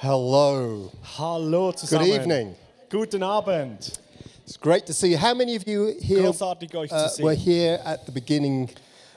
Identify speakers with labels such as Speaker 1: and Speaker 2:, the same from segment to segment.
Speaker 1: Hello.
Speaker 2: Hallo
Speaker 1: Good evening.
Speaker 2: Guten Abend.
Speaker 1: It's great to see you. How many of you here
Speaker 2: Großartig euch
Speaker 1: uh,
Speaker 2: zu
Speaker 1: were here at the beginning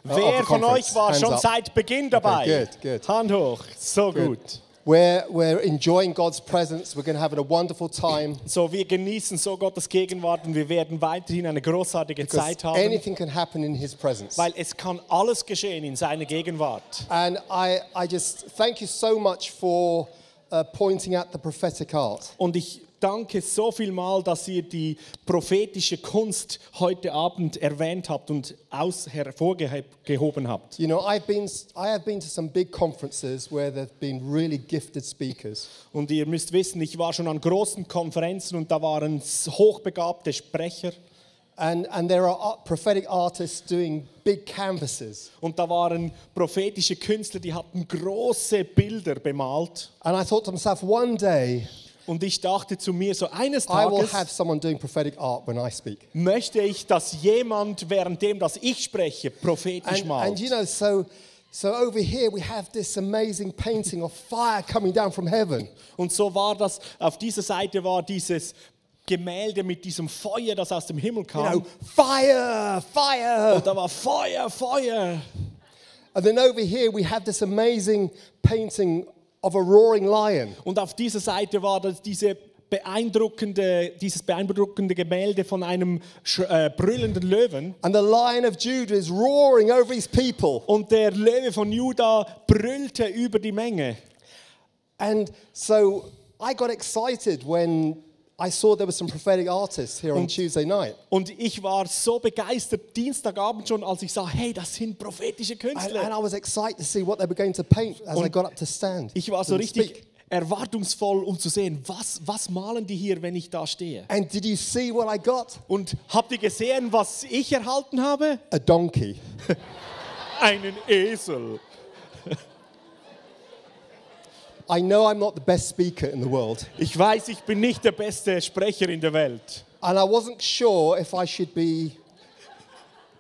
Speaker 1: uh, of the
Speaker 2: Wer von
Speaker 1: conference?
Speaker 2: euch war
Speaker 1: Hands
Speaker 2: schon
Speaker 1: up.
Speaker 2: seit Beginn dabei?
Speaker 1: good, good.
Speaker 2: Hand hoch. So gut.
Speaker 1: We're, we're enjoying God's presence. We're going to have a wonderful time.
Speaker 2: So, wir genießen so Gottes Gegenwart und wir werden weiterhin eine großartige
Speaker 1: Because
Speaker 2: Zeit haben,
Speaker 1: anything can happen in His presence.
Speaker 2: weil es kann alles geschehen in seiner Gegenwart.
Speaker 1: And I, I just thank you so much for uh, pointing out the prophetic art.
Speaker 2: Und ich danke so viel mal, dass ihr die prophetische Kunst heute Abend erwähnt habt und aus hervorgehoben habt.
Speaker 1: You know, I've been, I have been to some big conferences where there've been really gifted speakers.
Speaker 2: Und ihr müsst wissen, ich war schon an großen Konferenzen und da waren hochbegabte Sprecher
Speaker 1: And, and there are prophetic artists doing big canvases.
Speaker 2: und da waren prophetische Künstler, die hatten große Bilder bemalt.
Speaker 1: And I thought to myself, one day
Speaker 2: Und ich dachte zu mir, so eines
Speaker 1: I will
Speaker 2: Tages
Speaker 1: have someone doing prophetic art when I speak.
Speaker 2: möchte ich, dass jemand, währenddem dass ich spreche, prophetisch
Speaker 1: And,
Speaker 2: malt.
Speaker 1: and you know, so, so over here we have this amazing painting of fire coming down from heaven.
Speaker 2: Und so war das, auf dieser Seite war dieses Gemälde mit diesem Feuer, das aus dem Himmel
Speaker 1: You
Speaker 2: kam.
Speaker 1: know, fire, fire.
Speaker 2: Und da war Feuer, Feuer.
Speaker 1: And then over here we have this amazing painting of a roaring lion.
Speaker 2: Und auf dieser Seite war das diese beeindruckende, dieses beeindruckende Gemälde von einem äh, brüllenden Löwen.
Speaker 1: And the lion of Judah is roaring over his people.
Speaker 2: Und der Löwe von Juda brüllte über die Menge.
Speaker 1: And so I got excited when I saw there were some prophetic artists here on Tuesday night.
Speaker 2: Und ich war so begeistert Dienstagabend schon, als ich sah, hey, das sind prophetische
Speaker 1: And, and
Speaker 2: Künstler.
Speaker 1: I was excited to see what they were going to paint as I
Speaker 2: Und
Speaker 1: got up to stand.
Speaker 2: Ich war so
Speaker 1: and
Speaker 2: richtig
Speaker 1: speak.
Speaker 2: erwartungsvoll, um zu sehen, was, was malen die hier, wenn ich da stehe.
Speaker 1: And did you see what I got?
Speaker 2: Und habt ihr gesehen, was ich erhalten habe?
Speaker 1: A donkey.
Speaker 2: Einen Esel.
Speaker 1: I know I'm not the best speaker in the world,
Speaker 2: Ich weiß, ich bin nicht der beste Sprecher in der Welt.
Speaker 1: and I wasn't sure if I should be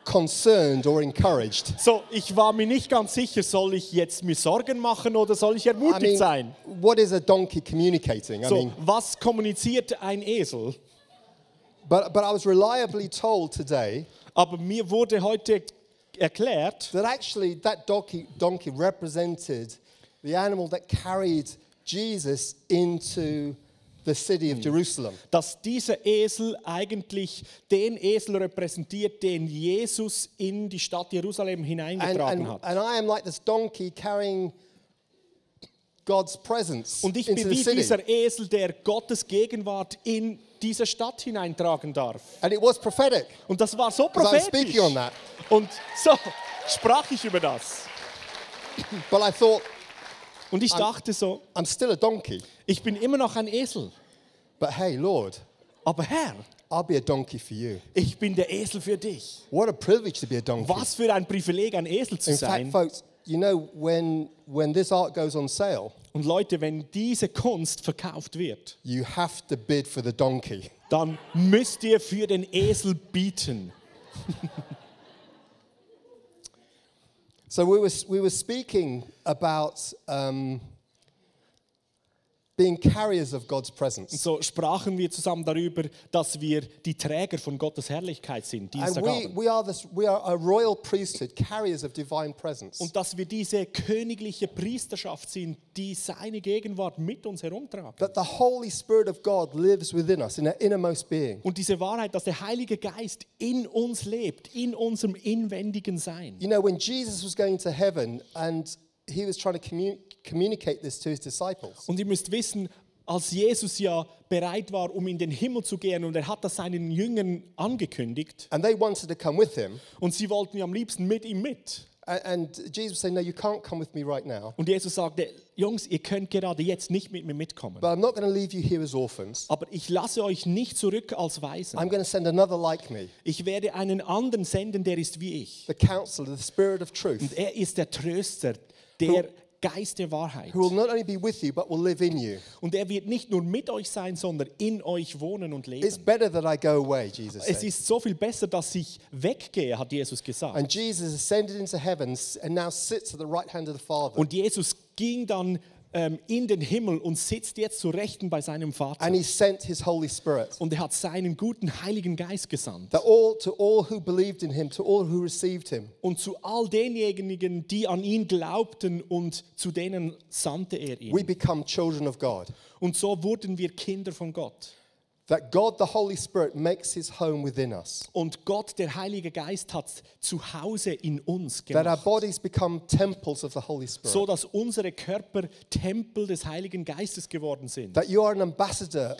Speaker 1: concerned or encouraged.
Speaker 2: So, ich war mir nicht ganz sicher, soll ich jetzt mir Sorgen machen oder soll ich
Speaker 1: I
Speaker 2: ermutigt
Speaker 1: mean,
Speaker 2: sein?
Speaker 1: what is a donkey communicating? I
Speaker 2: So,
Speaker 1: mean,
Speaker 2: was kommuniziert ein Esel?
Speaker 1: but, but I was reliably told today
Speaker 2: Aber mir wurde heute erklärt,
Speaker 1: that actually that donkey, donkey represented the animal that carried Jesus into the city of Jerusalem.
Speaker 2: dass dieser Esel eigentlich den Esel repräsentiert, den Jesus in die Stadt Jerusalem
Speaker 1: And,
Speaker 2: hineingetragen
Speaker 1: and,
Speaker 2: hat.
Speaker 1: and I am like this donkey carrying God's presence
Speaker 2: Und ich bin wie dieser Esel, der Gottes Gegenwart in diese Stadt hineintragen darf.
Speaker 1: And it was prophetic.
Speaker 2: Und das war so
Speaker 1: I'm
Speaker 2: prophetisch.
Speaker 1: speaking on that.
Speaker 2: Und so sprach ich über das.
Speaker 1: But I thought,
Speaker 2: Und ich dachte so,
Speaker 1: I'm still a donkey.
Speaker 2: ich bin immer noch ein Esel.
Speaker 1: But hey, Lord,
Speaker 2: Aber Herr,
Speaker 1: I'll be a donkey for you.
Speaker 2: ich bin der Esel für dich.
Speaker 1: What a privilege to be a donkey.
Speaker 2: Was für ein Privileg, ein Esel zu
Speaker 1: In fact,
Speaker 2: sein.
Speaker 1: folks, you know, when, when this art goes on sale,
Speaker 2: Und Leute, wenn diese Kunst verkauft wird,
Speaker 1: you have to bid for the donkey.
Speaker 2: dann müsst ihr für den Esel bieten.
Speaker 1: So we were, we were speaking about um, being carriers of God's presence.
Speaker 2: So sprachen wir zusammen darüber, dass wir die Träger von Gottes Herrlichkeit sind,
Speaker 1: And we,
Speaker 2: Dienstagabend.
Speaker 1: we, are this, we are a royal priesthood, carriers of divine presence.
Speaker 2: Und dass wir diese königliche Priesterschaft sind, die seine Gegenwart mit uns herumtragen.
Speaker 1: That the Holy Spirit of God lives within us, in our innermost being.
Speaker 2: Und diese Wahrheit, dass der Heilige Geist in uns lebt, in unserem inwendigen Sein.
Speaker 1: You know, when Jesus was going to heaven and he was trying to commu- communicate this to his disciples,
Speaker 2: Und ihr müsst wissen, als Jesus ja bereit war, um in den Himmel zu gehen, und er hat das seinen Jüngern angekündigt,
Speaker 1: and they wanted to come with him,
Speaker 2: und sie wollten ja am liebsten mit ihm mit.
Speaker 1: and Jesus said, No, you can't come with me right now,
Speaker 2: Und Jesus sagte, Jungs, ihr könnt gerade jetzt nicht mit mir mitkommen.
Speaker 1: but I'm not going to leave you here as orphans.
Speaker 2: Aber ich lasse euch nicht zurück als Waisen.
Speaker 1: I'm going to send another like me,
Speaker 2: Ich werde einen anderen senden, der ist wie ich.
Speaker 1: the counselor, the spirit of truth,
Speaker 2: Und er ist der Tröster, der Geist der Wahrheit.
Speaker 1: you.
Speaker 2: Und er wird nicht nur mit euch sein, sondern in euch wohnen und
Speaker 1: It's
Speaker 2: leben.
Speaker 1: better that I go away, Jesus
Speaker 2: Es ist so viel besser, dass ich weggehe, hat Jesus gesagt.
Speaker 1: And Jesus ascended into heaven and now sits at the right hand of the Father.
Speaker 2: Und Jesus ging dann ähm, in den Himmel und sitzt jetzt zu Rechten bei seinem Vater.
Speaker 1: And he sent his Holy Spirit.
Speaker 2: Und er hat seinen guten Heiligen Geist gesandt.
Speaker 1: That all to all who believed in him, to all who received him,
Speaker 2: Und zu all denjenigen, die an ihn glaubten und zu denen sandte er
Speaker 1: we
Speaker 2: ihn.
Speaker 1: become children of God.
Speaker 2: Und so wurden wir Kinder von Gott.
Speaker 1: That God the Holy Spirit makes his home within us.
Speaker 2: Und Gott, der Heilige Geist, hat zu Hause in uns
Speaker 1: That our
Speaker 2: gemacht.
Speaker 1: bodies become temples of the Holy
Speaker 2: So
Speaker 1: Spirit.
Speaker 2: dass unsere Körper Tempel des Heiligen Geistes geworden sind.
Speaker 1: That you are an ambassador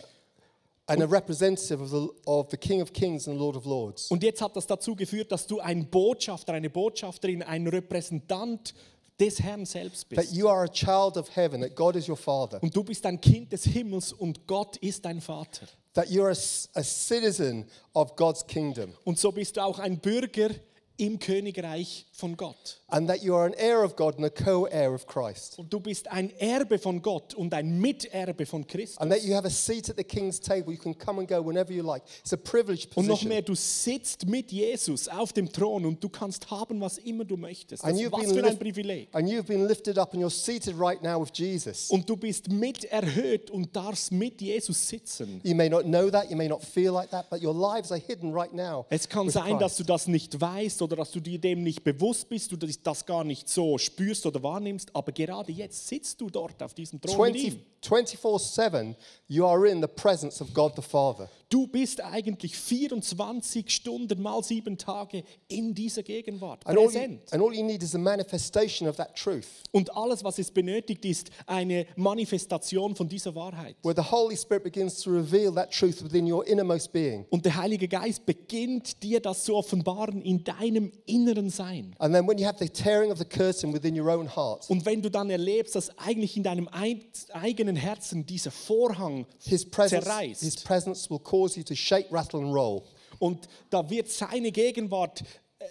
Speaker 1: and a representative of the, of the King of Kings and Lord of Lords.
Speaker 2: Und jetzt hat das dazu geführt, dass du ein Botschafter, eine Botschafterin, ein Repräsentant des Herrn selbst
Speaker 1: That
Speaker 2: bist.
Speaker 1: you are a child of heaven, that God is your Father.
Speaker 2: Und du bist ein Kind des Himmels und Gott ist dein Vater.
Speaker 1: That you're a, a citizen of God's kingdom.
Speaker 2: Und so bist du auch ein Bürger im Königreich von Gott.
Speaker 1: And that you are an heir of God and a co heir of Christ.
Speaker 2: Und du bist ein Erbe von Gott und ein Miterbe von Christus.
Speaker 1: And that you have a seat at the king's table. You can come and go whenever you like. It's a privileged
Speaker 2: Und noch
Speaker 1: position.
Speaker 2: mehr, du sitzt mit Jesus auf dem Thron und du kannst haben, was immer du möchtest. Das
Speaker 1: And
Speaker 2: ist was für ein Privileg.
Speaker 1: and you've been lifted up and you're seated right now with Jesus.
Speaker 2: Und du bist mit erhöht und darfst mit Jesus sitzen.
Speaker 1: You may not know that, you may not feel like that, but your lives are hidden right now.
Speaker 2: Es kann sein, dass
Speaker 1: Christ.
Speaker 2: du das nicht weißt oder dass du dir dem nicht bewusst bist, du das- gar nicht so spürst oder wahrnimmst, aber gerade jetzt sitzt du dort auf diesem Thron mit
Speaker 1: 20
Speaker 2: ihm.
Speaker 1: 24 7, you are in the presence of God the Father.
Speaker 2: Du bist eigentlich 24 Stunden mal sieben Tage in dieser Gegenwart
Speaker 1: And all, you,
Speaker 2: präsent.
Speaker 1: and all you need is a manifestation of that truth,
Speaker 2: Und alles, was es benötigt, ist eine Manifestation von dieser Wahrheit.
Speaker 1: where the Holy Spirit begins to reveal that truth within your innermost being.
Speaker 2: Und der Heilige Geist beginnt dir das zu offenbaren in deinem inneren Sein.
Speaker 1: And then when you have the tearing of the curtain within your own heart,
Speaker 2: Und wenn du dann erlebst, dass eigentlich in deinem ein- eigenen Herzen dieser Vorhang
Speaker 1: his presence,
Speaker 2: zerreißt
Speaker 1: his presence will cause you to shake, rattle, and roll.
Speaker 2: und da wird seine Gegenwart äh,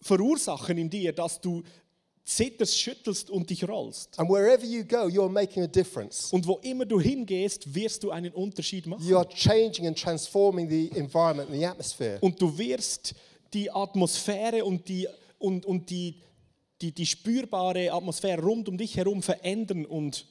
Speaker 2: verursachen in dir, dass du zitterst, schüttelst und dich rollst.
Speaker 1: And wherever you go, you're making a difference.
Speaker 2: Und wo immer du hingehst, wirst du einen Unterschied machen.
Speaker 1: You are changing and transforming the environment and the atmosphere.
Speaker 2: Und du wirst die Atmosphäre und die, und, und die, die, die spürbare Atmosphäre rund um dich herum verändern und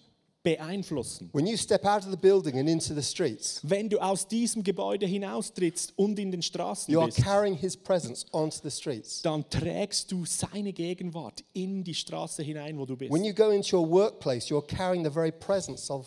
Speaker 2: beeinflussen.
Speaker 1: When you step out of the building and into the streets,
Speaker 2: Wenn du aus diesem Gebäude hinaustrittst und in den Straßen
Speaker 1: you are
Speaker 2: bist,
Speaker 1: carrying his presence onto the streets.
Speaker 2: dann trägst du seine Gegenwart in die Straße hinein, wo du bist.
Speaker 1: When you go into your workplace, you're carrying the very presence of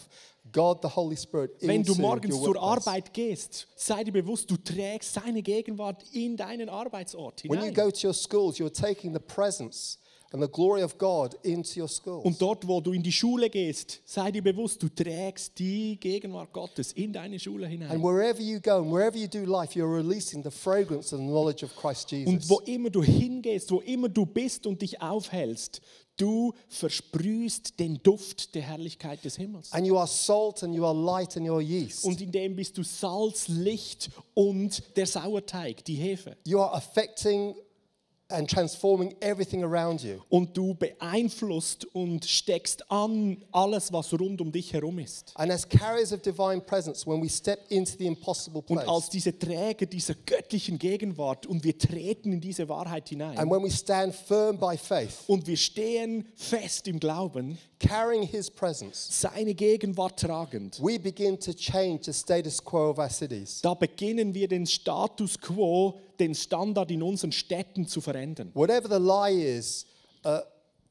Speaker 1: God, the Holy Spirit,
Speaker 2: Wenn du
Speaker 1: into
Speaker 2: morgens
Speaker 1: your
Speaker 2: zur
Speaker 1: workplace.
Speaker 2: Arbeit gehst, sei dir bewusst, du trägst seine Gegenwart in deinen Arbeitsort
Speaker 1: When you
Speaker 2: hinein.
Speaker 1: go to your schools, you're taking the presence and the glory of God into your schools.
Speaker 2: Und dort, wo du in die Schule gehst, sei dir bewusst, du trägst die Gegenwart Gottes in deine Schule
Speaker 1: And
Speaker 2: hinein.
Speaker 1: wherever you go and wherever you do life, you're releasing the fragrance and knowledge of Christ
Speaker 2: Und
Speaker 1: Jesus.
Speaker 2: wo immer du hingehst, wo immer du bist und dich aufhältst, du versprühst den Duft der Herrlichkeit des Himmels.
Speaker 1: And you are salt and you are light and you are yeast.
Speaker 2: Und in dem bist du Salz, Licht und der Sauerteig, die Hefe.
Speaker 1: You are affecting and transforming everything around you.
Speaker 2: Und du beeinflusst und steckst an alles, was rund um dich herum ist.
Speaker 1: And as carriers of divine presence, when we step into the impossible
Speaker 2: Und
Speaker 1: place,
Speaker 2: als diese Träger dieser göttlichen Gegenwart und wir treten in diese Wahrheit hinein
Speaker 1: and when we stand firm by faith,
Speaker 2: und wir stehen fest im Glauben,
Speaker 1: carrying his presence,
Speaker 2: seine Gegenwart tragend,
Speaker 1: we begin to change the status quo of our cities.
Speaker 2: da beginnen wir den Status quo, den Standard in unseren Städten zu verändern.
Speaker 1: Whatever the lie is uh,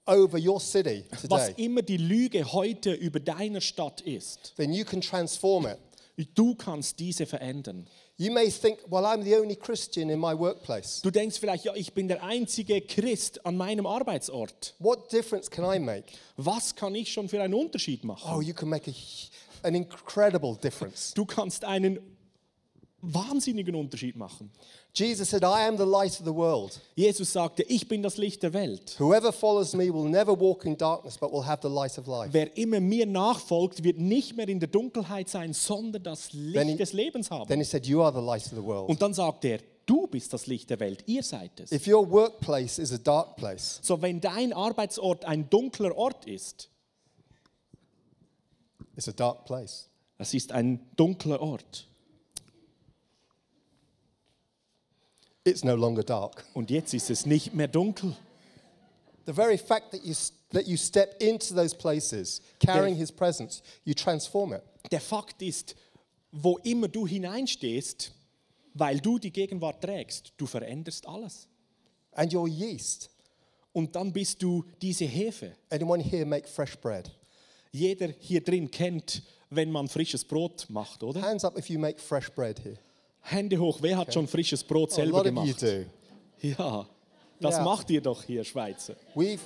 Speaker 1: over your city
Speaker 2: Was
Speaker 1: today,
Speaker 2: immer die Lüge heute über deiner Stadt ist,
Speaker 1: then you can transform it.
Speaker 2: du kannst diese verändern.
Speaker 1: You may think, well, I'm the only Christian in my workplace.
Speaker 2: Du denkst vielleicht, ja, ich bin der einzige Christ an meinem Arbeitsort.
Speaker 1: What difference can I make?
Speaker 2: Was kann ich schon für einen Unterschied machen?
Speaker 1: Oh, you can make a, an incredible difference.
Speaker 2: Du kannst einen wahnsinnigen Unterschied machen.
Speaker 1: Jesus said, I am the light of the world.
Speaker 2: Jesus sagte, ich bin das Licht der Welt.
Speaker 1: Whoever follows me will never walk in darkness, but will have the light of life.
Speaker 2: Wer immer mir nachfolgt, wird nicht mehr in der Dunkelheit sein, sondern das Licht
Speaker 1: ich-
Speaker 2: des Lebens haben.
Speaker 1: Then he said, You are the light of the world.
Speaker 2: Und dann sagt er, du bist das Licht der Welt, ihr seid es.
Speaker 1: If your workplace is a dark place,
Speaker 2: So, wenn dein Arbeitsort ein dunkler Ort ist,
Speaker 1: it's a dark place.
Speaker 2: das ist ein dunkler Ort.
Speaker 1: It's no longer dark.
Speaker 2: Und jetzt ist es nicht mehr dunkel.
Speaker 1: The very fact that you, that you step into those places carrying His presence, you transform it.
Speaker 2: Der Fakt ist, wo immer du hineinstehst, weil du die Gegenwart trägst, du veränderst alles.
Speaker 1: And your yeast.
Speaker 2: Und dann bist du diese Hefe.
Speaker 1: Anyone here make fresh bread?
Speaker 2: Jeder hier drin kennt, wenn man frisches Brot macht, oder?
Speaker 1: Hands up if you make fresh bread here.
Speaker 2: Hände hoch, wer hat schon frisches Brot
Speaker 1: Oh,
Speaker 2: selber
Speaker 1: you
Speaker 2: gemacht? Ja, das
Speaker 1: Ja.
Speaker 2: macht ihr doch hier, Schweizer.
Speaker 1: We've,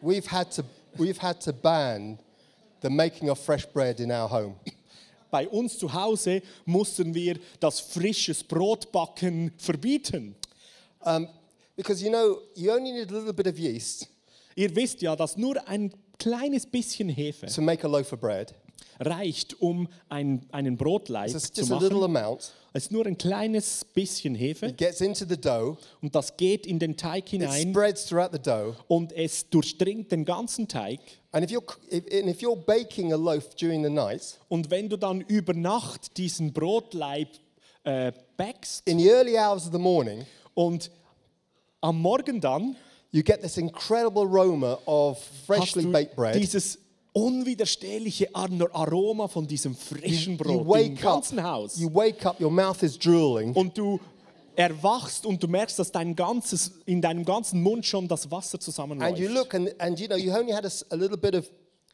Speaker 1: we've, had to, we've had to ban the making of fresh bread in our home.
Speaker 2: Bei uns zu Hause mussten wir das frisches Brotbacken verbieten.
Speaker 1: Um, because you know, you only need a little bit of yeast
Speaker 2: Ihr wisst ja, dass nur ein kleines bisschen Hefe
Speaker 1: to make a loaf of bread.
Speaker 2: Reicht, um ein, einen Brotleib
Speaker 1: So
Speaker 2: zu machen.
Speaker 1: amount.
Speaker 2: Es ist nur ein kleines bisschen Hefe
Speaker 1: It gets into the dough.
Speaker 2: und das geht in den Teig hinein
Speaker 1: spreads throughout the dough.
Speaker 2: und es durchdringt den ganzen Teig.
Speaker 1: And if you're, if, and if you're baking a loaf during the night,
Speaker 2: Und wenn du dann über Nacht diesen Brotleib äh, backst
Speaker 1: in the early hours of the morning,
Speaker 2: und am Morgen dann
Speaker 1: you get this incredible aroma of freshly baked bread.
Speaker 2: dieses unwiderstehliche Ar- Aroma von diesem frischen
Speaker 1: You
Speaker 2: Brot im
Speaker 1: wake up,
Speaker 2: ganzen Haus.
Speaker 1: you wake up, your mouth is drooling,
Speaker 2: Und du erwachst und du merkst, dass dein ganzes, in deinem ganzen Mund schon das Wasser
Speaker 1: and you
Speaker 2: zusammenläuft.
Speaker 1: look and, and you know you only had a, a little bit of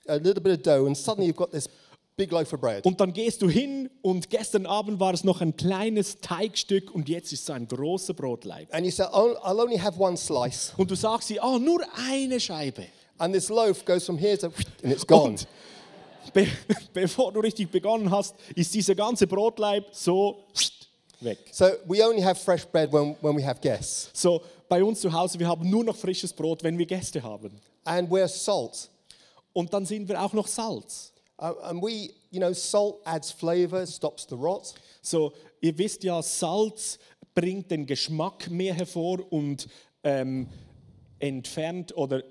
Speaker 1: a little bit of dough, and suddenly you've got this big loaf of bread.
Speaker 2: Und dann gehst du hin und gestern Abend war es noch ein kleines Teigstück und jetzt ist es ein großer Brotleib.
Speaker 1: And you say, "Oh, I'll only have one slice,
Speaker 2: Und du sagst sie, ah, nur eine Scheibe.
Speaker 1: And this loaf goes from here to and it's gone.
Speaker 2: Und be bevor du richtig begonnen hast, ist dieser ganze Brotleib so weg.
Speaker 1: So we only have fresh bread when, when we have guests,
Speaker 2: So bei uns zu Hause, wir haben nur noch frisches Brot, wenn wir Gäste haben.
Speaker 1: and we're salt.
Speaker 2: Und dann sind wir auch noch Salz.
Speaker 1: Uh, and we, you know, salt adds flavor, stops the rot.
Speaker 2: So, ihr wisst ja, Salz bringt den Geschmack mehr hervor und ähm, entfernt oder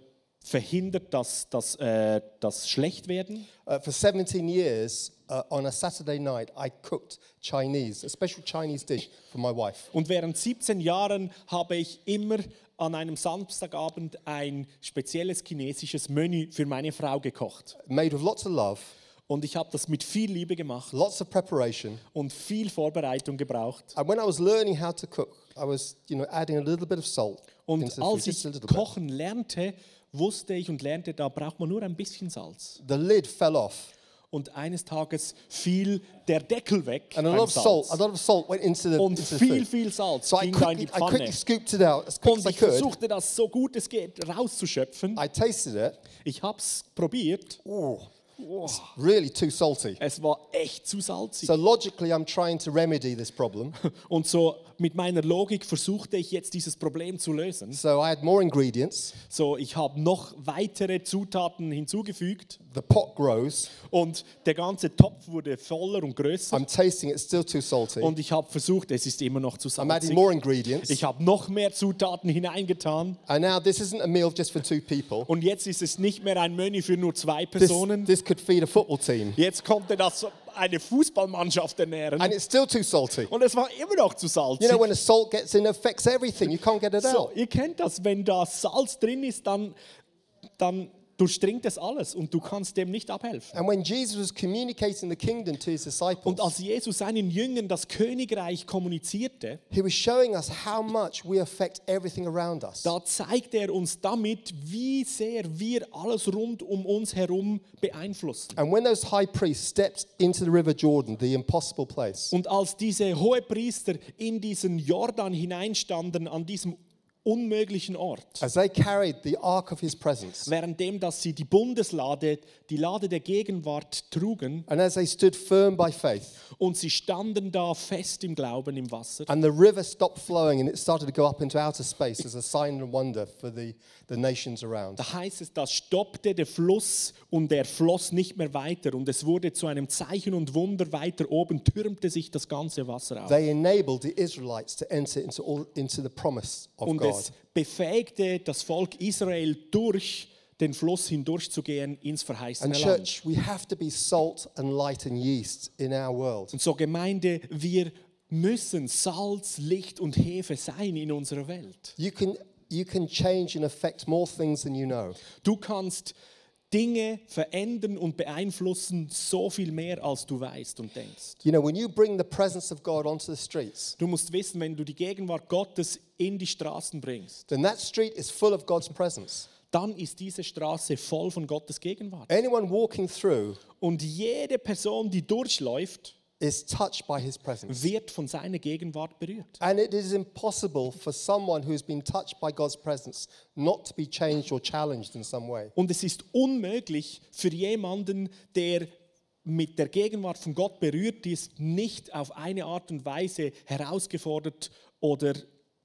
Speaker 2: verhindert das, das, äh, das Schlechtwerden.
Speaker 1: Uh, for 17 years, uh, on a Saturday night, I cooked Chinese, a special Chinese dish for my wife.
Speaker 2: Und während 17 Jahren habe ich immer an einem Samstagabend ein spezielles chinesisches Menü für meine Frau gekocht.
Speaker 1: Made with lots of love,
Speaker 2: Und ich habe das mit viel Liebe gemacht
Speaker 1: lots of preparation.
Speaker 2: und viel Vorbereitung gebraucht.
Speaker 1: And when I was learning how to cook, I was, you know, adding a little bit of salt
Speaker 2: Und als ich kochen lernte, wusste ich und lernte, da braucht man nur ein bisschen Salz.
Speaker 1: The lid fell off,
Speaker 2: Und eines Tages fiel der Deckel weg
Speaker 1: and a lot of salt, a lot of salt went into the,
Speaker 2: Und
Speaker 1: into
Speaker 2: viel, viel Salz
Speaker 1: So I
Speaker 2: ging da in
Speaker 1: quickly,
Speaker 2: die
Speaker 1: I quickly
Speaker 2: Pfanne.
Speaker 1: scooped it out as quick
Speaker 2: Und
Speaker 1: as I
Speaker 2: ich
Speaker 1: could.
Speaker 2: versuchte das so gut es geht rauszuschöpfen.
Speaker 1: I tasted it.
Speaker 2: Ich habe es probiert.
Speaker 1: Oh, it's really too salty.
Speaker 2: Es war echt zu salzig.
Speaker 1: So logically, I'm trying to remedy this problem.
Speaker 2: Und so mit meiner Logik versuchte ich jetzt dieses Problem zu lösen.
Speaker 1: So I had more ingredients.
Speaker 2: So, ich habe noch weitere Zutaten hinzugefügt
Speaker 1: The pot grows.
Speaker 2: und der ganze Topf wurde voller und größer.
Speaker 1: I'm tasting it, still too salty.
Speaker 2: Und ich habe versucht, es ist immer noch zu
Speaker 1: I'm adding
Speaker 2: salzig.
Speaker 1: more ingredients.
Speaker 2: Ich habe noch mehr Zutaten hineingetan
Speaker 1: And now this isn't a meal just for two people.
Speaker 2: und jetzt ist es nicht mehr ein Menü für nur zwei
Speaker 1: This,
Speaker 2: Personen.
Speaker 1: this could feed a football team.
Speaker 2: Jetzt konnte das eine Fußballmannschaft ernähren
Speaker 1: And it's still too salty.
Speaker 2: und es war immer noch zu
Speaker 1: You
Speaker 2: salzig.
Speaker 1: know, when the salt gets in, it affects everything. You can't get it
Speaker 2: So,
Speaker 1: out.
Speaker 2: ihr kennt das, wenn da Salz drin ist, dann, dann durchdringt es alles und du kannst dem nicht abhelfen.
Speaker 1: And when Jesus was communicating the kingdom to his disciples,
Speaker 2: Und als Jesus seinen Jüngern das Königreich kommunizierte,
Speaker 1: he was showing us how much we affect everything around us.
Speaker 2: da zeigte er uns damit, wie sehr wir alles rund um uns herum beeinflussen.
Speaker 1: And when those high priests stepped into the river Jordan, the impossible place,
Speaker 2: Und als diese Hohepriester in diesen Jordan hineinstanden, an diesem unmöglichen Ort,
Speaker 1: as they carried the ark of his presence,
Speaker 2: währenddem dass sie die Bundeslade, die Lade der Gegenwart trugen,
Speaker 1: and as they stood firm by faith,
Speaker 2: und sie standen da fest im Glauben im Wasser,
Speaker 1: and the river stopped flowing and it started to go up into outer space as a sign and wonder for the, the nations around.
Speaker 2: da heißt es, da stoppte der Fluss und er floss nicht mehr weiter und es wurde zu einem Zeichen und Wunder weiter oben, türmte sich das ganze Wasser auf.
Speaker 1: They enabled the Israelites to enter into, all, into the promise of
Speaker 2: Und
Speaker 1: God.
Speaker 2: es befähigte das Volk Israel durch den Fluss hindurchzugehen ins verheißene
Speaker 1: And
Speaker 2: Land.
Speaker 1: church, we have to be salt and light and yeast in our world.
Speaker 2: Und so Gemeinde, wir müssen Salz, Licht und Hefe sein in unserer Welt.
Speaker 1: You can, you can change and affect more things than you know.
Speaker 2: Du kannst Dinge verändern und beeinflussen so viel mehr, als du weißt und denkst.
Speaker 1: You know, when you bring the presence of God onto the streets,
Speaker 2: Du musst wissen, wenn du die Gegenwart Gottes in die Straßen bringst,
Speaker 1: then that street is full of God's presence.
Speaker 2: dann ist diese Straße voll von Gottes Gegenwart.
Speaker 1: Anyone walking through
Speaker 2: Und jede Person, die durchläuft,
Speaker 1: is touched by his presence.
Speaker 2: wird von seiner Gegenwart berührt.
Speaker 1: And it is impossible for someone who's been touched by God's presence not to be changed or challenged in some way.
Speaker 2: Und es ist unmöglich für jemanden, der mit der Gegenwart von Gott berührt ist, nicht auf eine Art und Weise herausgefordert oder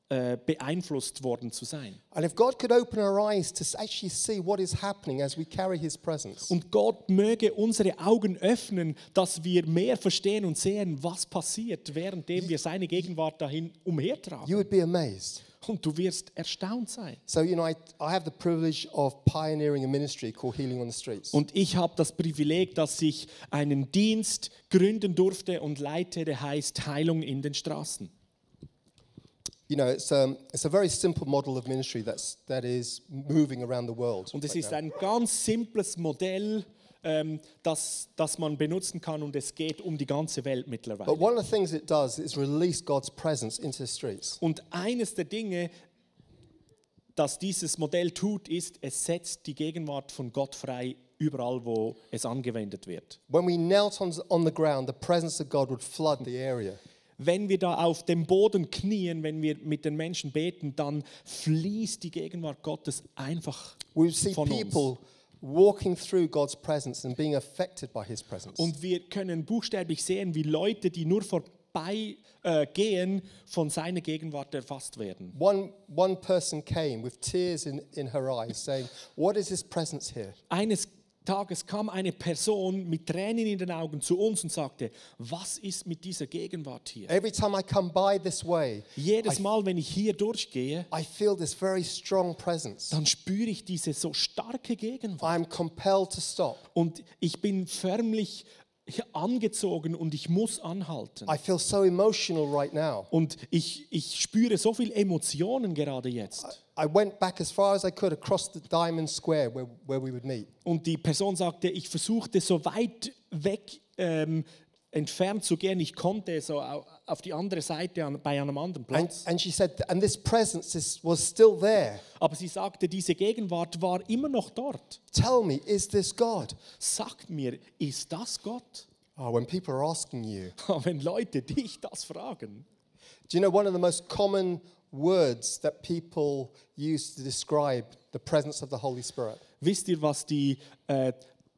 Speaker 2: beeinflusst worden zu sein.
Speaker 1: And if God could open our eyes to actually see what is happening as we carry his presence,
Speaker 2: Und Gott möge unsere Augen öffnen, dass wir mehr verstehen und sehen, was passiert, währenddem wir seine Gegenwart dahin umhertragen.
Speaker 1: you would be amazed.
Speaker 2: Und du wirst erstaunt sein.
Speaker 1: So, you know, I, I have the privilege of pioneering a ministry called Healing on the Streets.
Speaker 2: Und ich habe das Privileg, dass ich einen Dienst gründen durfte und leite, der heißt Heilung in den Straßen.
Speaker 1: You know, it's, um, it's a very simple model of ministry that's, that is moving around the world.
Speaker 2: Und es
Speaker 1: right
Speaker 2: ist
Speaker 1: now.
Speaker 2: ein ganz simples Modell, ähm, das, das man benutzen kann und es geht um die ganze Welt
Speaker 1: But
Speaker 2: mittlerweile.
Speaker 1: one of the things it does is release God's presence into the streets.
Speaker 2: Und eines der Dinge, das dieses Modell tut, ist, es setzt die Gegenwart von Gott frei überall, wo es angewendet wird.
Speaker 1: When we knelt on, on the ground, the presence of God would flood the area.
Speaker 2: Wenn wir da auf dem Boden knien, wenn wir mit den Menschen beten, dann fließt die Gegenwart Gottes einfach
Speaker 1: We see
Speaker 2: von uns.
Speaker 1: people walking through God's presence and being affected by his presence.
Speaker 2: Und wir können buchstäblich sehen, wie Leute, die nur vorbei äh, von seiner Gegenwart erfasst werden.
Speaker 1: One, one person came with tears in, in her eyes saying, What is his presence here?
Speaker 2: Eines Tages kam eine Person mit Tränen in den Augen zu uns und sagte, was ist mit dieser Gegenwart hier?
Speaker 1: Every time I come by this way,
Speaker 2: Jedes Mal, wenn ich hier durchgehe,
Speaker 1: I feel this very strong presence.
Speaker 2: dann spüre ich diese so starke Gegenwart.
Speaker 1: I'm compelled to stop.
Speaker 2: Und ich bin förmlich angezogen und ich muss anhalten.
Speaker 1: I feel so emotional right now.
Speaker 2: Und ich, ich spüre so viel Emotionen gerade jetzt.
Speaker 1: I went back as far as I could across the Diamond Square where, where we would meet.
Speaker 2: Und die Person sagte, ich versuchte so weit weg ähm, entfernt zu gehen, ich konnte so au- auf die andere Seite an, bei einem anderen
Speaker 1: And,
Speaker 2: Platz.
Speaker 1: and she said, and this presence is, was still there.
Speaker 2: Aber sie sagte, diese Gegenwart war immer noch dort.
Speaker 1: Tell me, is this God?
Speaker 2: Sagt mir, ist das Gott?
Speaker 1: Oh, when people are asking you.
Speaker 2: Wenn Leute dich das fragen.
Speaker 1: Do you know one of the most common words that people use to describe the presence of the Holy Spirit?
Speaker 2: Wisst ihr, was die, äh,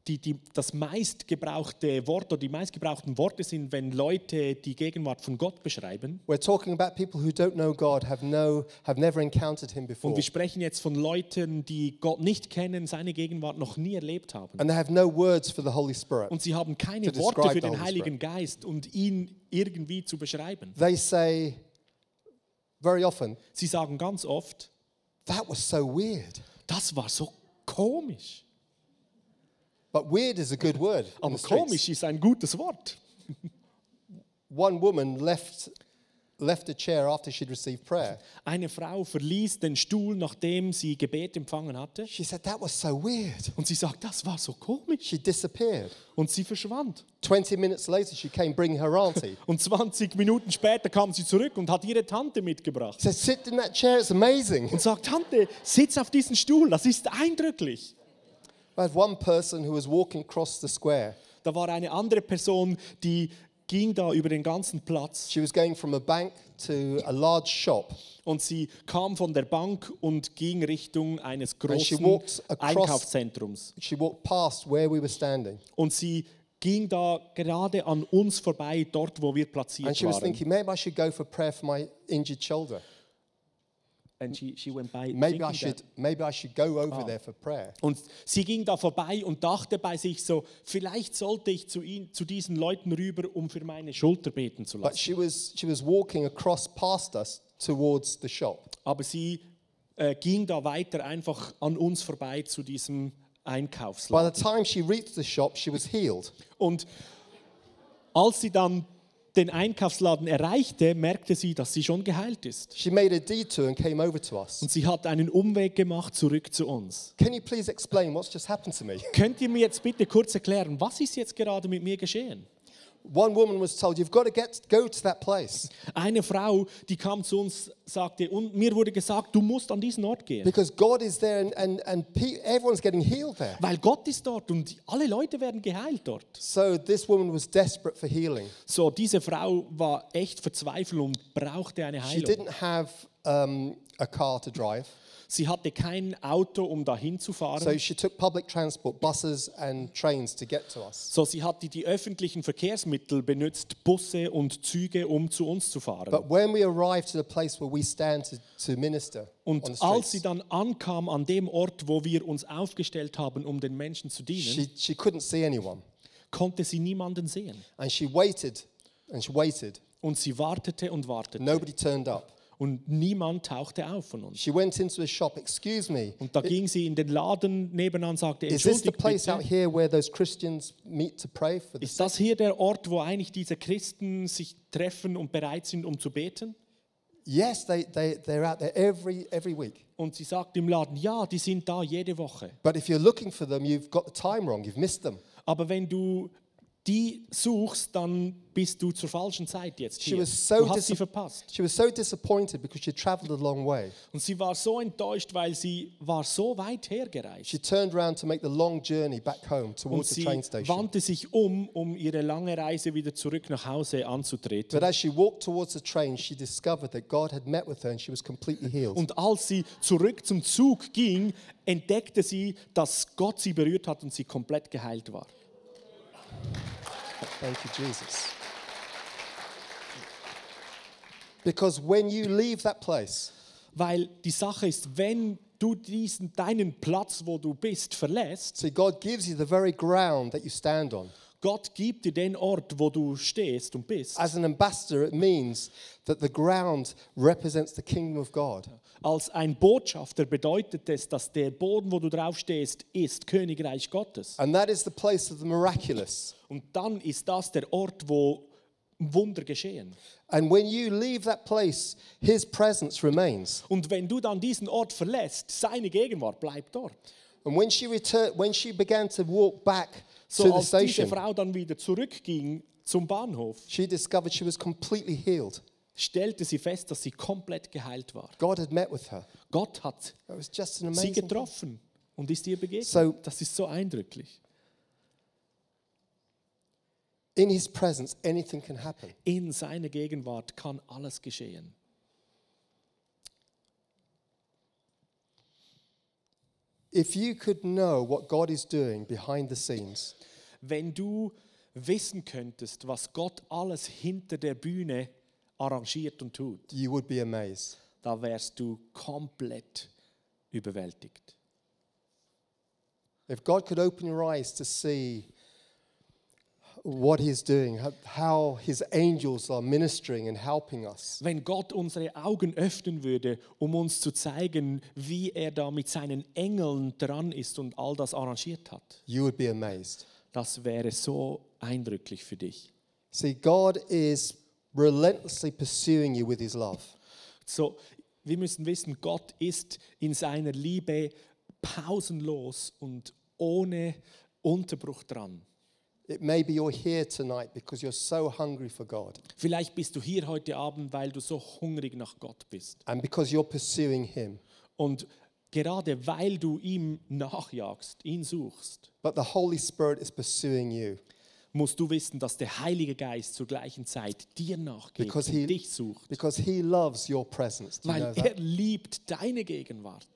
Speaker 2: die, die, das meistgebrauchte Wort oder die meistgebrauchten Worte sind, wenn Leute die Gegenwart von Gott beschreiben?
Speaker 1: We're talking about people who don't know God, have, no, have never encountered Him before,
Speaker 2: Und wir sprechen jetzt von Leuten, die Gott nicht kennen, seine Gegenwart noch nie erlebt haben.
Speaker 1: and they have no words for the Holy Spirit.
Speaker 2: Und sie haben keine Worte für den Heiligen Geist und ihn irgendwie zu beschreiben.
Speaker 1: They say very often,
Speaker 2: Sie sagen ganz oft,
Speaker 1: that was so weird.
Speaker 2: das war so komisch.
Speaker 1: But weird is a good word.
Speaker 2: Aber
Speaker 1: the
Speaker 2: komisch ist ein gutes Wort.
Speaker 1: One woman left, left a chair after she'd received prayer.
Speaker 2: Eine Frau verließ den Stuhl, nachdem sie Gebet empfangen hatte.
Speaker 1: She said, that was so weird.
Speaker 2: Und sie sagt, das war so komisch.
Speaker 1: She disappeared.
Speaker 2: Und sie verschwand.
Speaker 1: 20 minutes later, she came bringing her auntie.
Speaker 2: Und 20 Minuten später kam sie zurück und hat ihre Tante mitgebracht.
Speaker 1: Said, sit in that chair, it's amazing.
Speaker 2: Und sagt, Tante, sitz auf diesen Stuhl, das ist eindrücklich.
Speaker 1: I had one person who was walking across the square.
Speaker 2: Da war eine andere Person, die ging da über den ganzen Platz
Speaker 1: She was going from a bank to a large shop.
Speaker 2: und sie kam von der Bank und ging Richtung eines
Speaker 1: And she
Speaker 2: großen
Speaker 1: across-
Speaker 2: Einkaufszentrums.
Speaker 1: She walked past where we were standing.
Speaker 2: Und sie ging da gerade an uns vorbei, dort wo wir
Speaker 1: And
Speaker 2: platziert
Speaker 1: she was
Speaker 2: waren.
Speaker 1: thinking, maybe I should go for prayer for my injured shoulder.
Speaker 2: And she, she went by
Speaker 1: Maybe I should,
Speaker 2: that.
Speaker 1: maybe I should go over there for prayer.
Speaker 2: Und sie ging da vorbei und dachte bei sich so, vielleicht sollte ich zu, ihn, zu diesen Leuten rüber, um für meine Schulter beten zu
Speaker 1: But
Speaker 2: lassen.
Speaker 1: she was, she was walking across past us towards the shop.
Speaker 2: Aber sie äh, ging da weiter einfach an uns vorbei zu diesem
Speaker 1: By
Speaker 2: Einkaufsladen.
Speaker 1: the time she reached the shop, she was healed.
Speaker 2: Und als sie dann den Einkaufsladen erreichte, merkte sie, dass sie schon geheilt ist.
Speaker 1: She made a detour and came over to us.
Speaker 2: Und sie hat einen Umweg gemacht zurück zu uns.
Speaker 1: Can you please explain what's just happened to me?
Speaker 2: Könnt ihr mir jetzt bitte kurz erklären, was ist jetzt gerade mit mir geschehen?
Speaker 1: One woman was told, You've got to get, go to that place
Speaker 2: Eine Frau, die kam zu uns, sagte, und mir wurde gesagt, du musst an diesen Ort gehen.
Speaker 1: because God is there and, and, and everyone's getting healed there.
Speaker 2: Weil Gott ist dort und alle Leute werden geheilt dort.
Speaker 1: So this woman was desperate for healing.
Speaker 2: So, diese Frau war echt verzweifelt und brauchte eine
Speaker 1: She
Speaker 2: Heilung.
Speaker 1: didn't have um, a car to drive,
Speaker 2: Sie hatte kein Auto, um dahin zu fahren.
Speaker 1: so she took public transport, buses and trains to get to us.
Speaker 2: So, sie hat die, öffentlichen Verkehrsmittel benutzt, Busse und Züge, um zu uns zu fahren.
Speaker 1: But when we arrived to the place where we stand to, to minister
Speaker 2: Und als sie dann ankam an dem Ort, wo wir uns aufgestellt haben, um den Menschen zu dienen,
Speaker 1: she, she couldn't see anyone.
Speaker 2: konnte sie niemanden sehen.
Speaker 1: And she waited and she waited.
Speaker 2: Und sie wartete und wartete.
Speaker 1: Nobody turned up.
Speaker 2: Und niemand tauchte auf von uns.
Speaker 1: She went into a shop, excuse me,
Speaker 2: Und da ging sie in den Laden nebenan und sagte,
Speaker 1: is this the
Speaker 2: entschuldigt
Speaker 1: place out
Speaker 2: bitte,
Speaker 1: here where those Christians meet to pray for the
Speaker 2: ist das hier der Ort, wo eigentlich diese Christen sich treffen und bereit sind, um zu beten?
Speaker 1: Yes, they, they, they're out there every, every week.
Speaker 2: Und sie sagt im Laden, ja, die sind da jede Woche.
Speaker 1: But if you're looking for them, you've got the time wrong. You've missed them.
Speaker 2: Aber wenn du die suchst, dann bist du zur falschen Zeit jetzt hier.
Speaker 1: so,
Speaker 2: Du hast sie verpasst.
Speaker 1: she was so disappointed because she traveled a long way.
Speaker 2: Und sie war so enttäuscht, weil sie war so weit hergereist.
Speaker 1: She turned around to make the long journey back home
Speaker 2: Und
Speaker 1: towards the
Speaker 2: sie
Speaker 1: train station.
Speaker 2: wandte sich um, um ihre lange Reise wieder zurück nach Hause anzutreten.
Speaker 1: But as she walked towards the train, she discovered that God had met with her and she was completely healed.
Speaker 2: Und als sie zurück zum Zug ging, entdeckte sie, dass Gott sie berührt hat und sie komplett geheilt war.
Speaker 1: Thank you, Jesus. Because when you leave that place,
Speaker 2: Weil die Sache ist, wenn du diesen deinen Platz, wo du bist, verlässt,
Speaker 1: see, God gives you the very ground that you stand on.
Speaker 2: Gott gibt dir den Ort, wo du stehst und bist.
Speaker 1: As an ambassador, it means that the ground represents the kingdom of God.
Speaker 2: Als ein Botschafter bedeutet es, dass der Boden, wo du drauf stehst, ist Königreich Gottes.
Speaker 1: And that is the place of the miraculous.
Speaker 2: Und dann ist das der Ort, wo Wunder geschehen.
Speaker 1: And when you leave that place, his presence remains.
Speaker 2: Und wenn du dann diesen Ort verlässt, seine Gegenwart bleibt dort.
Speaker 1: And when she returned, when she began to walk back
Speaker 2: So
Speaker 1: to the
Speaker 2: als diese Frau dann wieder zurückging zum Bahnhof,
Speaker 1: she discovered she was completely healed.
Speaker 2: Stellte sie fest, dass sie komplett geheilt war.
Speaker 1: God had met with her.
Speaker 2: Gott hat sie getroffen und ist ihr begegnet.
Speaker 1: So-
Speaker 2: das ist so eindrücklich.
Speaker 1: In his presence, anything can happen.
Speaker 2: In seiner Gegenwart kann alles geschehen.
Speaker 1: If you could know what God is doing behind the scenes,
Speaker 2: Wenn du wissen könntest, was Gott alles hinter der Bühne arrangiert und tut,
Speaker 1: you would be amazed.
Speaker 2: da wärst du komplett überwältigt.
Speaker 1: If God could open your eyes to see what He's doing, how- His angels are ministering and helping us,
Speaker 2: Wenn Gott unsere Augen öffnen würde, um uns zu zeigen, wie er da mit seinen Engeln dran ist und all das arrangiert hat,
Speaker 1: you would be amazed.
Speaker 2: das wäre so eindrücklich für dich.
Speaker 1: See, God is relentlessly pursuing you with His love.
Speaker 2: So, wir müssen wissen, Gott ist in seiner Liebe pausenlos und ohne Unterbruch dran.
Speaker 1: It may be you're here tonight because you're so hungry for God
Speaker 2: Vielleicht bist du hier heute Abend, weil du so hungrig nach Gott bist.
Speaker 1: and because you're pursuing Him.
Speaker 2: Und gerade weil du ihm nachjagst, ihn suchst,
Speaker 1: But the Holy Spirit is pursuing you
Speaker 2: musst du wissen, dass der Heilige Geist zur gleichen Zeit dir nachgeht
Speaker 1: Because
Speaker 2: und
Speaker 1: he-
Speaker 2: dich sucht.
Speaker 1: because He loves your presence. Do you know
Speaker 2: Weil er liebt deine Gegenwart.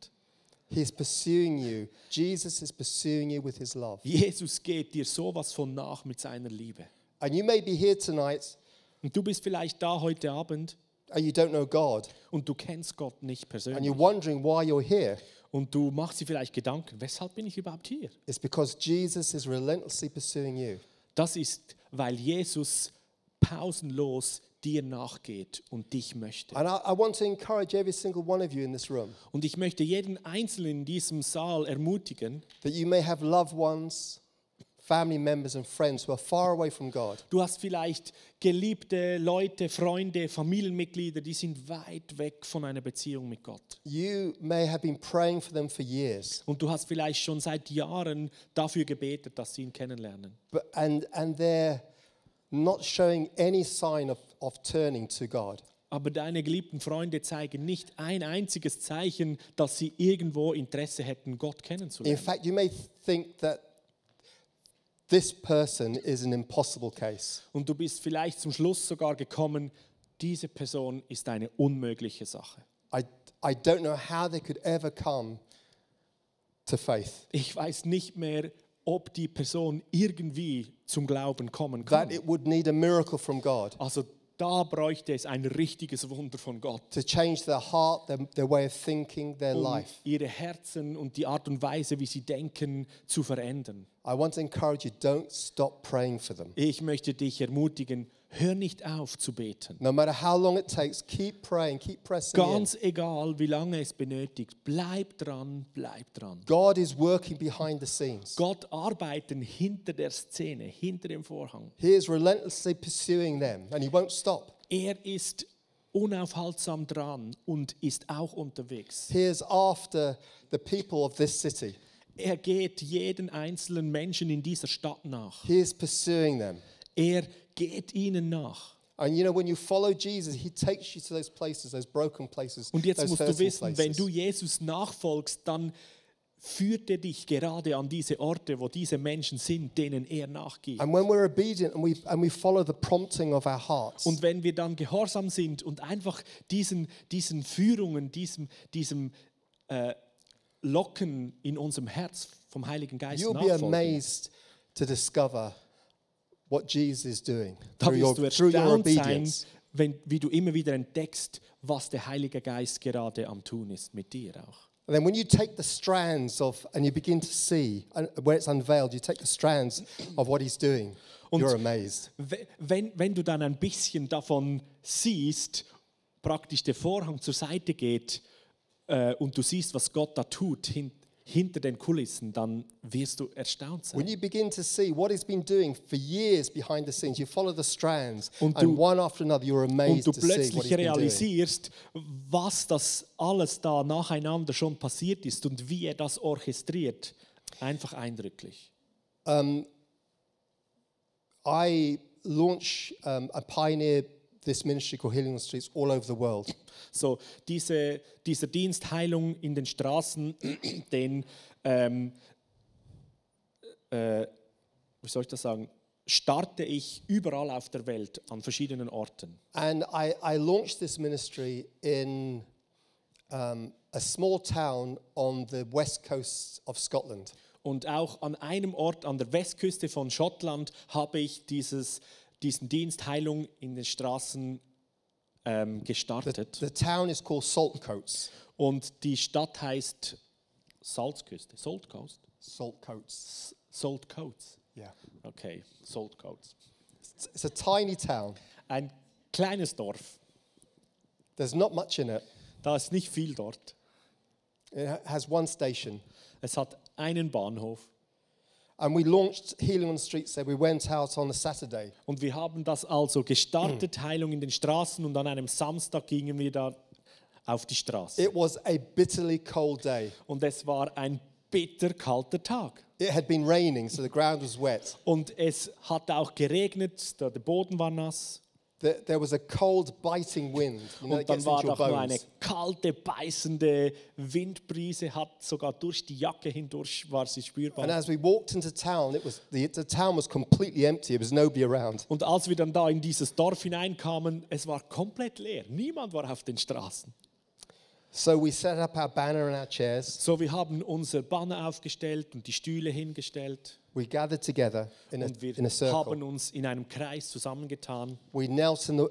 Speaker 1: He's pursuing you. Jesus is pursuing you with His love.
Speaker 2: Jesus geht dir sowas von nach mit seiner Liebe.
Speaker 1: And you may be here tonight
Speaker 2: Und du bist vielleicht da heute Abend
Speaker 1: and you don't know God
Speaker 2: und du kennst Gott nicht
Speaker 1: and
Speaker 2: persönlich.
Speaker 1: you're wondering why you're here.
Speaker 2: Und du machst dir vielleicht Gedanken, weshalb bin ich überhaupt hier?
Speaker 1: It's because Jesus is relentlessly pursuing you.
Speaker 2: Das ist, weil Jesus pausenlos dir nachgeht und dich möchte.
Speaker 1: And I, I want to encourage every single one of you in this room
Speaker 2: Und ich möchte jeden Einzelnen in diesem Saal ermutigen,
Speaker 1: that you may have loved ones, family members and friends who are far away from God.
Speaker 2: Du hast vielleicht geliebte Leute, Freunde, Familienmitglieder, die sind weit weg von einer Beziehung mit Gott.
Speaker 1: You may have been praying for them for years,
Speaker 2: Und du hast vielleicht schon seit Jahren dafür gebetet, dass sie ihn kennenlernen.
Speaker 1: but, and, and they're not showing any sign of, of turning to God.
Speaker 2: Aber deine geliebten Freunde zeigen nicht ein einziges Zeichen, dass sie irgendwo Interesse hätten, Gott
Speaker 1: In
Speaker 2: kennenzulernen.
Speaker 1: fact, you may think that this person is an impossible case.
Speaker 2: Und du bist vielleicht zum Schluss sogar gekommen, diese Person ist eine unmögliche Sache.
Speaker 1: I, I don't know how they could ever come to faith.
Speaker 2: Ich weiß nicht mehr, ob die Person irgendwie zum Glauben kommen
Speaker 1: That
Speaker 2: kann.
Speaker 1: it would need a miracle from God
Speaker 2: Also da bräuchte es ein richtiges Wunder von Gott.
Speaker 1: to change their heart, their, their way of thinking, their
Speaker 2: um
Speaker 1: life.
Speaker 2: ihre Herzen und die Art und Weise, wie sie denken, zu verändern.
Speaker 1: I want to encourage you don't stop praying for them.
Speaker 2: Ich möchte dich ermutigen, hör nicht auf zu beten.
Speaker 1: No matter how long it takes, keep praying, keep pressing in.
Speaker 2: Ganz egal, wie lange es benötigt, bleib dran, bleib dran.
Speaker 1: God is working behind the scenes.
Speaker 2: Gott arbeitet hinter der Szene, hinter dem Vorhang.
Speaker 1: He is relentlessly pursuing them and he won't stop.
Speaker 2: Er ist unaufhaltsam dran und ist auch unterwegs.
Speaker 1: He is after the people of this city.
Speaker 2: Er geht jeden einzelnen Menschen in dieser Stadt nach.
Speaker 1: He is pursuing them.
Speaker 2: Er geht ihnen nach.
Speaker 1: And you know, when you follow Jesus, he takes you to those places, those broken places,
Speaker 2: Und jetzt musst du wissen, wenn
Speaker 1: places.
Speaker 2: du Jesus nachfolgst, dann führt er dich gerade an diese Orte, wo diese Menschen sind, denen er nachgeht.
Speaker 1: And when we're obedient and we, and we follow the prompting of our hearts,
Speaker 2: Und wenn wir dann gehorsam sind und einfach diesen, diesen Führungen, diesem, diesem äh, Locken in unserem Herz vom Heiligen Geist
Speaker 1: you'll be
Speaker 2: nachfolgen,
Speaker 1: amazed to discover what Jesus is doing
Speaker 2: da
Speaker 1: through your, through your
Speaker 2: sein,
Speaker 1: obedience.
Speaker 2: wenn, wie du immer wieder entdeckst, was der Heilige Geist gerade am tun ist mit dir auch.
Speaker 1: And then when you take the strands of, and you begin to see, where it's unveiled, you take the strands of what he's doing,
Speaker 2: Und-
Speaker 1: you're amazed.
Speaker 2: We- Wenn, wenn du dann ein bisschen davon siehst, praktisch der Vorhang zur Seite geht äh, und du siehst, was Gott da tut hin, hinter den Kulissen, dann wirst du erstaunt sein.
Speaker 1: When you begin to see what he's been doing for years behind the scenes, you follow the strands,
Speaker 2: Und
Speaker 1: and
Speaker 2: du-
Speaker 1: one after another, you're
Speaker 2: Und
Speaker 1: amazed
Speaker 2: du
Speaker 1: see what
Speaker 2: plötzlich realisierst, was das alles da nacheinander schon passiert ist und wie er das orchestriert. Einfach eindrücklich.
Speaker 1: I launch um, I pioneer this ministry called Healing on the Streets all over the world.
Speaker 2: So, diese, dieser Dienst Heilung in den Straßen, den, ähm, äh, wie soll ich das sagen, starte ich überall auf der Welt an verschiedenen Orten.
Speaker 1: And I, I launched this ministry in um, a small town on the west coast of Scotland.
Speaker 2: Und auch an einem Ort an der Westküste von Schottland habe ich dieses, diesen Dienst Heilung in den Straßen ähm,
Speaker 1: The,
Speaker 2: gestartet.
Speaker 1: the town is called Saltcoats.
Speaker 2: Und die Stadt heißt Salzküste, Salt Coast,
Speaker 1: Saltcoats.
Speaker 2: Salt Coats.
Speaker 1: Yeah.
Speaker 2: Okay, Salt Coats.
Speaker 1: It's, it's a tiny town.
Speaker 2: Ein kleines Dorf.
Speaker 1: There's not much in it.
Speaker 2: Da ist nicht viel dort.
Speaker 1: It ha- has one station.
Speaker 2: Es hat einen Bahnhof.
Speaker 1: And we launched Healing on the Streets there. We went out on a Saturday.
Speaker 2: Und wir haben das also gestartet. Heilung in den Straßen. Und an einem Samstag gingen wir da auf die Straße.
Speaker 1: It was a bitterly cold day.
Speaker 2: Und es war ein bitter kalter Tag.
Speaker 1: It had been raining, so the ground was wet.
Speaker 2: Und es hat auch geregnet, der Boden war nass.
Speaker 1: There, was a cold, biting wind. You know,
Speaker 2: Und dann war doch nur eine kalte, beißende Windbrise, hat sogar durch die Jacke hindurch war sie
Speaker 1: And
Speaker 2: spürbar.
Speaker 1: as we walked into town, it was the, the town was completely empty. There was nobody around.
Speaker 2: Und als wir dann da in dieses Dorf hineinkamen, es war komplett leer. Niemand war auf den Straßen.
Speaker 1: So we set up our banner and our chairs.
Speaker 2: So, wir haben unser Banner aufgestellt und die Stühle hingestellt.
Speaker 1: We gathered together in a,
Speaker 2: Und wir
Speaker 1: in a circle.
Speaker 2: haben uns in einem Kreis zusammengetan.
Speaker 1: We knelt in the,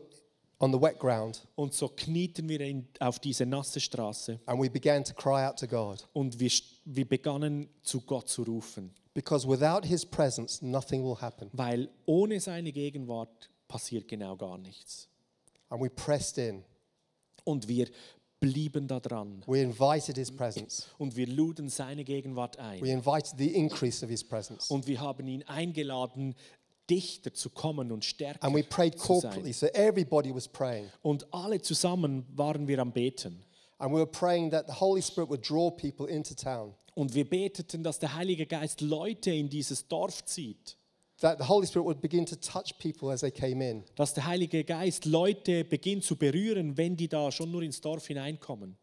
Speaker 1: on the wet ground
Speaker 2: Und so knieten wir in, auf diese nasse Straße.
Speaker 1: and we began to cry out to God.
Speaker 2: Und wir, wir begannen zu Gott zu rufen.
Speaker 1: Because without his presence, nothing will happen.
Speaker 2: Weil ohne seine Gegenwart passiert genau gar nichts.
Speaker 1: And we pressed in.
Speaker 2: Und wir blieben da dran.
Speaker 1: We invited his presence.
Speaker 2: Und wir luden seine Gegenwart ein.
Speaker 1: We invited the increase of his presence.
Speaker 2: Und wir haben ihn eingeladen, dichter zu kommen und stärker
Speaker 1: And we prayed
Speaker 2: zu
Speaker 1: corporately,
Speaker 2: sein.
Speaker 1: so everybody was praying.
Speaker 2: Und alle zusammen waren wir am Beten.
Speaker 1: And we were praying that the Holy Spirit would draw people into town,
Speaker 2: Und wir beteten, dass der Heilige Geist Leute in dieses Dorf zieht.
Speaker 1: That the Holy Spirit would begin to touch people as they came in.
Speaker 2: Dass der Heilige Geist Leute beginnt zu berühren, wenn die da schon nur ins Dorf hineinkommen.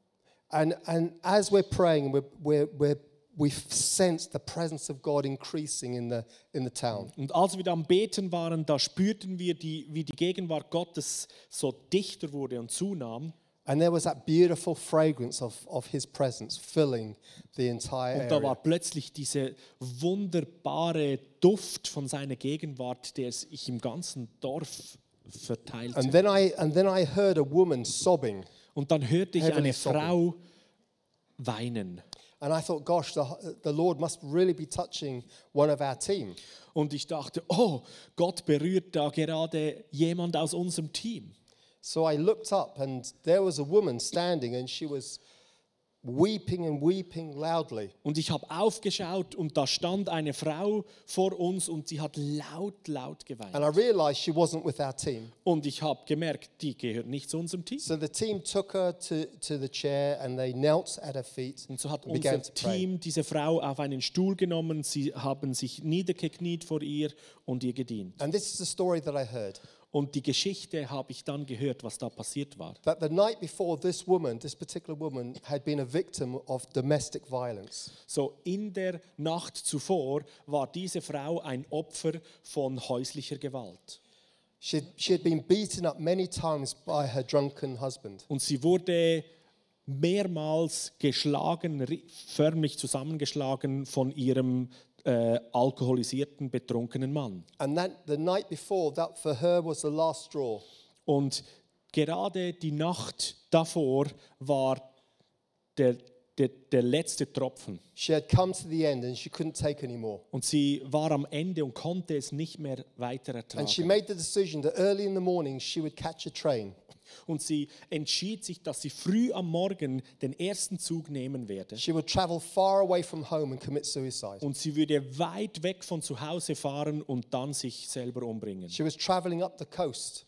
Speaker 1: And, and as we're praying, we're, we're, we're, we sensed the presence of God increasing in the, in the town.
Speaker 2: Und als wir da am Beten waren, da spürten wir, die, wie die Gegenwart Gottes so dichter wurde und zunahm.
Speaker 1: And there was that beautiful fragrance of, of his presence filling the entire
Speaker 2: Und da war
Speaker 1: area.
Speaker 2: plötzlich dieser wunderbare Duft von seiner Gegenwart, der sich im ganzen Dorf verteilte.
Speaker 1: And then I, and then I heard a woman sobbing.
Speaker 2: Und dann hörte ich eine. Frau weinen.
Speaker 1: And I thought, gosh, the, the Lord must really be touching one of our team.
Speaker 2: Und ich dachte, oh, Gott berührt da gerade jemand aus unserem Team.
Speaker 1: So I looked up, and there was a woman standing, and she was weeping and weeping loudly.
Speaker 2: Und ich habe aufgeschaut und da stand eine Frau vor uns und sie hat laut, laut geweint.
Speaker 1: And I realized she wasn't with our team.
Speaker 2: Und ich habe gemerkt, die gehört nicht zu unserem Team.
Speaker 1: So the team took her to, to the chair and they knelt at her feet
Speaker 2: Und so hat
Speaker 1: and began
Speaker 2: unser
Speaker 1: to pray.
Speaker 2: Team diese Frau auf einen Stuhl genommen, sie haben sich niedergekniet vor ihr und ihr gedient.
Speaker 1: And this is the story that I heard.
Speaker 2: Und die Geschichte habe ich dann gehört, was da passiert war.
Speaker 1: That the night before, this woman, this particular woman, had been a victim of domestic violence.
Speaker 2: So in der Nacht zuvor war diese Frau ein Opfer von häuslicher Gewalt.
Speaker 1: She she had been beaten up many times by her drunken husband.
Speaker 2: Und sie wurde mehrmals geschlagen, förmlich zusammengeschlagen von ihrem äh, alkoholisierten, betrunkenen Mann.
Speaker 1: And that the night before, that for her was the last straw.
Speaker 2: Und gerade die Nacht davor war der, der, der letzte Tropfen.
Speaker 1: She had come to the end and she couldn't take anymore.
Speaker 2: Und sie war am Ende und konnte es nicht mehr weiter
Speaker 1: And she
Speaker 2: ertragen.
Speaker 1: made the decision that early in the morning she would catch a train
Speaker 2: Und sie entschied sich, dass sie früh am Morgen den ersten Zug nehmen werde.
Speaker 1: She would travel far away from home and commit suicide.
Speaker 2: Und sie würde weit weg von zu Hause fahren und dann sich selber umbringen.
Speaker 1: She was traveling up the coast,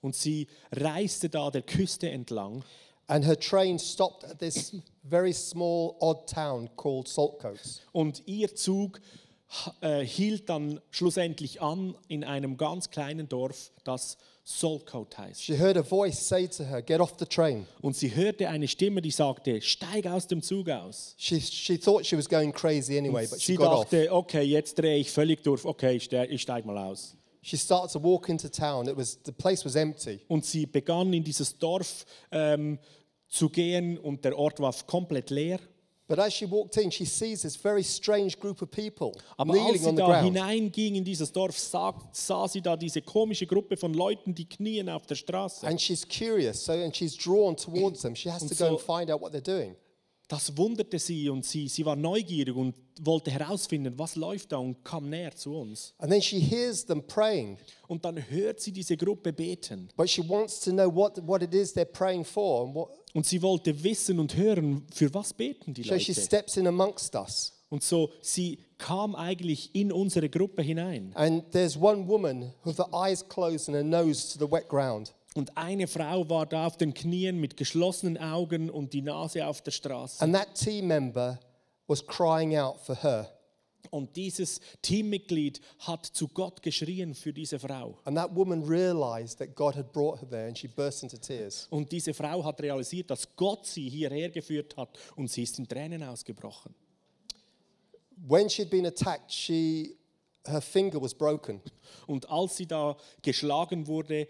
Speaker 2: Und sie reiste da der Küste entlang.
Speaker 1: and her train stopped at this very small, odd town called Saltcoats.
Speaker 2: Und ihr Zug äh, hielt dann schlussendlich an in einem ganz kleinen Dorf, das Solcote heißt.
Speaker 1: She heard a voice say to her, Get off the train.
Speaker 2: Und sie hörte eine Stimme, die sagte, steig aus dem Zug aus.
Speaker 1: She, she thought she was going crazy anyway, but she
Speaker 2: Sie
Speaker 1: got off.
Speaker 2: dachte, okay, jetzt drehe ich völlig durch, okay, ich ste- ich steig mal aus.
Speaker 1: She started to walk into town. It was, the place was empty.
Speaker 2: Und sie begann in dieses Dorf ähm, zu gehen und der Ort war komplett leer.
Speaker 1: But as she walked in, she sees this very strange group of people
Speaker 2: Aber als
Speaker 1: kneeling
Speaker 2: sie
Speaker 1: on the
Speaker 2: da
Speaker 1: ground.
Speaker 2: hineinging in dieses Dorf, sah, sah sie da diese komische Gruppe von Leuten, die knien auf der Straße.
Speaker 1: And she's curious, so and she's drawn towards them. She has to go and find out what they're doing.
Speaker 2: Das wunderte sie und sie, sie war neugierig und wollte herausfinden, was läuft da und kam näher zu uns.
Speaker 1: And then she hears them praying,
Speaker 2: Und dann hört sie diese Gruppe beten.
Speaker 1: but she wants to know what, what it is they're praying for. And what,
Speaker 2: Und sie wollte wissen und hören, für was beten die
Speaker 1: so she
Speaker 2: Leute.
Speaker 1: steps in amongst us.
Speaker 2: Und so, sie kam eigentlich in unsere Gruppe hinein.
Speaker 1: And there's one woman with her eyes closed and her nose to the wet ground.
Speaker 2: Und eine Frau war da auf den Knien mit geschlossenen Augen und die Nase auf der Straße.
Speaker 1: And that team member was crying out for her.
Speaker 2: Und dieses Teammitglied hat zu Gott geschrien für diese Frau.
Speaker 1: And that woman realized that God had brought her there and she burst into tears.
Speaker 2: Und diese Frau hat realisiert, dass Gott sie hierher geführt hat und sie ist in Tränen ausgebrochen.
Speaker 1: When she'd been attacked, she, her finger was broken.
Speaker 2: Und als sie da geschlagen wurde,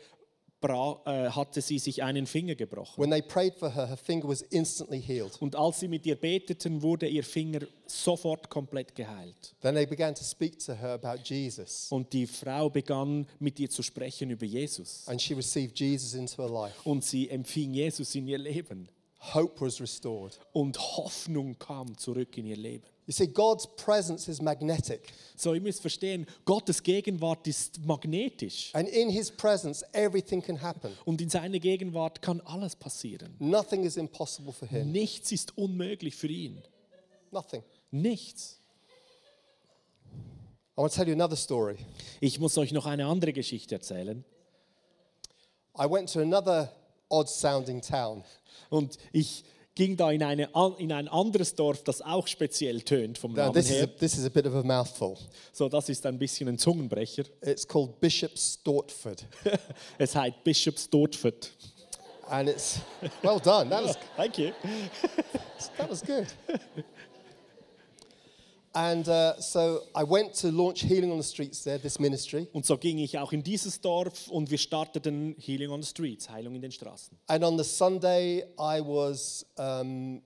Speaker 2: hatte sie sich einen Finger gebrochen.
Speaker 1: When they prayed for her, her finger was instantly healed.
Speaker 2: Und als sie mit ihr beteten, wurde ihr Finger sofort komplett geheilt.
Speaker 1: Then they began to speak to her about Jesus.
Speaker 2: Und die Frau begann mit ihr zu sprechen über Jesus.
Speaker 1: And she received Jesus into her life.
Speaker 2: Und sie empfing Jesus in ihr Leben.
Speaker 1: hope was restored.
Speaker 2: und Hoffnung kam zurück in ihr Leben.
Speaker 1: You see, God's presence is magnetic.
Speaker 2: So, ihr müsst verstehen, Gottes Gegenwart ist magnetisch.
Speaker 1: And in his presence, everything can happen.
Speaker 2: Und in seiner Gegenwart kann alles passieren.
Speaker 1: Nothing is impossible for him.
Speaker 2: Nichts ist unmöglich für ihn.
Speaker 1: Nothing.
Speaker 2: Nichts.
Speaker 1: I want to tell you another story.
Speaker 2: Ich muss euch noch eine andere Geschichte erzählen.
Speaker 1: I went to another odd sounding town.
Speaker 2: Und ich ging da in, eine, in ein anderes Dorf, das auch speziell tönt vom
Speaker 1: Now,
Speaker 2: Namen
Speaker 1: this is, a,
Speaker 2: her.
Speaker 1: this is a bit of a mouthful.
Speaker 2: So, das ist ein bisschen ein Zungenbrecher.
Speaker 1: It's called Bishop Stortford.
Speaker 2: es heißt Bishops Dortford.
Speaker 1: And it's, well done. That was,
Speaker 2: Thank you.
Speaker 1: that was good. And uh, so I went to launch Healing on the Streets there, this ministry.
Speaker 2: Und so ging ich auch in dieses Dorf und wir starteten Healing on the Streets, Heilung in den Straßen.
Speaker 1: And on the Sunday, I was um,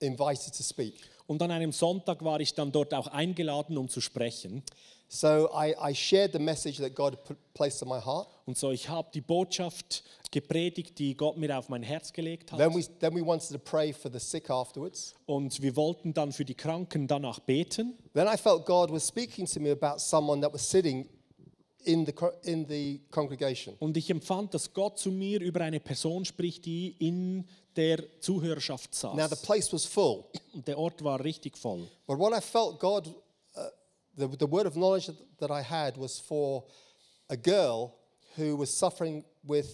Speaker 1: invited to speak.
Speaker 2: Und an einem Sonntag war ich dann dort auch eingeladen, um zu sprechen.
Speaker 1: So I, I shared the message that God placed on my heart.
Speaker 2: Und so, ich habe die Botschaft gepredigt, die Gott mir auf mein Herz gelegt hat.
Speaker 1: Then we, then we wanted to pray for the sick afterwards.
Speaker 2: Und wir wollten dann für die Kranken danach beten.
Speaker 1: Then I felt God was speaking to me about someone that was sitting in the, in the congregation.
Speaker 2: Und ich empfand, dass Gott zu mir über eine Person spricht, die in der Zuhörerschaft
Speaker 1: Now, the
Speaker 2: saß.
Speaker 1: place was full.
Speaker 2: Und der Ort war richtig voll.
Speaker 1: But what I felt God, the, the word of knowledge that, I had was for a girl who was suffering with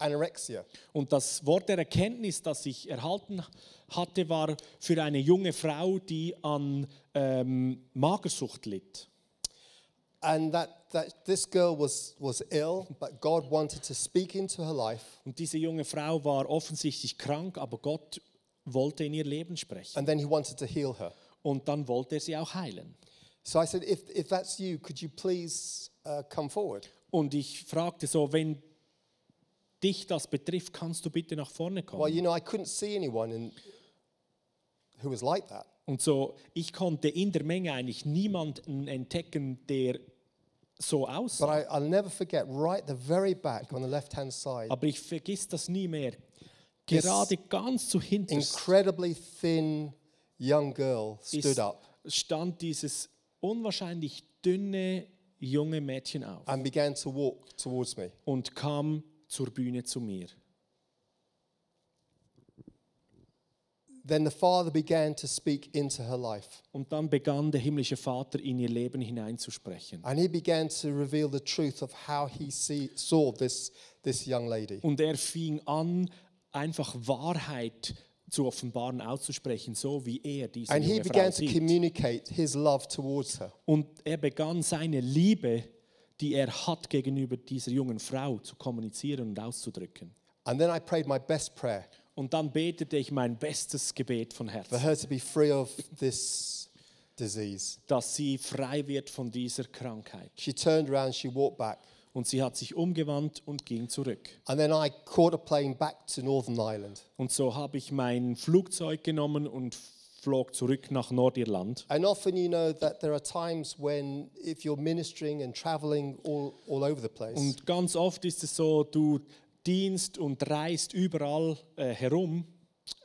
Speaker 1: anorexia.
Speaker 2: Und das Wort der Erkenntnis, das ich erhalten hatte, war für eine junge Frau, die an ähm, Magersucht litt.
Speaker 1: And that, that this girl was, was ill, but God wanted to speak into her life.
Speaker 2: Und diese junge Frau war offensichtlich krank, aber Gott wollte in ihr Leben sprechen.
Speaker 1: And then he wanted to heal her.
Speaker 2: Und dann wollte er sie auch heilen.
Speaker 1: So I said, if, if that's you, could you please uh, come forward?
Speaker 2: Und ich fragte so, wenn dich das betrifft, kannst du bitte nach vorne
Speaker 1: Well,
Speaker 2: kommen?
Speaker 1: you know, I couldn't see anyone in, who was like that.
Speaker 2: Und so, ich konnte in der Menge eigentlich niemanden entdecken, der so
Speaker 1: But
Speaker 2: aussah.
Speaker 1: I, I'll never forget, right the very back on the left hand side,
Speaker 2: Aber ich vergiss das nie mehr. Gerade ganz zu hinten
Speaker 1: incredibly thin young girl stood up
Speaker 2: stand dieses unwahrscheinlich dünne junge Mädchen auf
Speaker 1: and began to walk towards me.
Speaker 2: und kam zur Bühne zu mir.
Speaker 1: Then the father began to speak into her life.
Speaker 2: Und dann begann der himmlische Vater in ihr Leben hineinzusprechen.
Speaker 1: And he began to reveal the truth of how he see, saw this, this young lady.
Speaker 2: Und er fing an, einfach Wahrheit zu offenbaren, auszusprechen, so wie er diese
Speaker 1: And he
Speaker 2: junge Frau
Speaker 1: began to
Speaker 2: sieht.
Speaker 1: communicate his love towards her.
Speaker 2: Und er begann seine Liebe, die er hat gegenüber dieser jungen Frau, zu kommunizieren und auszudrücken.
Speaker 1: And then I prayed my best prayer
Speaker 2: Und dann betete ich mein bestes Gebet von
Speaker 1: for
Speaker 2: Herzen,
Speaker 1: her to be free of this disease.
Speaker 2: dass sie frei wird von dieser Krankheit.
Speaker 1: She turned around, she walked back.
Speaker 2: Und sie hat sich umgewandt und ging zurück.
Speaker 1: And then I caught a plane back to Northern Ireland.
Speaker 2: Und so habe ich mein Flugzeug genommen und flog zurück nach Nordirland.
Speaker 1: And often you know that there are times when, if you're ministering and traveling all, all over the place,
Speaker 2: Und ganz oft ist es so, du dienst und reist überall äh, herum.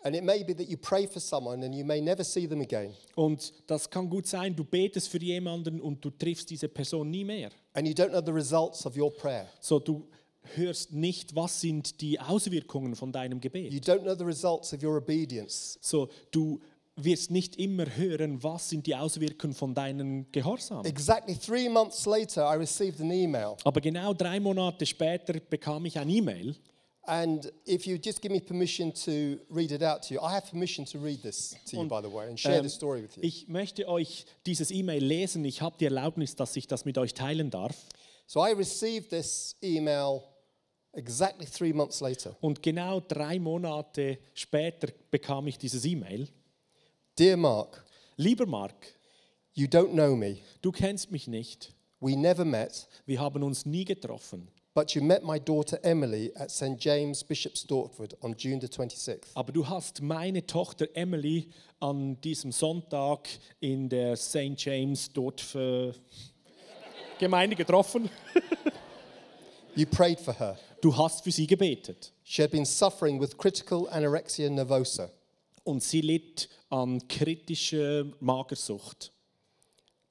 Speaker 1: And it may be that you pray for someone and you may never see them again,
Speaker 2: Und das kann gut sein, du betest für jemanden und du triffst diese Person nie mehr.
Speaker 1: and you don't know the results of your prayer.
Speaker 2: So du hörst nicht, was sind die Auswirkungen von deinem Gebet.
Speaker 1: You don't know the results of your obedience.
Speaker 2: So du wirst nicht immer hören, was sind die Auswirkungen von deinem Gehorsam.
Speaker 1: Exactly three months later, I received an email.
Speaker 2: Aber genau drei Monate später bekam ich ein E-Mail.
Speaker 1: And if you just give me permission to read it out to you, I have permission to read this to you, by the way, and share
Speaker 2: Ähm,
Speaker 1: the story with you.
Speaker 2: Ich möchte euch dieses E-Mail lesen. Ich habe die Erlaubnis, dass ich das mit euch teilen darf.
Speaker 1: So I received this email exactly three months later.
Speaker 2: Und genau drei Monate später bekam ich dieses E-Mail.
Speaker 1: Dear Mark,
Speaker 2: Lieber Mark,
Speaker 1: you don't know me.
Speaker 2: du kennst mich nicht.
Speaker 1: We never met,
Speaker 2: Wir haben uns nie getroffen.
Speaker 1: But you met my daughter Emily at St. James Bishop Stortford on June the 26th.
Speaker 2: Aber du hast meine Tochter Emily an diesem Sonntag in der St. James dort Gemeinde getroffen.
Speaker 1: You prayed for her.
Speaker 2: du hast für sie gebetet.
Speaker 1: She had been suffering with critical anorexia nervosa.
Speaker 2: Und sie litt an kritischer Magersucht.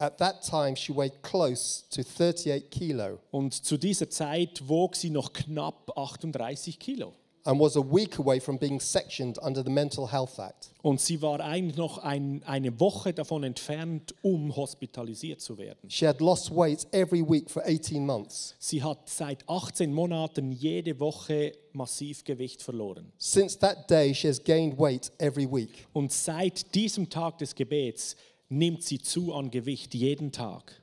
Speaker 1: At that time, she weighed close to 38 kilo
Speaker 2: Und zu dieser Zeit wog sie noch knapp 38 Kilo.
Speaker 1: and was a week away from being sectioned under the Mental Health Act.
Speaker 2: Und sie war eigentlich noch ein, eine Woche davon entfernt, um hospitalisiert zu werden.
Speaker 1: She had lost weight every week for 18 months.
Speaker 2: Sie hat seit 18 Monaten jede Woche massiv Gewicht verloren.
Speaker 1: Since that day, she has gained weight every week.
Speaker 2: Und seit diesem Tag des Gebets nimmt sie zu an Gewicht jeden Tag.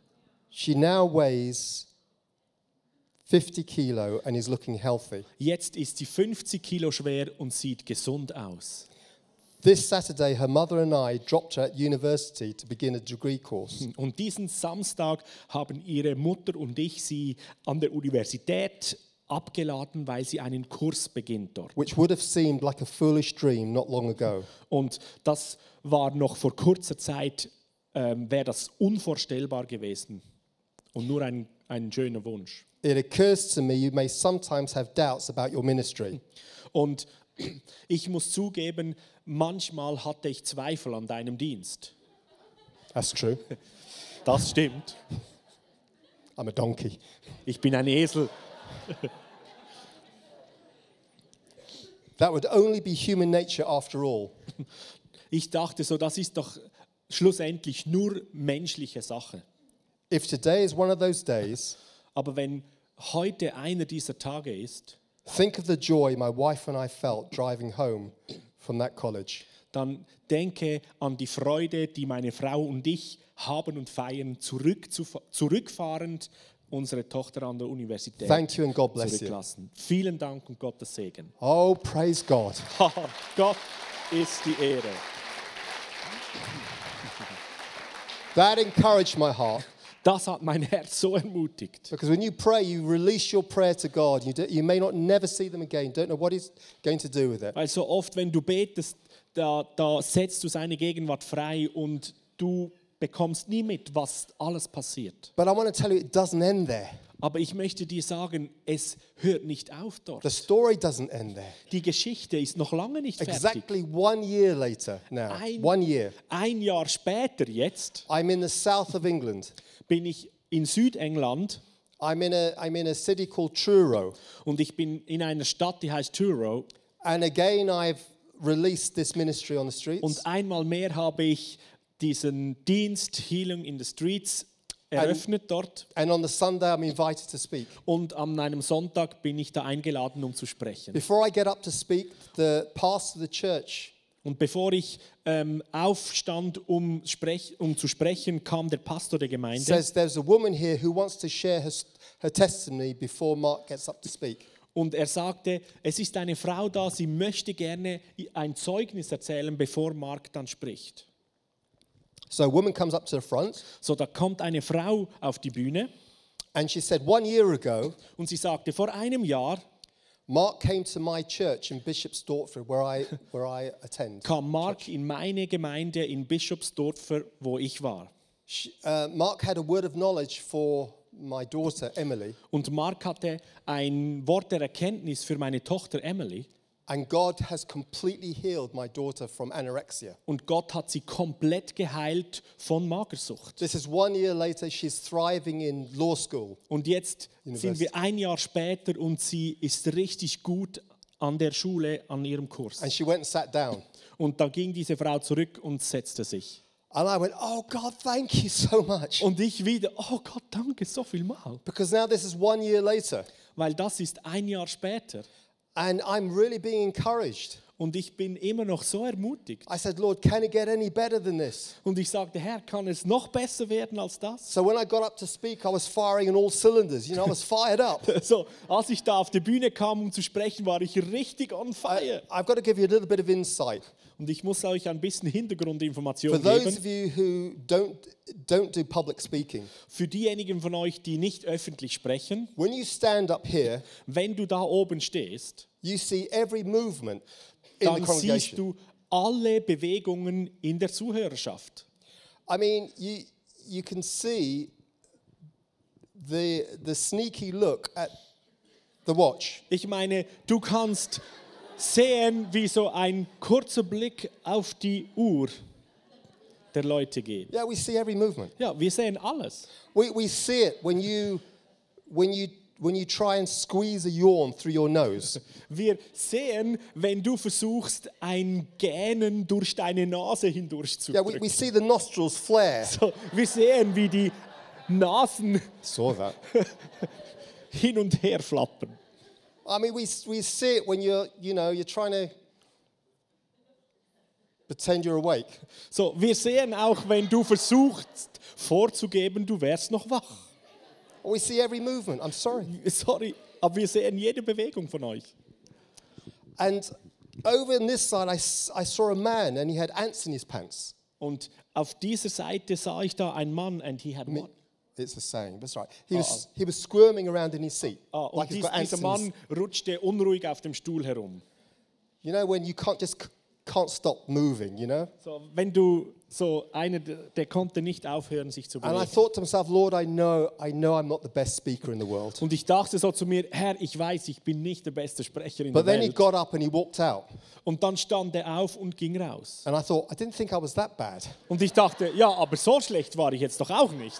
Speaker 1: She now weighs 50 kilo and is looking healthy.
Speaker 2: Jetzt ist sie 50 Kilo schwer und sieht gesund aus.
Speaker 1: This Saturday, her mother and I dropped her at university to begin a degree course.
Speaker 2: Und diesen Samstag haben ihre Mutter und ich sie an der Universität abgeladen, weil sie einen Kurs beginnt dort.
Speaker 1: which would have seemed like a foolish dream not long ago.
Speaker 2: Und das war noch vor kurzer Zeit, ähm, wäre das unvorstellbar gewesen. Und nur ein, ein schöner Wunsch.
Speaker 1: It occurs to me you may sometimes have doubts about your ministry.
Speaker 2: Und ich muss zugeben, manchmal hatte ich Zweifel an deinem Dienst.
Speaker 1: That's true.
Speaker 2: Das stimmt.
Speaker 1: I'm a donkey.
Speaker 2: Ich bin ein Esel.
Speaker 1: That would only be human nature after all.
Speaker 2: Ich dachte so, das ist doch schlussendlich nur menschliche Sache.
Speaker 1: If today is one of those days,
Speaker 2: Aber wenn heute einer dieser Tage ist,
Speaker 1: think of the joy my wife and I felt driving home from that college.
Speaker 2: dann denke an die Freude, die meine Frau und ich haben und feiern, zurück zu, zurückfahrend unsere Tochter an der Universität
Speaker 1: Thank you and God bless you.
Speaker 2: zurücklassen. Vielen Dank und Gottes Segen.
Speaker 1: Oh, praise God.
Speaker 2: Gott ist die Ehre.
Speaker 1: That encouraged my heart
Speaker 2: Das hat mein Herz so ermutigt.
Speaker 1: because when you pray, you release your prayer to God. You, do, you may not never see them again, don't know what He's going to do with it.
Speaker 2: Weil so oft, wenn du betest, da, da setzt du seine Gegenwart frei und du bekommst nie mit, was alles passiert.
Speaker 1: But I want to tell you, it doesn't end there.
Speaker 2: Aber ich möchte dir sagen, es hört nicht auf dort.
Speaker 1: The story doesn't end there.
Speaker 2: Die Geschichte ist noch lange nicht fertig.
Speaker 1: Exactly one year later now,
Speaker 2: Ein,
Speaker 1: one year,
Speaker 2: ein Jahr später jetzt
Speaker 1: I'm in the south of England.
Speaker 2: bin ich in Südengland
Speaker 1: I'm in a, I'm in a city called Truro.
Speaker 2: und ich bin in einer Stadt, die heißt Truro.
Speaker 1: And again, I've released this ministry on the streets.
Speaker 2: Und einmal mehr habe ich diesen Dienst Healing in the Streets eröffnet dort.
Speaker 1: And on the Sunday, I'm invited to speak.
Speaker 2: Und an einem Sonntag bin ich da eingeladen, um zu sprechen.
Speaker 1: Before I get up to speak, the pastor of the church
Speaker 2: Und bevor ich ähm, aufstand, um, sprech, um zu sprechen, kam der Pastor der Gemeinde
Speaker 1: says there's a woman here who wants to share her, her testimony before Mark gets up to speak.
Speaker 2: und er sagte, es ist eine Frau da, sie möchte gerne ein Zeugnis erzählen, bevor Mark dann spricht.
Speaker 1: So a woman comes up to the front
Speaker 2: So, da kommt eine Frau auf die Bühne
Speaker 1: and she said, One year ago,
Speaker 2: und sie sagte, vor einem Jahr
Speaker 1: Mark came to my church in Bishop's where I, where I attend.
Speaker 2: kam Mark in meine Gemeinde in Bischofsdorfer, wo ich war.
Speaker 1: She, uh, Mark had a word of knowledge for my daughter, Emily,
Speaker 2: Und Mark hatte ein Wort der Erkenntnis für meine Tochter Emily.
Speaker 1: And God has completely healed my daughter from anorexia.
Speaker 2: Und Gott hat sie komplett geheilt von Magersucht.
Speaker 1: This is one year later, she's thriving in law school.
Speaker 2: Und jetzt sind
Speaker 1: University.
Speaker 2: wir ein Jahr später und sie ist richtig gut an der Schule, an ihrem Kurs.
Speaker 1: And she went and sat down.
Speaker 2: Und da ging diese Frau zurück und setzte sich.
Speaker 1: And I went, Oh, God, thank you so much.
Speaker 2: Und ich wieder, oh Gott, danke so viel mal.
Speaker 1: Because now this is one year later,
Speaker 2: Weil das ist ein Jahr später.
Speaker 1: And I'm really being encouraged.
Speaker 2: Und ich bin immer noch so ermutigt.
Speaker 1: I said, Lord, can it get any better than this?
Speaker 2: Und ich sagte, Herr, kann es noch besser werden als das?
Speaker 1: So when I got up to speak, I was firing on all cylinders. You know, I was fired up.
Speaker 2: So, als ich da auf die Bühne kam, um zu sprechen, war ich richtig on
Speaker 1: I,
Speaker 2: fire.
Speaker 1: I've got to give you a little bit of insight.
Speaker 2: Und ich muss euch ein bisschen
Speaker 1: For
Speaker 2: Hintergrundinformation
Speaker 1: those
Speaker 2: geben.
Speaker 1: of you who don't, don't do public speaking,
Speaker 2: Für diejenigen von euch, die nicht öffentlich sprechen,
Speaker 1: when you stand up here,
Speaker 2: wenn du da oben stehst,
Speaker 1: you see every movement in the
Speaker 2: dann siehst du alle Bewegungen in der Zuhörerschaft.
Speaker 1: I mean, you, you can see the, the sneaky look at the watch.
Speaker 2: Ich meine, du kannst sehen, wie so ein kurzer Blick auf die Uhr der Leute geht.
Speaker 1: Yeah, we see every movement.
Speaker 2: Ja, wir sehen alles.
Speaker 1: We, we see it when you, when, you, when you try and squeeze a yawn through your nose.
Speaker 2: Wir sehen, wenn du versuchst, ein Gähnen durch deine Nase
Speaker 1: Yeah, we,
Speaker 2: hindurchzudrücken.
Speaker 1: we see the nostrils flare.
Speaker 2: So, wir sehen, wie die Nasen
Speaker 1: Saw that.
Speaker 2: hin und her flappern.
Speaker 1: I mean, we, we see it when you're, you know, you're trying to pretend you're awake.
Speaker 2: So, wir sehen auch, wenn du versuchst vorzugeben, du wärst noch wach.
Speaker 1: We see every movement. I'm sorry.
Speaker 2: Sorry, aber wir sehen jede Bewegung von euch.
Speaker 1: And over on this side, I, I saw a man and he had ants in his pants.
Speaker 2: Und auf dieser Seite sah ich da einen Mann and he had what?
Speaker 1: It's a saying, that's right. He was, he was squirming around in his seat.
Speaker 2: Ah, und
Speaker 1: like
Speaker 2: dies, dieser Mann rutschte unruhig auf dem Stuhl herum.
Speaker 1: You know, when you can't just can't stop moving, you know?
Speaker 2: So, wenn du so einer, der konnte nicht aufhören, sich zu
Speaker 1: And I
Speaker 2: bewegen.
Speaker 1: thought to myself, Lord, I know, I know I'm not the best speaker in the world.
Speaker 2: Und ich dachte so zu mir, Herr, ich weiß, ich bin nicht der beste Sprecher in
Speaker 1: But
Speaker 2: der
Speaker 1: then he
Speaker 2: Welt.
Speaker 1: got up and he walked out.
Speaker 2: Und dann stand er auf und ging raus.
Speaker 1: And I thought, I didn't think I was that bad.
Speaker 2: Und ich dachte, ja, aber so schlecht war ich jetzt doch auch nicht.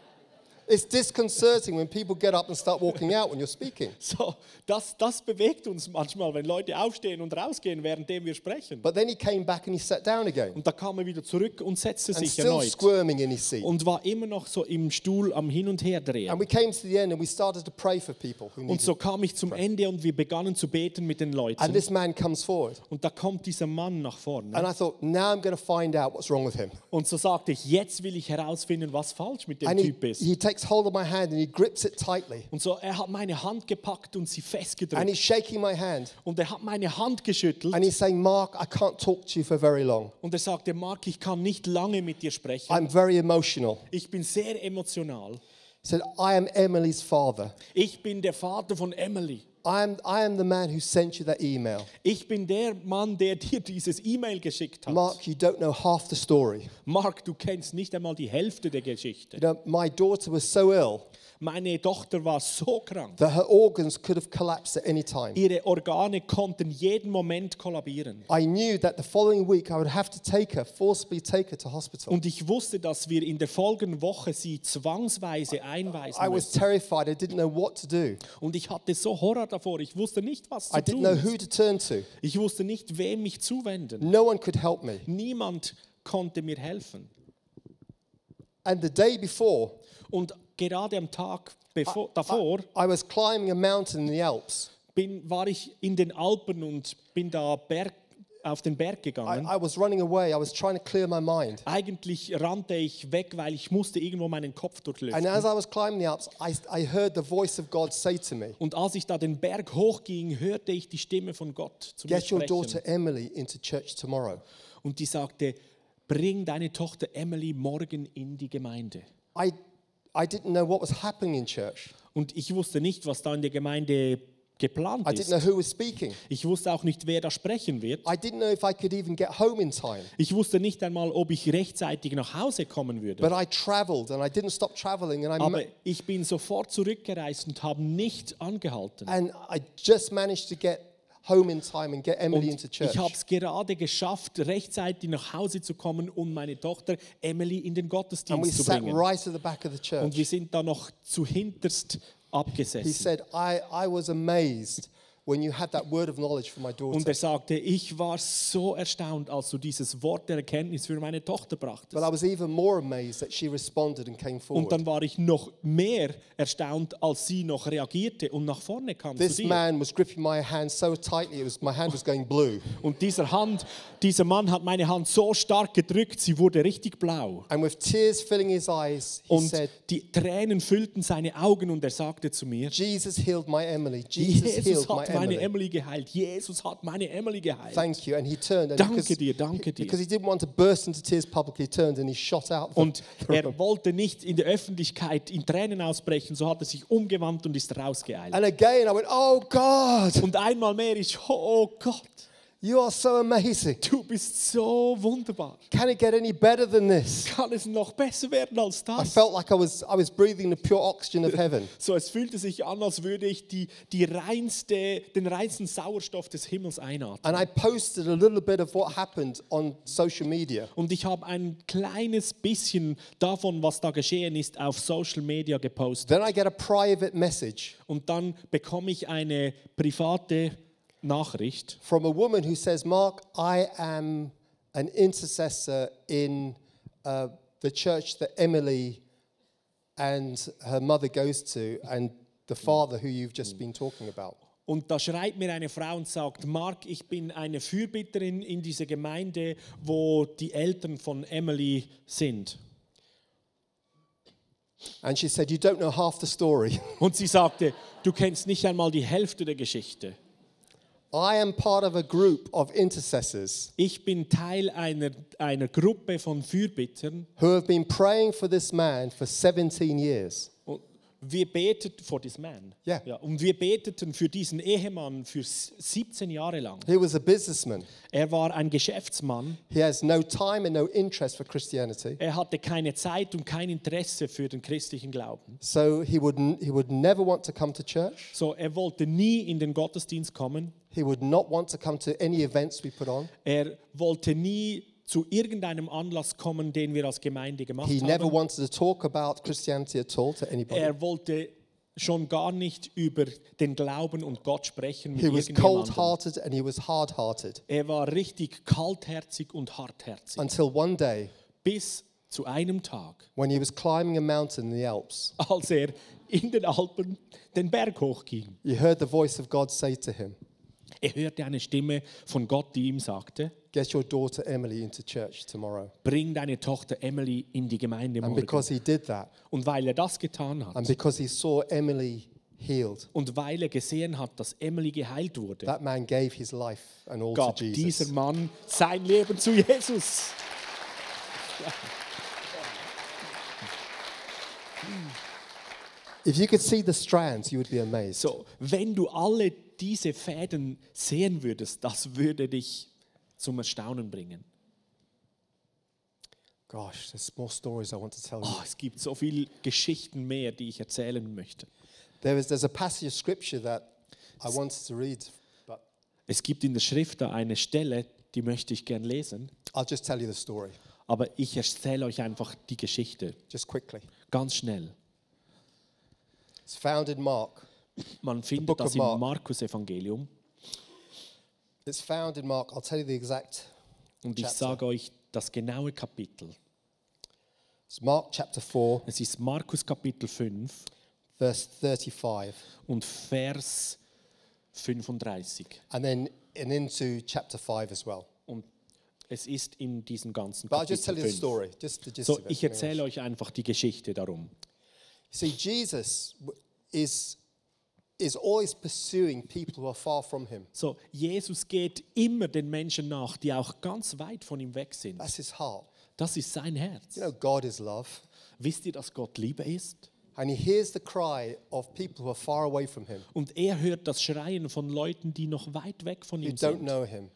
Speaker 1: It's disconcerting when people get up and start walking out when you're speaking.
Speaker 2: So, das, das bewegt uns manchmal, wenn Leute aufstehen und rausgehen, währenddem wir sprechen.
Speaker 1: But then he came back and he sat down again
Speaker 2: Und da kam er wieder zurück und setzte
Speaker 1: and
Speaker 2: sich
Speaker 1: still
Speaker 2: erneut.
Speaker 1: squirming in his seat.
Speaker 2: Und war immer noch so im Stuhl am Hin und Her drehen.
Speaker 1: And we came to the end and we started to pray for people who
Speaker 2: Und
Speaker 1: needed.
Speaker 2: so kam ich zum Ende und wir begannen zu beten mit den
Speaker 1: And
Speaker 2: Leuten.
Speaker 1: this man comes forward.
Speaker 2: Und da kommt dieser Mann nach vorne.
Speaker 1: And I thought, now I'm going to find out what's wrong with him.
Speaker 2: Und so sagte ich, jetzt will ich herausfinden, was falsch mit dem
Speaker 1: And he,
Speaker 2: Typ ist.
Speaker 1: he takes hold of my hand and he grips it tightly.
Speaker 2: Und so, er hat meine Hand gepackt und sie
Speaker 1: And
Speaker 2: festgedrückt.
Speaker 1: he's shaking my hand.
Speaker 2: Und er hat meine Hand geschüttelt.
Speaker 1: And he's saying, Mark, I can't talk to you for very long.
Speaker 2: Und er sagte, Mark, ich kann nicht lange mit dir sprechen.
Speaker 1: I'm very emotional.
Speaker 2: Ich bin sehr emotional.
Speaker 1: He said, I am Emily's father.
Speaker 2: Ich bin der Vater von Emily.
Speaker 1: I am, I am the man who sent you that email.
Speaker 2: Ich bin der Mann, der dir dieses E-Mail geschickt hat.
Speaker 1: Mark, you don't know half the story.
Speaker 2: Mark, du kennst nicht einmal die Hälfte der Geschichte.
Speaker 1: You know, my daughter was so ill
Speaker 2: Meine Tochter war so krank.
Speaker 1: that her organs could have collapsed at any time.
Speaker 2: Ihre Organe konnten jeden Moment kollabieren.
Speaker 1: I knew that the following week I would have to take her, forcibly take her to hospital.
Speaker 2: Und ich wusste, dass wir in der folgenden Woche sie zwangsweise einweisen
Speaker 1: I was terrified. I didn't know what to do.
Speaker 2: Und ich hatte so Horror davor. Ich wusste nicht, was
Speaker 1: I
Speaker 2: zu
Speaker 1: didn't know
Speaker 2: tun
Speaker 1: who
Speaker 2: ist.
Speaker 1: to turn to.
Speaker 2: Ich wusste nicht, wem mich zuwenden.
Speaker 1: No one could help me.
Speaker 2: Niemand konnte mir helfen.
Speaker 1: And the day before,
Speaker 2: Und gerade am Tag bevor, davor
Speaker 1: I was climbing a mountain in the Alps.
Speaker 2: bin, war ich in den Alpen und bin da Berg, auf den Berg
Speaker 1: I,
Speaker 2: gegangen.
Speaker 1: I was running away. I was trying to clear my mind.
Speaker 2: Eigentlich rannte ich weg, weil ich musste irgendwo meinen Kopf
Speaker 1: And
Speaker 2: durchlüften.
Speaker 1: as I was climbing the Alps, I, I heard the voice of God say to me,
Speaker 2: Und als ich da den Berg hochging, hörte ich die Stimme von Gott zu mir
Speaker 1: Get your
Speaker 2: sprechen.
Speaker 1: daughter Emily into church tomorrow.
Speaker 2: Und die sagte, bring deine Tochter Emily morgen in die Gemeinde.
Speaker 1: I, I didn't know what was happening in church.
Speaker 2: Und ich wusste nicht, was da in der Gemeinde geplant
Speaker 1: I didn't
Speaker 2: ist.
Speaker 1: know who was speaking.
Speaker 2: Ich wusste auch nicht, wer da sprechen wird.
Speaker 1: I didn't know if I could even get home in time.
Speaker 2: Ich wusste nicht einmal, ob ich rechtzeitig nach Hause kommen würde.
Speaker 1: But I traveled and I didn't stop traveling and I,
Speaker 2: Aber ich bin sofort zurückgereist und habe nicht angehalten.
Speaker 1: and I just managed to get home in time and get Emily
Speaker 2: Und
Speaker 1: into church.
Speaker 2: ich habe es gerade geschafft, rechtzeitig nach Hause zu kommen und meine Tochter Emily in den Gottesdienst zu
Speaker 1: sat
Speaker 2: bringen.
Speaker 1: right at the back of the
Speaker 2: Und
Speaker 1: church.
Speaker 2: wir sind da noch zu hinterst
Speaker 1: He
Speaker 2: abgesessen.
Speaker 1: said, I, I was amazed when you had that word of knowledge for my
Speaker 2: Und
Speaker 1: daughter.
Speaker 2: er sagte, ich war so erstaunt, als du dieses Wort der Erkenntnis für meine Tochter brachtest.
Speaker 1: I was even more amazed that she responded and came
Speaker 2: Und dann war ich noch mehr erstaunt, als sie noch reagierte und nach vorne kam zu
Speaker 1: This
Speaker 2: dir.
Speaker 1: man was gripping my hand so tightly, it was, my hand was going blue.
Speaker 2: Und dieser, Hand, dieser Mann hat meine Hand so stark gedrückt, sie wurde richtig blau.
Speaker 1: And with tears filling his eyes, he
Speaker 2: Und
Speaker 1: said,
Speaker 2: die Tränen füllten seine Augen und er sagte zu mir,
Speaker 1: Jesus healed my Emily. Jesus,
Speaker 2: Jesus
Speaker 1: healed my
Speaker 2: meine
Speaker 1: Emily.
Speaker 2: Emily geheilt. Jesus hat meine Emily geheilt.
Speaker 1: Thank you. And he turned. And
Speaker 2: Danke
Speaker 1: because,
Speaker 2: dir, danke dir.
Speaker 1: because he didn't want to burst into tears publicly, he turned and he shot out. the-
Speaker 2: Und er wollte nicht in der Öffentlichkeit in Tränen ausbrechen, so hat er sich umgewandt und ist rausgeeilt.
Speaker 1: And again, I went, Oh God.
Speaker 2: Und einmal mehr ich, oh Gott.
Speaker 1: You are so amazing.
Speaker 2: du bist so wunderbar.
Speaker 1: Can it get any better than this?
Speaker 2: Kann es noch besser werden als
Speaker 1: I
Speaker 2: das?
Speaker 1: felt like I was, I was breathing the pure oxygen of heaven.
Speaker 2: So, es fühlte sich an, als würde ich die, die reinste, den reinsten Sauerstoff des Himmels einatmen.
Speaker 1: And I posted a little bit of what happened on social media.
Speaker 2: Und ich habe ein kleines bisschen davon, was da geschehen ist, auf Social Media gepostet.
Speaker 1: Then I get a private message
Speaker 2: Und dann bekomme ich eine private Nachricht
Speaker 1: from a woman who says, Mark, I am an intercessor in uh, the church that Emily and her mother goes to, and the father who you've just been talking about.
Speaker 2: Und da schreibt mir eine Frau und sagt, Mark, ich bin eine Fürbitterin in dieser Gemeinde, wo die Eltern von Emily sind.
Speaker 1: And she said, You don't know half the story.
Speaker 2: Und sie sagte, du kennst nicht einmal die Hälfte der Geschichte.
Speaker 1: I am part of a group of intercessors
Speaker 2: Ich bin Teil einer, einer Gruppe von Fürbittern
Speaker 1: who have been praying for this man for 17 years.
Speaker 2: Wir beteten for this man.
Speaker 1: Ja.
Speaker 2: Ja, und wir beteten für diesen Ehemann für s- 17 Jahre lang.
Speaker 1: He was a businessman.
Speaker 2: Er war ein Geschäftsmann.
Speaker 1: He has no time and no interest for Christianity.
Speaker 2: Er hatte keine Zeit und kein Interesse für den christlichen Glauben.
Speaker 1: So he would, he would never want to come to church.
Speaker 2: So, er wollte nie in den Gottesdienst kommen.
Speaker 1: He would not want to come to any events we put on.
Speaker 2: Er wollte nie zu irgendeinem Anlass kommen, den wir als Gemeinde gemacht
Speaker 1: He never
Speaker 2: haben.
Speaker 1: wanted to talk about Christianity at all to anybody.
Speaker 2: Er wollte schon gar nicht über den Glauben und Gott sprechen mit
Speaker 1: He was
Speaker 2: irgendjemandem.
Speaker 1: cold hearted and he was hard hearted
Speaker 2: Er war richtig kaltherzig und hartherzig.
Speaker 1: until one day
Speaker 2: Bis zu einem Tag,
Speaker 1: when he was climbing a mountain in the Alps.
Speaker 2: als er in den Alpen den Berg hochging.
Speaker 1: You heard the voice of God say to him,
Speaker 2: Er hörte eine Stimme von Gott, die ihm sagte,
Speaker 1: Get your daughter Emily into church tomorrow.
Speaker 2: bring deine Tochter Emily in die Gemeinde
Speaker 1: And
Speaker 2: morgen.
Speaker 1: because he did that,
Speaker 2: Und weil er das getan
Speaker 1: and
Speaker 2: hat
Speaker 1: because he saw Emily healed,
Speaker 2: und weil er gesehen hat, dass Emily geheilt wurde,
Speaker 1: that man gave his life and all
Speaker 2: gab
Speaker 1: to
Speaker 2: dieser
Speaker 1: Jesus.
Speaker 2: Mann sein Leben zu Jesus.
Speaker 1: If you could see the strands, you would be amazed.
Speaker 2: So, wenn du alle diese Fäden sehen würdest, das würde dich zum Erstaunen bringen.
Speaker 1: Gosh, there's more stories I want to tell you.
Speaker 2: Oh, es gibt so viele Geschichten mehr, die ich erzählen möchte.
Speaker 1: There is, there's a passage of scripture that I wanted to read, but
Speaker 2: Es gibt in der Schrift da eine Stelle, die möchte ich gern lesen,
Speaker 1: I'll just tell you the story,
Speaker 2: aber ich erzähle euch einfach die Geschichte
Speaker 1: just quickly.
Speaker 2: ganz schnell.
Speaker 1: It's found in Mark.
Speaker 2: Man
Speaker 1: book
Speaker 2: findet
Speaker 1: of
Speaker 2: das im
Speaker 1: Mark.
Speaker 2: Markus-Evangelium
Speaker 1: It's found in Mark. I'll tell you the exact.
Speaker 2: und ich
Speaker 1: Chapter.
Speaker 2: sage euch das genaue Kapitel.
Speaker 1: It's Mark chapter 4,
Speaker 2: Es ist Markus Kapitel 5
Speaker 1: verse 35,
Speaker 2: und Vers 35.
Speaker 1: and then and into chapter 5 as well.
Speaker 2: Und es ist in diesem ganzen
Speaker 1: But I'll just tell
Speaker 2: Kapitel
Speaker 1: you the
Speaker 2: 5.
Speaker 1: story, just the gist
Speaker 2: So,
Speaker 1: of it.
Speaker 2: ich erzähle euch einfach die Geschichte darum.
Speaker 1: See, Jesus w- is, is always pursuing people who are far from him.
Speaker 2: So, Jesus geht immer den Menschen nach, die auch ganz weit von ihm weg sind.
Speaker 1: That's his heart.
Speaker 2: Das ist sein Herz.
Speaker 1: You know, God is love.
Speaker 2: Wisst ihr, dass Gott Liebe ist?
Speaker 1: And he hears the cry of people who are far away from him,
Speaker 2: Und er hört das Schreien von Leuten, die noch weit weg von
Speaker 1: who
Speaker 2: ihm
Speaker 1: don't
Speaker 2: sind,
Speaker 1: know him,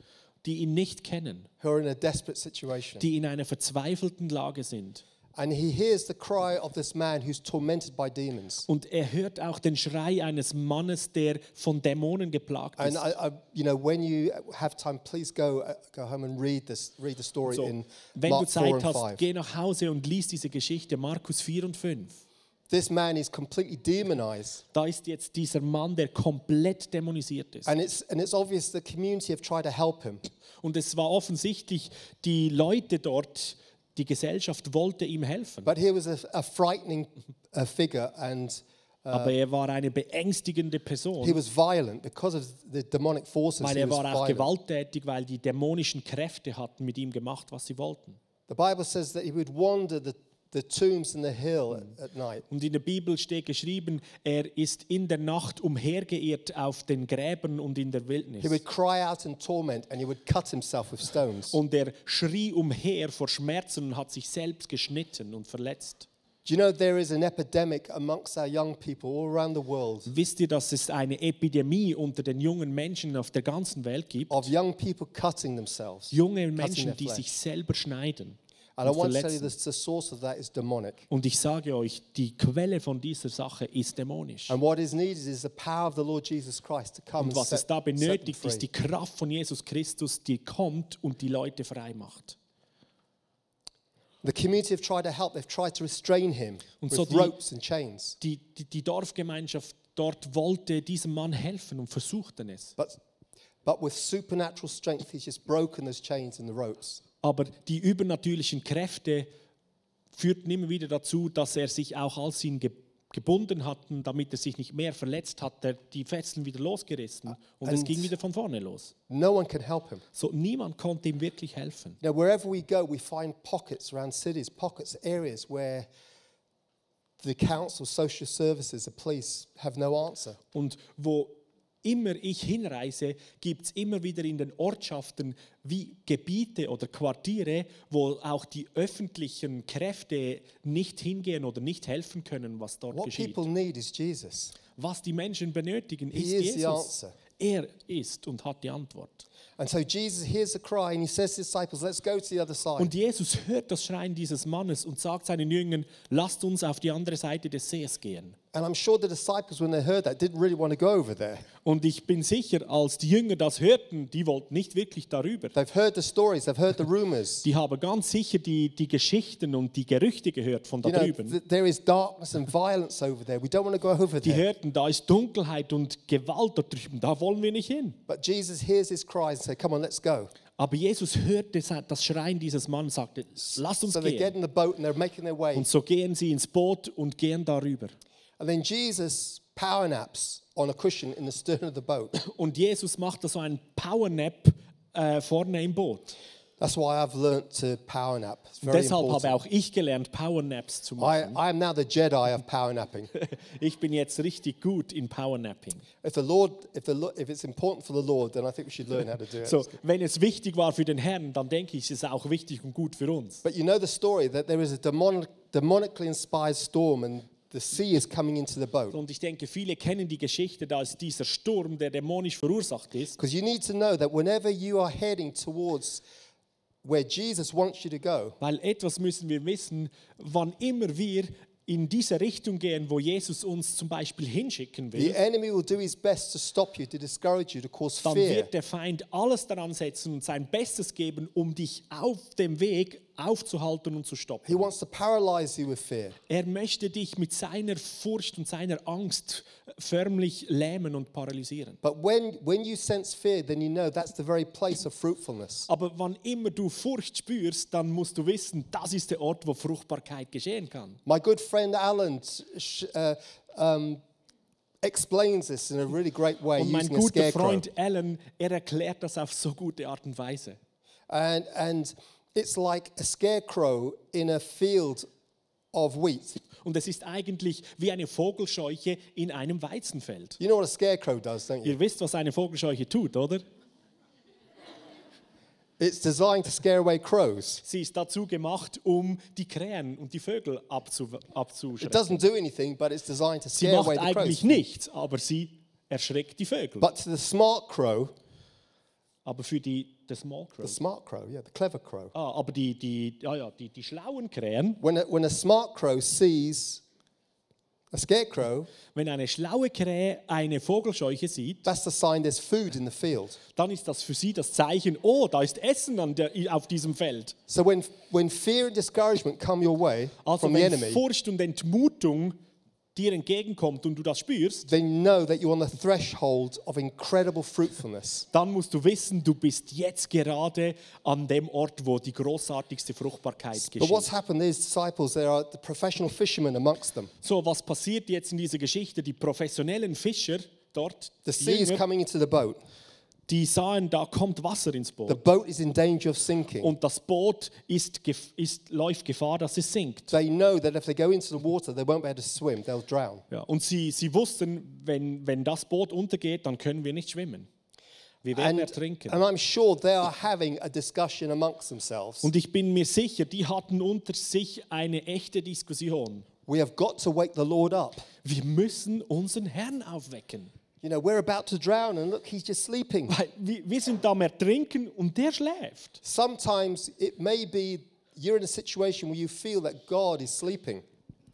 Speaker 2: die ihn nicht kennen,
Speaker 1: who are in a desperate situation.
Speaker 2: die in einer verzweifelten Lage sind.
Speaker 1: And he hears the cry of this man who's tormented by demons.
Speaker 2: Und er hört auch den Schrei eines Mannes, der von Dämonen geplagt
Speaker 1: And
Speaker 2: ist.
Speaker 1: I, I, you know, when you have time, please go go home and read this, read the story
Speaker 2: So,
Speaker 1: in
Speaker 2: wenn du
Speaker 1: Mark 4
Speaker 2: Zeit hast,
Speaker 1: 5.
Speaker 2: geh nach Hause und lies diese Geschichte, Markus 4 und 5.
Speaker 1: This man is completely demonized,
Speaker 2: Da ist jetzt dieser Mann, der komplett dämonisiert ist.
Speaker 1: and it's and it's obvious the community have tried to help him,
Speaker 2: Und es war offensichtlich, die Leute dort, die Gesellschaft wollte ihm helfen.
Speaker 1: but he was a, a frightening uh, figure, and
Speaker 2: Aber er war eine beängstigende
Speaker 1: he
Speaker 2: Person,
Speaker 1: was violent because of the demonic forces.
Speaker 2: weil
Speaker 1: He
Speaker 2: er war auch
Speaker 1: violent.
Speaker 2: gewalttätig, weil die dämonischen Kräfte hatten mit ihm gemacht, was sie wollten.
Speaker 1: The Bible says that he would wander the, the tombs in the hill at, night.
Speaker 2: Und in der Bibel steht geschrieben, er ist in der Nacht umhergeirrt auf den Gräbern und in der
Speaker 1: He
Speaker 2: Wildnis.
Speaker 1: would cry out in torment, and he would cut himself with stones.
Speaker 2: Und er schrie umher vor Schmerzen und hat sich selbst geschnitten und verletzt.
Speaker 1: Do you know there is an epidemic amongst our young people all around the world
Speaker 2: Wisst ihr, dass es eine Epidemie unter den jungen Menschen auf der ganzen Welt gibt?
Speaker 1: of young people cutting themselves?
Speaker 2: Junge Menschen, die sich selber schneiden und verletzen. Und ich sage euch, die Quelle von dieser Sache ist dämonisch. Und was es da benötigt, ist die Kraft von Jesus Christus, die kommt und die Leute frei macht.
Speaker 1: The community have tried to help. They've tried to restrain him
Speaker 2: Und
Speaker 1: with
Speaker 2: so die-
Speaker 1: ropes and chains.
Speaker 2: Die, die, die Dorfgemeinschaft dort wollte diesem Mann helfen und versuchten es.
Speaker 1: But, but with supernatural strength, he's just broken those chains and the ropes.
Speaker 2: Aber die übernatürlichen Kräfte führten immer wieder dazu, dass er sich auch als ihn ge gebunden hatten, damit er sich nicht mehr verletzt hat, die Fesseln wieder losgerissen und es
Speaker 1: And-
Speaker 2: ging wieder von vorne los.
Speaker 1: No one can help him.
Speaker 2: So niemand konnte ihm wirklich helfen.
Speaker 1: Now, wherever we go, we find pockets around cities, pockets, areas where the council, social services, the police have no answer.
Speaker 2: Und wo immer ich hinreise, gibt es immer wieder in den Ortschaften wie Gebiete oder Quartiere, wo auch die öffentlichen Kräfte nicht hingehen oder nicht helfen können, was dort
Speaker 1: What
Speaker 2: geschieht.
Speaker 1: people need is Jesus.
Speaker 2: Was die Menschen benötigen,
Speaker 1: He
Speaker 2: ist
Speaker 1: is the
Speaker 2: Jesus. Er ist und hat die Antwort.
Speaker 1: And so Jesus hears the cry and he says to his disciples, Let's go to the other side.
Speaker 2: Und Jesus hört das Schreien dieses Mannes und sagt seinen Jüngern, lasst uns auf die andere Seite des Sees gehen.
Speaker 1: And I'm sure the disciples, when they heard that, didn't really want to go over there.
Speaker 2: Und ich bin sicher, als die Jünger das hörten, die wollten nicht wirklich darüber.
Speaker 1: They've heard the stories, they've heard the rumors.
Speaker 2: Die haben ganz sicher die, die Geschichten und die Gerüchte gehört von da
Speaker 1: You know,
Speaker 2: drüben.
Speaker 1: th- there is darkness and violence over there. We don't want to go over
Speaker 2: Die
Speaker 1: there.
Speaker 2: hörten, da ist Dunkelheit und Gewalt da drüben, da wollen wir nicht hin.
Speaker 1: But Jesus hears his cries and says, Come on, let's go.
Speaker 2: Aber Jesus hörte das Schreien dieses Mannes, sagte, lasst uns
Speaker 1: So they get
Speaker 2: gehen.
Speaker 1: in the boat and they're making their way.
Speaker 2: Und so gehen sie ins Boot und gehen darüber.
Speaker 1: And then Jesus power naps on a cushion in the stern of the boat.
Speaker 2: Und Jesus macht da so einen Powernap äh, vorne im Boot.
Speaker 1: That's why I've learnt to power nap. It's very
Speaker 2: deshalb habe
Speaker 1: important.
Speaker 2: auch ich gelernt, Powernaps zu
Speaker 1: I,
Speaker 2: machen.
Speaker 1: I am now the Jedi of power napping.
Speaker 2: Ich bin jetzt richtig gut in Powernapping.
Speaker 1: If the Lord, if the Lo- if it's important for the Lord, then I think we should learn how to do it.
Speaker 2: So, wenn es wichtig war für den Herrn, dann denke ich, es ist auch wichtig und gut für uns.
Speaker 1: But you know the story that there is a demonic, demonically inspired storm and the sea is coming into the boat.
Speaker 2: Und ich denke, viele kennen die Geschichte, da ist dieser Sturm, der dämonisch verursacht ist.
Speaker 1: Because you need to know that whenever you are heading towards where Jesus wants you to go,
Speaker 2: Weil etwas müssen wir wissen, wann immer wir in diese Richtung gehen, wo Jesus uns zum Beispiel hinschicken
Speaker 1: the
Speaker 2: will,
Speaker 1: enemy will do his best to stop you, to discourage you, to cause
Speaker 2: dann wird der Feind alles daran setzen und sein Bestes geben, um dich auf dem Weg aufzuhalten und zu
Speaker 1: He
Speaker 2: stoppen.
Speaker 1: wants to paralyze you with fear.
Speaker 2: Er möchte dich mit seiner Furcht und seiner Angst förmlich lähmen und paralysieren.
Speaker 1: But when, when you sense fear, then you know that's the very place of fruitfulness.
Speaker 2: Aber wann immer du Furcht spürst, dann musst du wissen, das ist der Ort, wo Fruchtbarkeit geschehen kann.
Speaker 1: My good friend Alan uh, um, explains this in a really great way
Speaker 2: Und mein
Speaker 1: using a
Speaker 2: guter
Speaker 1: scarecrow.
Speaker 2: Freund Alan, er erklärt das auf so gute Art und Weise.
Speaker 1: And, and it's like a scarecrow in a field of wheat.
Speaker 2: Und es ist eigentlich wie eine Vogelscheuche in einem Weizenfeld.
Speaker 1: You know what a scarecrow does, don't you?
Speaker 2: Ihr wisst, was eine Vogelscheuche tut, oder?
Speaker 1: It's designed to scare away crows.
Speaker 2: Sie ist dazu gemacht, um die Krähen und die Vögel abzu
Speaker 1: It
Speaker 2: abzuschrecken.
Speaker 1: doesn't do anything, but it's designed to
Speaker 2: Sie
Speaker 1: scare
Speaker 2: macht
Speaker 1: away the
Speaker 2: eigentlich
Speaker 1: crows.
Speaker 2: nichts, aber sie erschreckt die Vögel.
Speaker 1: But to the smart crow,
Speaker 2: aber für die the small
Speaker 1: the
Speaker 2: crows.
Speaker 1: smart crow, yeah, the clever crow,
Speaker 2: Ah, aber die, die, ja, ja, die, die schlauen Krähen,
Speaker 1: when a, when a smart crow sees a scarecrow,
Speaker 2: wenn eine schlaue Krähe eine Vogelscheuche sieht,
Speaker 1: that's the sign there's food in the field.
Speaker 2: dann ist das für sie das Zeichen, oh, da ist Essen an der, auf diesem Feld.
Speaker 1: So when, when fear and discouragement come your way
Speaker 2: Also
Speaker 1: from the
Speaker 2: wenn
Speaker 1: enemy,
Speaker 2: Furcht und Entmutung dir entgegenkommt und du das spürst,
Speaker 1: then you know that you're on the threshold of incredible fruitfulness.
Speaker 2: dann musst du wissen, du bist jetzt gerade an dem Ort, wo die großartigste Fruchtbarkeit
Speaker 1: But what's
Speaker 2: geschieht.
Speaker 1: happened, these disciples, there are the professional fishermen amongst them.
Speaker 2: So, was passiert jetzt in dieser Geschichte? Die professionellen Fischer dort,
Speaker 1: The sea is
Speaker 2: Jünger,
Speaker 1: coming into the boat.
Speaker 2: Die sahen, da kommt Wasser ins
Speaker 1: The
Speaker 2: Boot.
Speaker 1: boat is in danger of sinking.
Speaker 2: Und das Boot ist, ist, läuft Gefahr, dass es sinkt.
Speaker 1: They know that if they go into the water, they won't be able to swim, they'll drown.
Speaker 2: Ja, und sie, sie wussten, wenn, wenn das Boot untergeht, dann können wir nicht schwimmen. Wir werden
Speaker 1: And,
Speaker 2: ertrinken.
Speaker 1: and I'm sure they are having a discussion amongst themselves.
Speaker 2: Und ich bin mir sicher, die hatten unter sich eine echte Diskussion.
Speaker 1: We have got to wake the Lord up.
Speaker 2: Wir müssen unseren Herrn aufwecken.
Speaker 1: You know, we're about to drown and look, he's just sleeping.
Speaker 2: Weil wir, sind am Ertrinken und der schläft.
Speaker 1: Sometimes it may be you're in a situation where you feel that God is sleeping.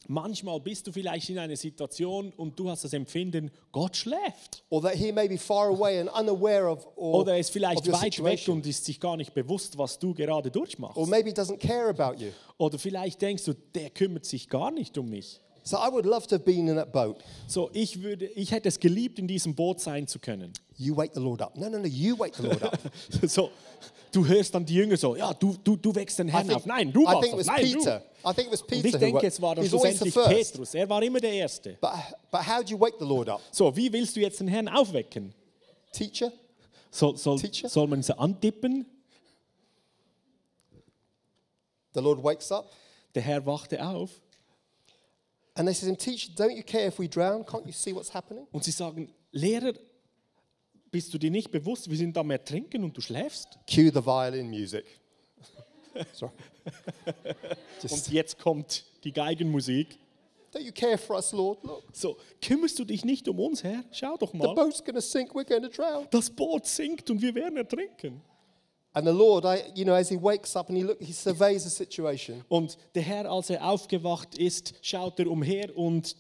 Speaker 2: Manchmal bist du vielleicht in einer Situation und du hast das Empfinden, Gott schläft.
Speaker 1: Or that he may be far away and unaware of, or,
Speaker 2: Oder er ist vielleicht weit weg und ist sich gar nicht bewusst, was du gerade durchmachst.
Speaker 1: Or maybe doesn't care about you.
Speaker 2: Oder vielleicht denkst du, der kümmert sich gar nicht um mich.
Speaker 1: So I would love to have been in that boat.
Speaker 2: So, ich, würde, ich hätte es geliebt, in diesem Boot sein zu können.
Speaker 1: You wake the Lord up. No, no, no, you wake the Lord up.
Speaker 2: So, du hörst dann die Jünger so, ja, du, du, du wächst den Herrn
Speaker 1: think,
Speaker 2: auf. Nein, du warst das. Nein,
Speaker 1: Peter.
Speaker 2: du.
Speaker 1: I think it was
Speaker 2: Und
Speaker 1: Peter
Speaker 2: ich
Speaker 1: who
Speaker 2: denke, es war dann schlussendlich. Petrus. Er war immer der Erste.
Speaker 1: But, but how do you wake the Lord up?
Speaker 2: So, wie willst du jetzt den Herrn aufwecken?
Speaker 1: Teacher?
Speaker 2: Soll, soll,
Speaker 1: Teacher?
Speaker 2: soll man sie antippen?
Speaker 1: The Lord wakes up
Speaker 2: Der Herr wachte auf
Speaker 1: and they says him, Teacher, don't you care if we drown? Can't you see what's happening?
Speaker 2: und sie sagen, Lehrer, bist du dir nicht bewusst, wir sind am Ertrinken und du schläfst?
Speaker 1: Cue the violin music. Sorry.
Speaker 2: Und jetzt kommt die Geigenmusik.
Speaker 1: don't you care for us, Lord? Look,
Speaker 2: So, kümmerst du dich nicht um uns, Herr? Schau doch
Speaker 1: the
Speaker 2: mal.
Speaker 1: boat's going to sink. We're to drown.
Speaker 2: Das Boot sinkt und wir werden ertrinken.
Speaker 1: And the Lord, I, you know, as he wakes up and he look, he surveys the situation.
Speaker 2: Und der Herr, als er aufgewacht ist, schaut er umher und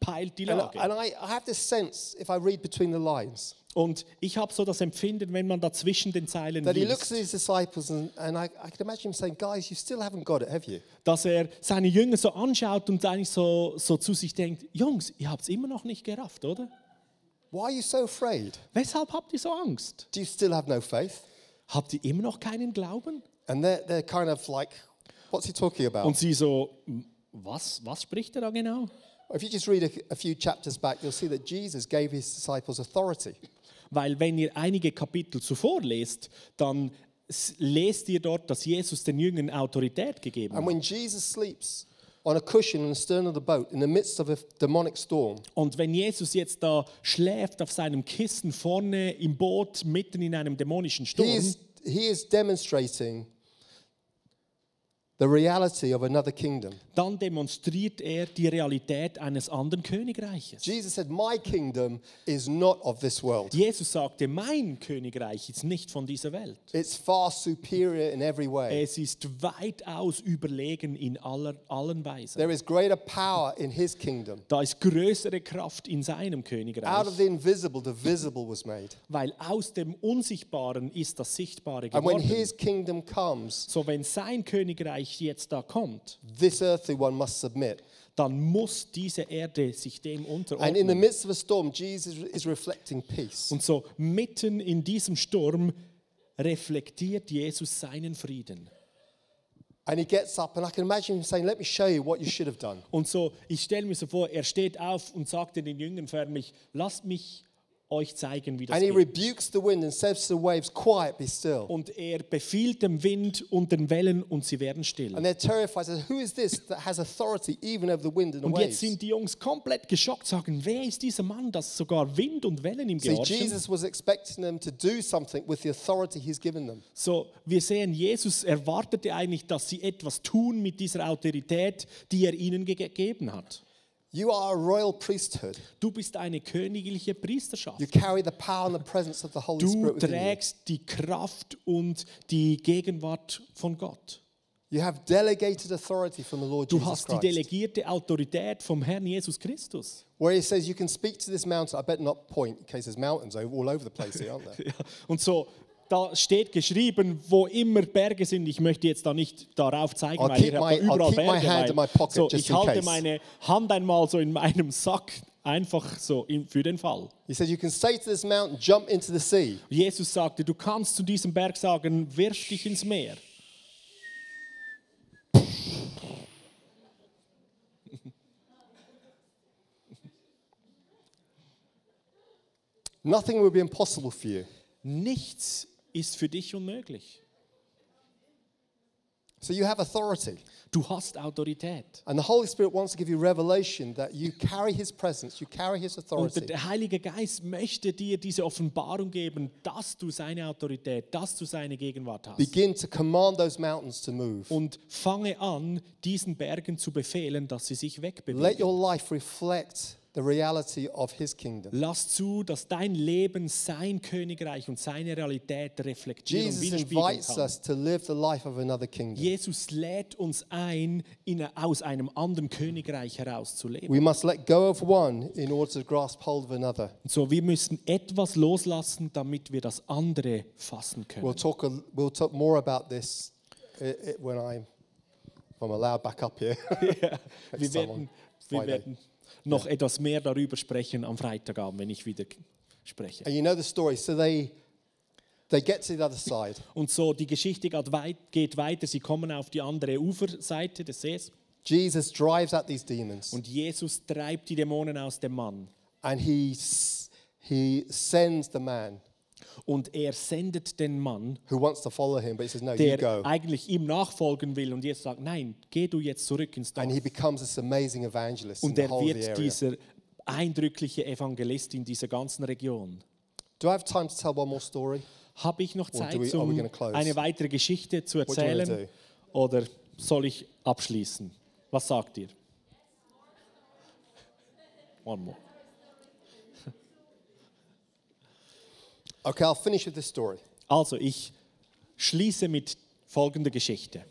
Speaker 2: peilt die
Speaker 1: And,
Speaker 2: Lage.
Speaker 1: and I, I have this sense, if I read between the lines,
Speaker 2: Und ich habe so das Empfinden, wenn man da zwischen den Zeilen
Speaker 1: that he looks
Speaker 2: liest,
Speaker 1: at his disciples and, and I, I can imagine him saying, Guys, you still haven't got it, have you?
Speaker 2: dass er seine Jünger so anschaut und eigentlich so, so zu sich denkt, Jungs, ihr habt es immer noch nicht gerafft, oder?
Speaker 1: Why are you so afraid?
Speaker 2: Weshalb habt ihr so Angst?
Speaker 1: Do you still have no faith?
Speaker 2: Habt ihr immer noch keinen Glauben?
Speaker 1: And they're, they're kind of like, What's he talking about?
Speaker 2: Und sie so, was, was spricht er da genau?
Speaker 1: If you just read a, a few chapters back, you'll see that Jesus gave his disciples authority.
Speaker 2: Weil wenn ihr einige Kapitel zuvor lest, dann lest ihr dort, dass Jesus den Jüngern Autorität gegeben
Speaker 1: And
Speaker 2: hat.
Speaker 1: when Jesus sleeps on a cushion in the stern of the boat in the midst of a demonic storm,
Speaker 2: Und wenn Jesus jetzt da schläft auf seinem Kissen vorne im Boot, mitten in einem dämonischen
Speaker 1: he
Speaker 2: Sturm,
Speaker 1: is, he is demonstrating the reality of another kingdom.
Speaker 2: dann demonstriert er die Realität eines anderen Königreiches.
Speaker 1: Jesus said, My kingdom is not of this world.
Speaker 2: Jesus sagte, mein Königreich ist nicht von dieser Welt.
Speaker 1: It's far superior in every way.
Speaker 2: Es ist weitaus überlegen in aller, allen Weisen.
Speaker 1: There is greater power in his kingdom.
Speaker 2: Da ist größere Kraft in seinem
Speaker 1: Out of
Speaker 2: Königreich,
Speaker 1: the invisible, the visible was made.
Speaker 2: weil aus dem Unsichtbaren ist das Sichtbare
Speaker 1: And when
Speaker 2: geworden.
Speaker 1: his kingdom comes,
Speaker 2: So wenn sein Königreich jetzt da kommt,
Speaker 1: this earthly one must submit.
Speaker 2: dann muss diese Erde sich dem
Speaker 1: And in the
Speaker 2: unterordnen.
Speaker 1: midst of a storm, Jesus is reflecting peace.
Speaker 2: Und so mitten in diesem Sturm reflektiert Jesus seinen Frieden.
Speaker 1: And he gets up, and I can imagine him saying, Let me show you what you should have done.
Speaker 2: Und so, ich stelle mir so vor, er steht auf und sagt den Jüngern förmlich, lasst mich euch zeigen, wie das
Speaker 1: And he
Speaker 2: geht.
Speaker 1: rebukes the wind and says to the waves, Quiet, be still.
Speaker 2: Und er befiehlt dem Wind und den Wellen und sie werden still.
Speaker 1: And they're terrified. Says, Who is this that has authority even over the wind and the
Speaker 2: Und jetzt
Speaker 1: waves?
Speaker 2: sind die Jungs komplett geschockt, sagen, wer ist dieser Mann, dass sogar Wind und Wellen ihm
Speaker 1: See,
Speaker 2: gehorchen?
Speaker 1: Jesus was expecting them to do something with the authority he's given them.
Speaker 2: So, wir sehen, Jesus erwartete eigentlich, dass sie etwas tun mit dieser Autorität, die er ihnen ge- gegeben hat.
Speaker 1: You are a royal priesthood.
Speaker 2: Du bist eine königliche Priesterschaft.
Speaker 1: You carry the power and the presence of the Holy
Speaker 2: Du
Speaker 1: Spirit within you.
Speaker 2: trägst die Kraft und die Gegenwart von Gott.
Speaker 1: You have delegated authority from the Lord
Speaker 2: Du
Speaker 1: Jesus
Speaker 2: hast die delegierte Autorität vom Herrn Jesus Christus.
Speaker 1: Where he says you can speak to this mountain. I better not point in case there's mountains all over the place here, aren't there?
Speaker 2: Ja, und so, da steht geschrieben, wo immer Berge sind. Ich möchte jetzt da nicht darauf zeigen,
Speaker 1: I'll
Speaker 2: weil ihr habt da überall Berge.
Speaker 1: pocket,
Speaker 2: so, ich halte meine Hand einmal so in meinem Sack, einfach so für den Fall.
Speaker 1: Mountain.
Speaker 2: Jesus sagte, du kannst zu diesem Berg sagen, wirf dich ins Meer.
Speaker 1: Nothing will be impossible for you.
Speaker 2: Nichts ist für dich unmöglich.
Speaker 1: So you have authority.
Speaker 2: Du hast Autorität.
Speaker 1: And the Holy Spirit wants to give you revelation that you carry His presence, you carry His
Speaker 2: Und
Speaker 1: authority.
Speaker 2: der Heilige Geist möchte dir diese Offenbarung geben, dass du seine Autorität, dass du seine Gegenwart hast.
Speaker 1: Begin to command those mountains to move.
Speaker 2: Und fange an, diesen Bergen zu befehlen, dass sie sich
Speaker 1: Let
Speaker 2: wegbewegen.
Speaker 1: your life reflect the reality of His kingdom.
Speaker 2: Lass zu, dass dein Leben sein Königreich und seine Realität reflektieren und
Speaker 1: Jesus
Speaker 2: widerspiegeln
Speaker 1: invites
Speaker 2: kann.
Speaker 1: us to live the life of another kingdom.
Speaker 2: Jesus lädt uns ein, in, aus einem anderen Königreich herauszuleben.
Speaker 1: We must let go of one in order to grasp hold of another.
Speaker 2: Und so, wir müssen etwas loslassen, damit wir das andere fassen können.
Speaker 1: We'll talk, a, we'll talk more about this uh, uh, when I, if I'm allowed back up here.
Speaker 2: wir
Speaker 1: Next time on
Speaker 2: werden, wir
Speaker 1: Friday.
Speaker 2: werden noch etwas mehr darüber sprechen am Freitagabend, wenn ich wieder spreche.
Speaker 1: And you know the story. So they, they get to the other side.
Speaker 2: Und so, die Geschichte geht weit- geht weiter. Sie kommen auf die andere Uferseite des Sees
Speaker 1: Jesus drives out these demons
Speaker 2: und Jesus treibt die Dämonen aus dem Mann.
Speaker 1: and he, he sends the man
Speaker 2: Und er sendet den Mann,
Speaker 1: who wants to follow him, but he says, No, you
Speaker 2: der
Speaker 1: go.
Speaker 2: eigentlich ihm nachfolgen will. Und Jesus sagt, nein, geh du jetzt zurück ins Dorf.
Speaker 1: And he becomes this amazing evangelist in
Speaker 2: Und
Speaker 1: the
Speaker 2: er
Speaker 1: whole of the
Speaker 2: wird
Speaker 1: area.
Speaker 2: dieser eindrückliche Evangelist in dieser ganzen Region.
Speaker 1: Do I have time to tell one more story?
Speaker 2: Habe ich noch
Speaker 1: Or do
Speaker 2: Zeit,
Speaker 1: we- are we
Speaker 2: um
Speaker 1: gonna close?
Speaker 2: eine weitere Geschichte zu
Speaker 1: do you wanna
Speaker 2: erzählen? Oder soll ich abschließen? Was sagt ihr? One more.
Speaker 1: Okay, I'll finish with this story.
Speaker 2: Also, ich schließe mit folgender Geschichte.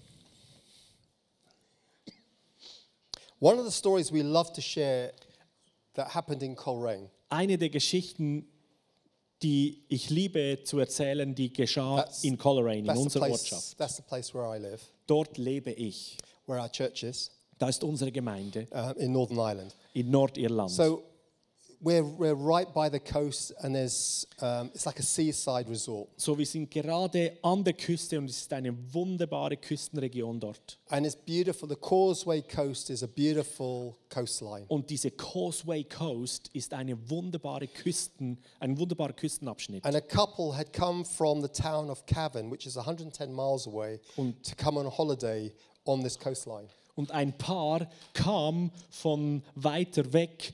Speaker 1: One of the stories we love to share that happened in Coleraine.
Speaker 2: Eine der Geschichten, die ich liebe zu erzählen, die geschah
Speaker 1: That's-
Speaker 2: in Coleraine, in
Speaker 1: That's the,
Speaker 2: unserer Ortschaft.
Speaker 1: place, that's the place where I live,
Speaker 2: Dort lebe ich.
Speaker 1: where our church is,
Speaker 2: Da ist unsere Gemeinde
Speaker 1: uh, in Northern Ireland.
Speaker 2: in Nordirland.
Speaker 1: So we're, we're right by the coast, and there's, um, it's like a seaside resort.
Speaker 2: So, wir sind gerade an der Küste und es ist eine wunderbare Küstenregion dort.
Speaker 1: And it's beautiful. The Causeway Coast is a beautiful coastline.
Speaker 2: Und diese Causeway Coast ist eine wunderbare Küsten, ein wunderbarer Küstenabschnitt.
Speaker 1: And a couple had come from the town of Cavan, which is 110 miles away, to come on holiday on this coastline.
Speaker 2: Und ein Paar kam von weiter weg,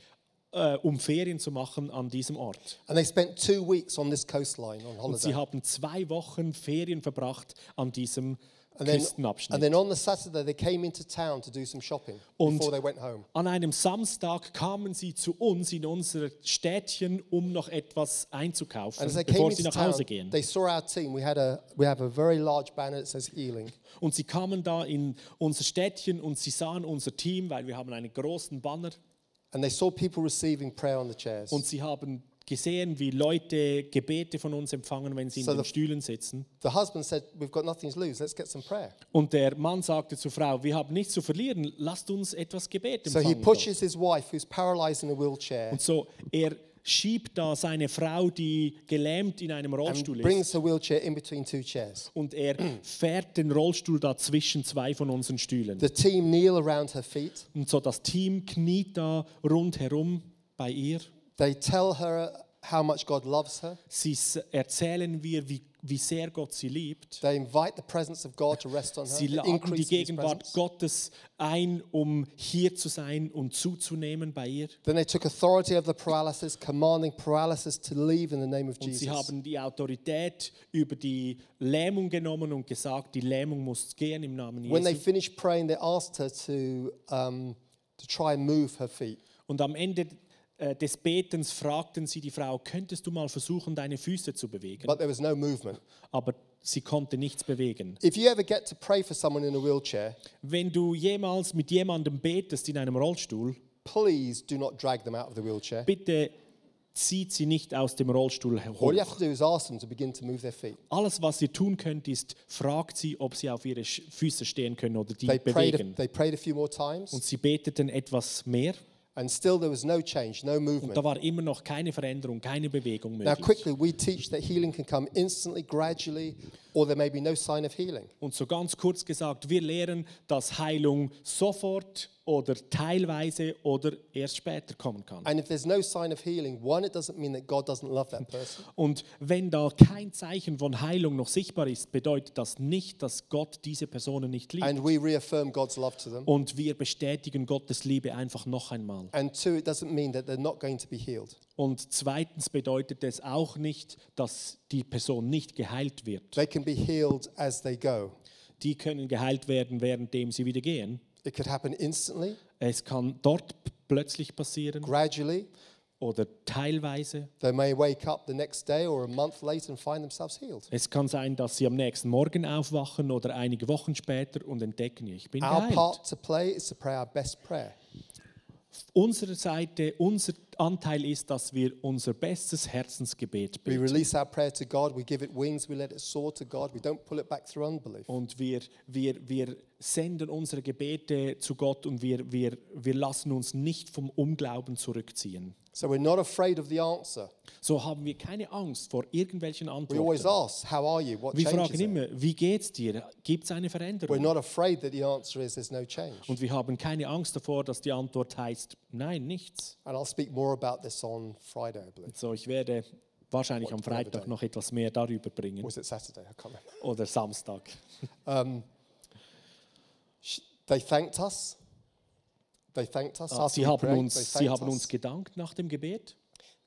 Speaker 2: äh, um Ferien zu machen an diesem Ort.
Speaker 1: And they spent two weeks on this coastline on
Speaker 2: Und sie
Speaker 1: holiday.
Speaker 2: haben zwei Wochen Ferien verbracht an diesem
Speaker 1: And then,
Speaker 2: Küstenabschnitt.
Speaker 1: and then on the Saturday, they came into town to do some shopping
Speaker 2: Und-
Speaker 1: before they went home.
Speaker 2: An einem Samstag kamen sie zu uns in unser Städtchen, um noch etwas einzukaufen,
Speaker 1: And as they came
Speaker 2: bevor sie
Speaker 1: into
Speaker 2: nach
Speaker 1: town,
Speaker 2: Hause gehen.
Speaker 1: they saw our team. We had a we have a very large banner that says healing.
Speaker 2: Und sie kamen da in unser Städtchen und sie sahen unser Team, weil wir haben einen großen Banner
Speaker 1: And they saw people receiving prayer on the chairs.
Speaker 2: und sie haben gesehen, wie Leute Gebete von uns empfangen, wenn sie in
Speaker 1: So
Speaker 2: den
Speaker 1: the-
Speaker 2: Stühlen sitzen.
Speaker 1: The husband said, We've got nothing to lose. Let's get some prayer.
Speaker 2: Und der Mann sagte zur Frau, wir haben nichts zu verlieren, lasst uns etwas Gebet
Speaker 1: So he
Speaker 2: empfangen.
Speaker 1: pushes his wife, who's paralyzed in a wheelchair,
Speaker 2: Und so, er schiebt da seine Frau, die gelähmt in einem Rollstuhl ist.
Speaker 1: brings her wheelchair in between two chairs.
Speaker 2: Und er fährt den Rollstuhl da zwischen zwei von unseren Stühlen.
Speaker 1: The team kneel around her feet.
Speaker 2: Und so das Team kniet da rundherum bei ihr.
Speaker 1: They tell her how much God loves her.
Speaker 2: Sie erzählen wir, wie, wie sehr Gott sie liebt.
Speaker 1: They invite the presence of God to rest on her.
Speaker 2: Sie laden die Gegenwart. Gottes ein, um hier zu sein und zuzunehmen bei ihr.
Speaker 1: Then they took authority of the paralysis, commanding paralysis to leave in the name of
Speaker 2: Und sie
Speaker 1: Jesus.
Speaker 2: haben die Autorität über die Lähmung genommen und gesagt, die Lähmung muss gehen im Namen
Speaker 1: When they
Speaker 2: Jesu.
Speaker 1: finished praying, they asked her to, um, to try and move her feet.
Speaker 2: Und am Ende des Betens fragten sie die Frau, könntest du mal versuchen, deine Füße zu bewegen?
Speaker 1: But there was no movement.
Speaker 2: Aber sie konnte nichts bewegen.
Speaker 1: If you ever get to pray for someone in a wheelchair,
Speaker 2: Wenn du jemals mit jemandem betest in einem Rollstuhl,
Speaker 1: please do not drag them out of the wheelchair.
Speaker 2: bitte zieht sie nicht aus dem Rollstuhl
Speaker 1: All
Speaker 2: hoch.
Speaker 1: you have to do is ask them to begin to move their feet.
Speaker 2: Alles, was ihr tun könnt, ist, fragt sie, ob sie auf ihre Sch- Füße stehen können oder die
Speaker 1: They prayed, a,
Speaker 2: bewegen.
Speaker 1: they prayed a few more times,
Speaker 2: Und sie beteten etwas mehr.
Speaker 1: And still there was no change, no
Speaker 2: Und
Speaker 1: movement.
Speaker 2: da war immer noch keine Veränderung, keine Bewegung
Speaker 1: Now, quickly, we teach that healing can come instantly, gradually, or there may be no sign of healing.
Speaker 2: Und so ganz kurz gesagt, wir lehren, dass Heilung sofort oder teilweise oder erst später kommen kann.
Speaker 1: And if there's no sign of healing, one, it doesn't mean that God doesn't love that person.
Speaker 2: Und wenn da kein Zeichen von Heilung noch sichtbar ist, bedeutet das nicht, dass Gott diese Personen nicht liebt.
Speaker 1: And we reaffirm God's love to them.
Speaker 2: Und wir bestätigen Gottes Liebe einfach noch einmal.
Speaker 1: And two, it doesn't mean that they're not going to be healed.
Speaker 2: Und zweitens bedeutet es auch nicht, dass die Person nicht geheilt wird.
Speaker 1: They can be healed as they go.
Speaker 2: Die können geheilt werden, währenddem sie wieder gehen.
Speaker 1: It could happen instantly,
Speaker 2: Es kann dort plötzlich passieren
Speaker 1: gradually.
Speaker 2: oder teilweise.
Speaker 1: They may wake up the next day or a month later and find themselves healed.
Speaker 2: Es kann sein, dass sie am nächsten Morgen aufwachen oder einige Wochen später und entdecken, ich bin
Speaker 1: Our
Speaker 2: geheilt.
Speaker 1: part to play is to pray our best prayer.
Speaker 2: Unsere Seite, unser Anteil ist, dass wir unser bestes Herzensgebet
Speaker 1: We
Speaker 2: beten.
Speaker 1: release our prayer to God, we give it wings, we let it soar to God, we don't pull it back through unbelief.
Speaker 2: Und wir, wir, wir senden unsere Gebete zu Gott und wir, wir, wir lassen uns nicht vom Unglauben zurückziehen.
Speaker 1: So we're not afraid of the answer.
Speaker 2: So haben wir keine Angst vor irgendwelchen
Speaker 1: We always
Speaker 2: Antworten.
Speaker 1: ask, How are you? What
Speaker 2: Wir
Speaker 1: changes
Speaker 2: fragen
Speaker 1: it?
Speaker 2: immer, wie geht's dir? Gibt es eine
Speaker 1: We're
Speaker 2: Veränderung?
Speaker 1: not afraid that the answer is there's no change.
Speaker 2: Und wir haben keine Angst davor, dass die Antwort heißt, nein, nichts.
Speaker 1: And I'll speak more about this on Friday, I believe.
Speaker 2: So, ich werde wahrscheinlich am Freitag noch etwas mehr darüber bringen.
Speaker 1: Was it Saturday? I can't remember.
Speaker 2: Oder Samstag.
Speaker 1: Sh- They thanked us. They thanked us. after
Speaker 2: Sie
Speaker 1: we
Speaker 2: haben
Speaker 1: prayed, they
Speaker 2: uns, sie
Speaker 1: thanked
Speaker 2: haben uns gedankt nach dem Gebet.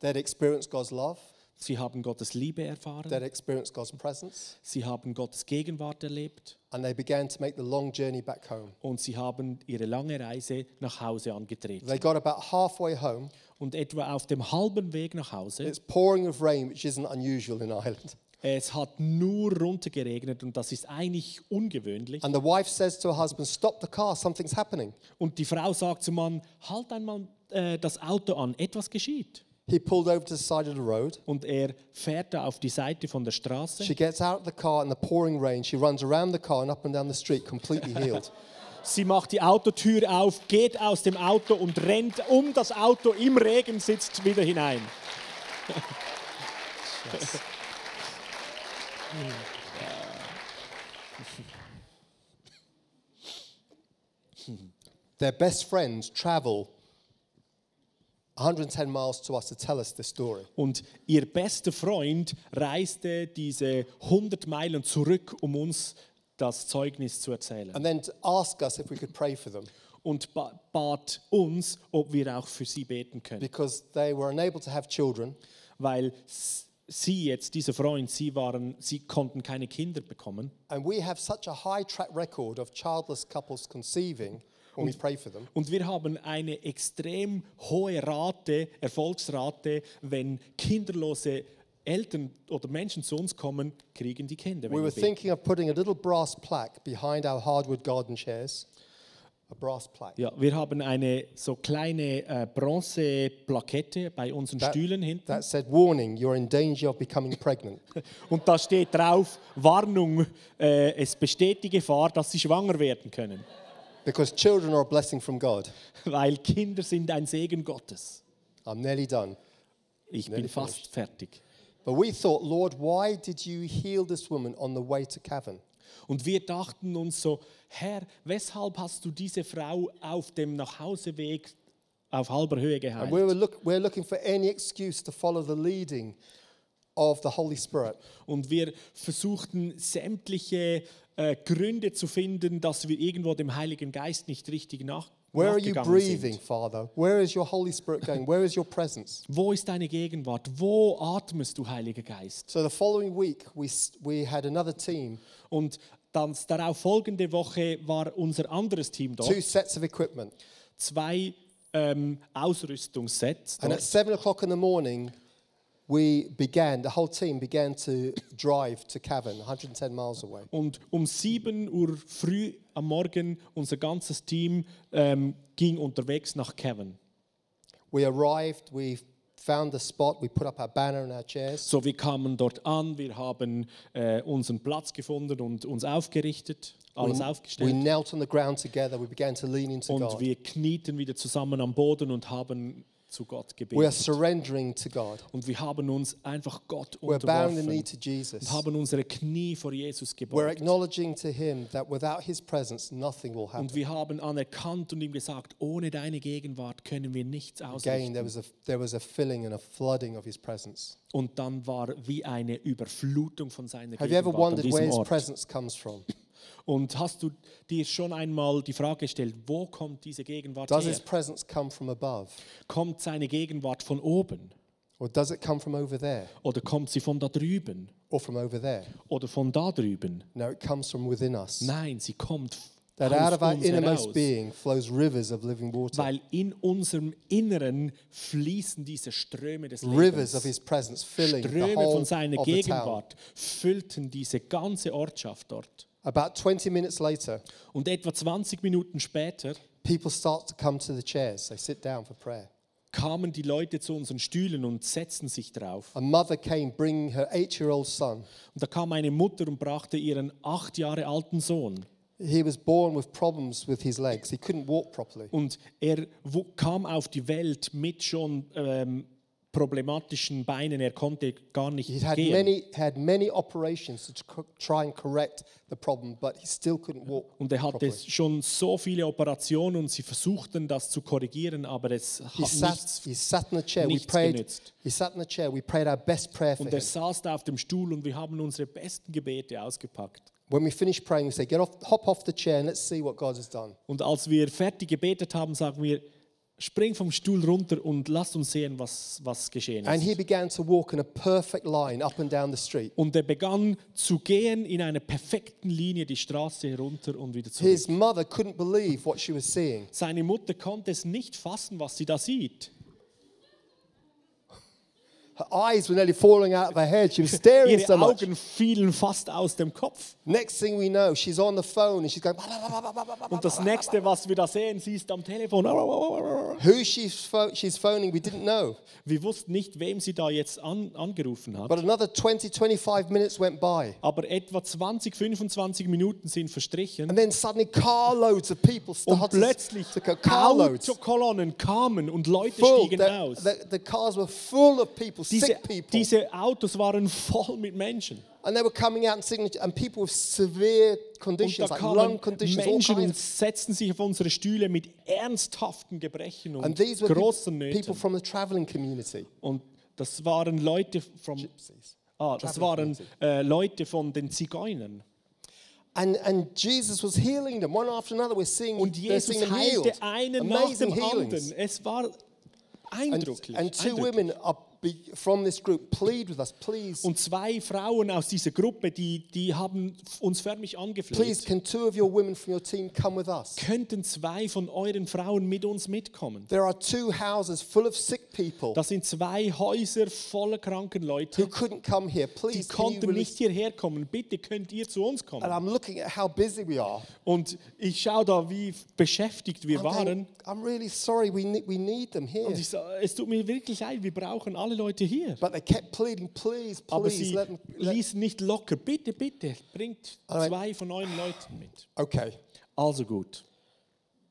Speaker 1: They'd experienced God's love.
Speaker 2: Sie haben Gottes Liebe erfahren.
Speaker 1: They'd experienced God's presence.
Speaker 2: Sie haben Gottes Gegenwart erlebt.
Speaker 1: And they began to make the long journey back home.
Speaker 2: Und sie haben ihre lange Reise nach Hause angetreten.
Speaker 1: They got about halfway home.
Speaker 2: Und etwa auf dem halben Weg nach Hause,
Speaker 1: It's pouring with rain, which isn't unusual in Ireland.
Speaker 2: Es hat nur runtergeregnet und das ist eigentlich ungewöhnlich.
Speaker 1: And the wife says to her husband, Stop the car, something's happening.
Speaker 2: Und die Frau sagt zum Mann, halt einmal äh, das Auto an, etwas geschieht.
Speaker 1: He pulled over to the side of the road.
Speaker 2: Und er fährt da auf die Seite von der Straße.
Speaker 1: She gets out of the car in the pouring rain. She runs around the car and up and down the street, completely healed.
Speaker 2: Sie macht die Autotür auf, geht aus dem Auto und rennt um das Auto im Regen sitzt wieder hinein.
Speaker 1: Their best friends travel 110 miles to us to tell us this story.
Speaker 2: Und ihr bester Freund reiste diese 100 Meilen zurück, um uns das Zeugnis zu erzählen.
Speaker 1: And then to ask us if we could pray for them
Speaker 2: Und ba- bat uns, ob wir auch für sie beten können.
Speaker 1: because they were unable to have children.
Speaker 2: Weil s- sie jetzt, dieser Freund, sie, waren, sie konnten keine Kinder bekommen.
Speaker 1: And we have such a high track record of childless couples conceiving we pray for them.
Speaker 2: Und wir haben eine extrem hohe Rate, Erfolgsrate, wenn kinderlose Eltern oder Menschen zu uns kommen, kriegen die Kinder.
Speaker 1: We were thinking of putting a little brass plaque behind our hardwood garden chairs. A brass plaque.
Speaker 2: Ja, wir haben eine so kleine äh, Bronzeplakette bei unseren
Speaker 1: That-
Speaker 2: Stühlen hinten.
Speaker 1: That said, warning, you're in danger of becoming pregnant.
Speaker 2: Und da steht drauf, Warnung, äh, es besteht die Gefahr, dass sie schwanger werden können.
Speaker 1: Because children are a blessing from God.
Speaker 2: Weil Kinder sind ein Segen Gottes.
Speaker 1: I'm nearly done.
Speaker 2: Ich
Speaker 1: Nearly
Speaker 2: bin fast fertig.
Speaker 1: But we thought, Lord, why did you heal this woman on the way to Cavan?
Speaker 2: Und wir dachten uns so, Herr, weshalb hast du diese Frau auf dem Nachhauseweg auf halber Höhe
Speaker 1: we
Speaker 2: geheilt?
Speaker 1: were, look, we're looking for any excuse to follow the leading of the Holy Spirit.
Speaker 2: Und wir versuchten sämtliche äh, Gründe zu finden, dass wir irgendwo dem Heiligen Geist nicht richtig nach
Speaker 1: Where are you breathing,
Speaker 2: sind.
Speaker 1: Father? Where is your Holy Spirit going? Where is your presence?
Speaker 2: Wo ist deine Gegenwart? Wo atmest du, Heiliger Geist?
Speaker 1: So the following week, we, we had another team,
Speaker 2: Und dann darauf folgende Woche war unser anderes Team dort.
Speaker 1: two sets of equipment.
Speaker 2: zwei ähm, Ausrüstungssets.
Speaker 1: And at seven o'clock in the morning, we began, the whole team began to drive to Cavan, 110 miles away.
Speaker 2: Und um 7 Uhr früh am Morgen, unser ganzes Team ähm, ging unterwegs nach Kevin.
Speaker 1: We arrived, we found the spot, we put up our banner and our chairs.
Speaker 2: So, wir kamen dort an, wir haben äh, unseren Platz gefunden und uns aufgerichtet, alles
Speaker 1: we, we
Speaker 2: aufgestellt.
Speaker 1: knelt on the ground together, we began to lean into
Speaker 2: Und
Speaker 1: God.
Speaker 2: wir knieten wieder zusammen am Boden und haben zu Gott
Speaker 1: We are
Speaker 2: gebetet.
Speaker 1: surrendering to God.
Speaker 2: Und wir haben uns einfach Gott
Speaker 1: We're
Speaker 2: unterworfen
Speaker 1: to Jesus.
Speaker 2: und haben unsere Knie vor Jesus gebeugt. Und wir haben anerkannt und ihm gesagt, ohne deine Gegenwart können wir nichts ausrichten. Und dann war wie eine Überflutung von seiner
Speaker 1: Have you ever
Speaker 2: Gegenwart
Speaker 1: wondered where His presence comes from?
Speaker 2: Und hast du dir schon einmal die Frage gestellt, wo kommt diese Gegenwart
Speaker 1: Does
Speaker 2: her?
Speaker 1: His presence come from above?
Speaker 2: Kommt seine Gegenwart von oben?
Speaker 1: Or does it come from over there?
Speaker 2: Oder kommt sie von da drüben?
Speaker 1: Or from over there?
Speaker 2: Oder von da drüben?
Speaker 1: No, it comes from within us.
Speaker 2: Nein, sie kommt
Speaker 1: That out of our innermost being flows rivers of living water.
Speaker 2: Weil in unserem Inneren fließen diese Ströme des
Speaker 1: Rivers of
Speaker 2: Lebens.
Speaker 1: His presence filling the
Speaker 2: Ströme
Speaker 1: whole
Speaker 2: von seiner
Speaker 1: the.
Speaker 2: Gegenwart füllten diese ganze Ortschaft dort.
Speaker 1: About 20 minutes later,
Speaker 2: Und etwa 20 Minuten später
Speaker 1: people start to come to the chairs. They sit down for prayer.
Speaker 2: kamen die Leute zu unseren Stühlen und setzten sich drauf.
Speaker 1: A mother came bringing her eight year old son.
Speaker 2: Und da kam eine Mutter und brachte ihren acht Jahre alten Sohn.
Speaker 1: He was born with problems with his legs. He couldn't walk properly.
Speaker 2: Und er kam auf die Welt mit schon ähm, problematischen Beinen. Er konnte gar nicht
Speaker 1: He'd had
Speaker 2: gehen.
Speaker 1: many, had many operations to try and correct the problem, but he still couldn't walk
Speaker 2: Und er hatte
Speaker 1: properly.
Speaker 2: schon so viele Operationen und sie versuchten das zu korrigieren, aber es
Speaker 1: He
Speaker 2: hat
Speaker 1: sat, he sat in the chair. We
Speaker 2: nichts
Speaker 1: prayed.
Speaker 2: genützt.
Speaker 1: He sat in the chair. We prayed our best prayer for
Speaker 2: Und er
Speaker 1: him.
Speaker 2: saß da auf dem Stuhl und wir haben unsere besten Gebete ausgepackt.
Speaker 1: When we finished praying, we said, "Get off, hop off the chair, and let's see what God has done."
Speaker 2: Und als wir fertig gebetet haben, sagen wir, spring vom Stuhl runter und lass uns sehen, was, was geschehen
Speaker 1: And he
Speaker 2: ist.
Speaker 1: began to walk in a perfect line up and down the street.
Speaker 2: Und er begann zu gehen in einer perfekten Linie die Straße runter und wieder zurück.
Speaker 1: His mother couldn't believe what she was seeing.
Speaker 2: Seine Mutter konnte es nicht fassen, was sie da sieht.
Speaker 1: Her eyes were nearly falling out of her head. She was staring
Speaker 2: Ihre
Speaker 1: so much.
Speaker 2: Augen fielen fast aus dem Kopf.
Speaker 1: Next thing we know, she's on the phone and she's going.
Speaker 2: Und das nächste, was wir da sehen, sie ist am Telefon.
Speaker 1: Who she's, she's phoning, we didn't know.
Speaker 2: Wir wussten nicht, wem sie da jetzt an, angerufen hat.
Speaker 1: But another 20, 25 minutes went by.
Speaker 2: Aber etwa 20, 25 Minuten sind verstrichen.
Speaker 1: And then suddenly carloads of people
Speaker 2: Und
Speaker 1: started
Speaker 2: plötzlich
Speaker 1: to go.
Speaker 2: Autokolonnen kamen und Leute
Speaker 1: Full.
Speaker 2: stiegen
Speaker 1: The,
Speaker 2: aus.
Speaker 1: the, the cars were full of people,
Speaker 2: Diese, diese Autos waren voll mit Menschen.
Speaker 1: and they were coming out and singing, and people with severe
Speaker 2: Und
Speaker 1: conditions, like lung conditions,
Speaker 2: Menschen und setzten sich auf unsere Stühle mit ernsthaften Gebrechen und
Speaker 1: And these were
Speaker 2: großen
Speaker 1: people, people
Speaker 2: Nöten.
Speaker 1: from the traveling community.
Speaker 2: Und das waren Leute vom,
Speaker 1: Gypsies.
Speaker 2: ah, das waren äh, Leute von den Zigeunern.
Speaker 1: And, and Jesus was healing them one after another. We're seeing,
Speaker 2: Und Jesus
Speaker 1: seeing them healed.
Speaker 2: heilte einen nach
Speaker 1: Amazing
Speaker 2: dem
Speaker 1: healings.
Speaker 2: anderen. Es war
Speaker 1: And,
Speaker 2: eindrücklich.
Speaker 1: and two
Speaker 2: eindrücklich.
Speaker 1: women are from this group plead with us, please,
Speaker 2: Und zwei Frauen aus dieser Gruppe, die, die haben uns förmlich
Speaker 1: please,
Speaker 2: angefleht.
Speaker 1: can two of your women from your team come with us?
Speaker 2: Könnten zwei von euren Frauen mit uns mitkommen?
Speaker 1: There are two houses full of sick people
Speaker 2: Das sind zwei Häuser voller kranken Leute.
Speaker 1: who couldn't come here.
Speaker 2: Die
Speaker 1: Please, you
Speaker 2: konnten nicht hierher kommen. Bitte könnt ihr zu uns
Speaker 1: And
Speaker 2: kommen.
Speaker 1: I'm looking at how busy we are.
Speaker 2: Und ich schaue da, wie beschäftigt wir
Speaker 1: I'm,
Speaker 2: waren.
Speaker 1: going, I'm really sorry. We need, we need them here.
Speaker 2: Und ich sage, es tut mir wirklich leid, wir brauchen alle Leute hier.
Speaker 1: But they kept pleading, please,
Speaker 2: Aber
Speaker 1: please,
Speaker 2: sie
Speaker 1: let them. Let,
Speaker 2: ließen nicht locker. Bitte, bitte, bringt
Speaker 1: Alright.
Speaker 2: zwei von euren Leuten mit.
Speaker 1: okay,
Speaker 2: Also gut.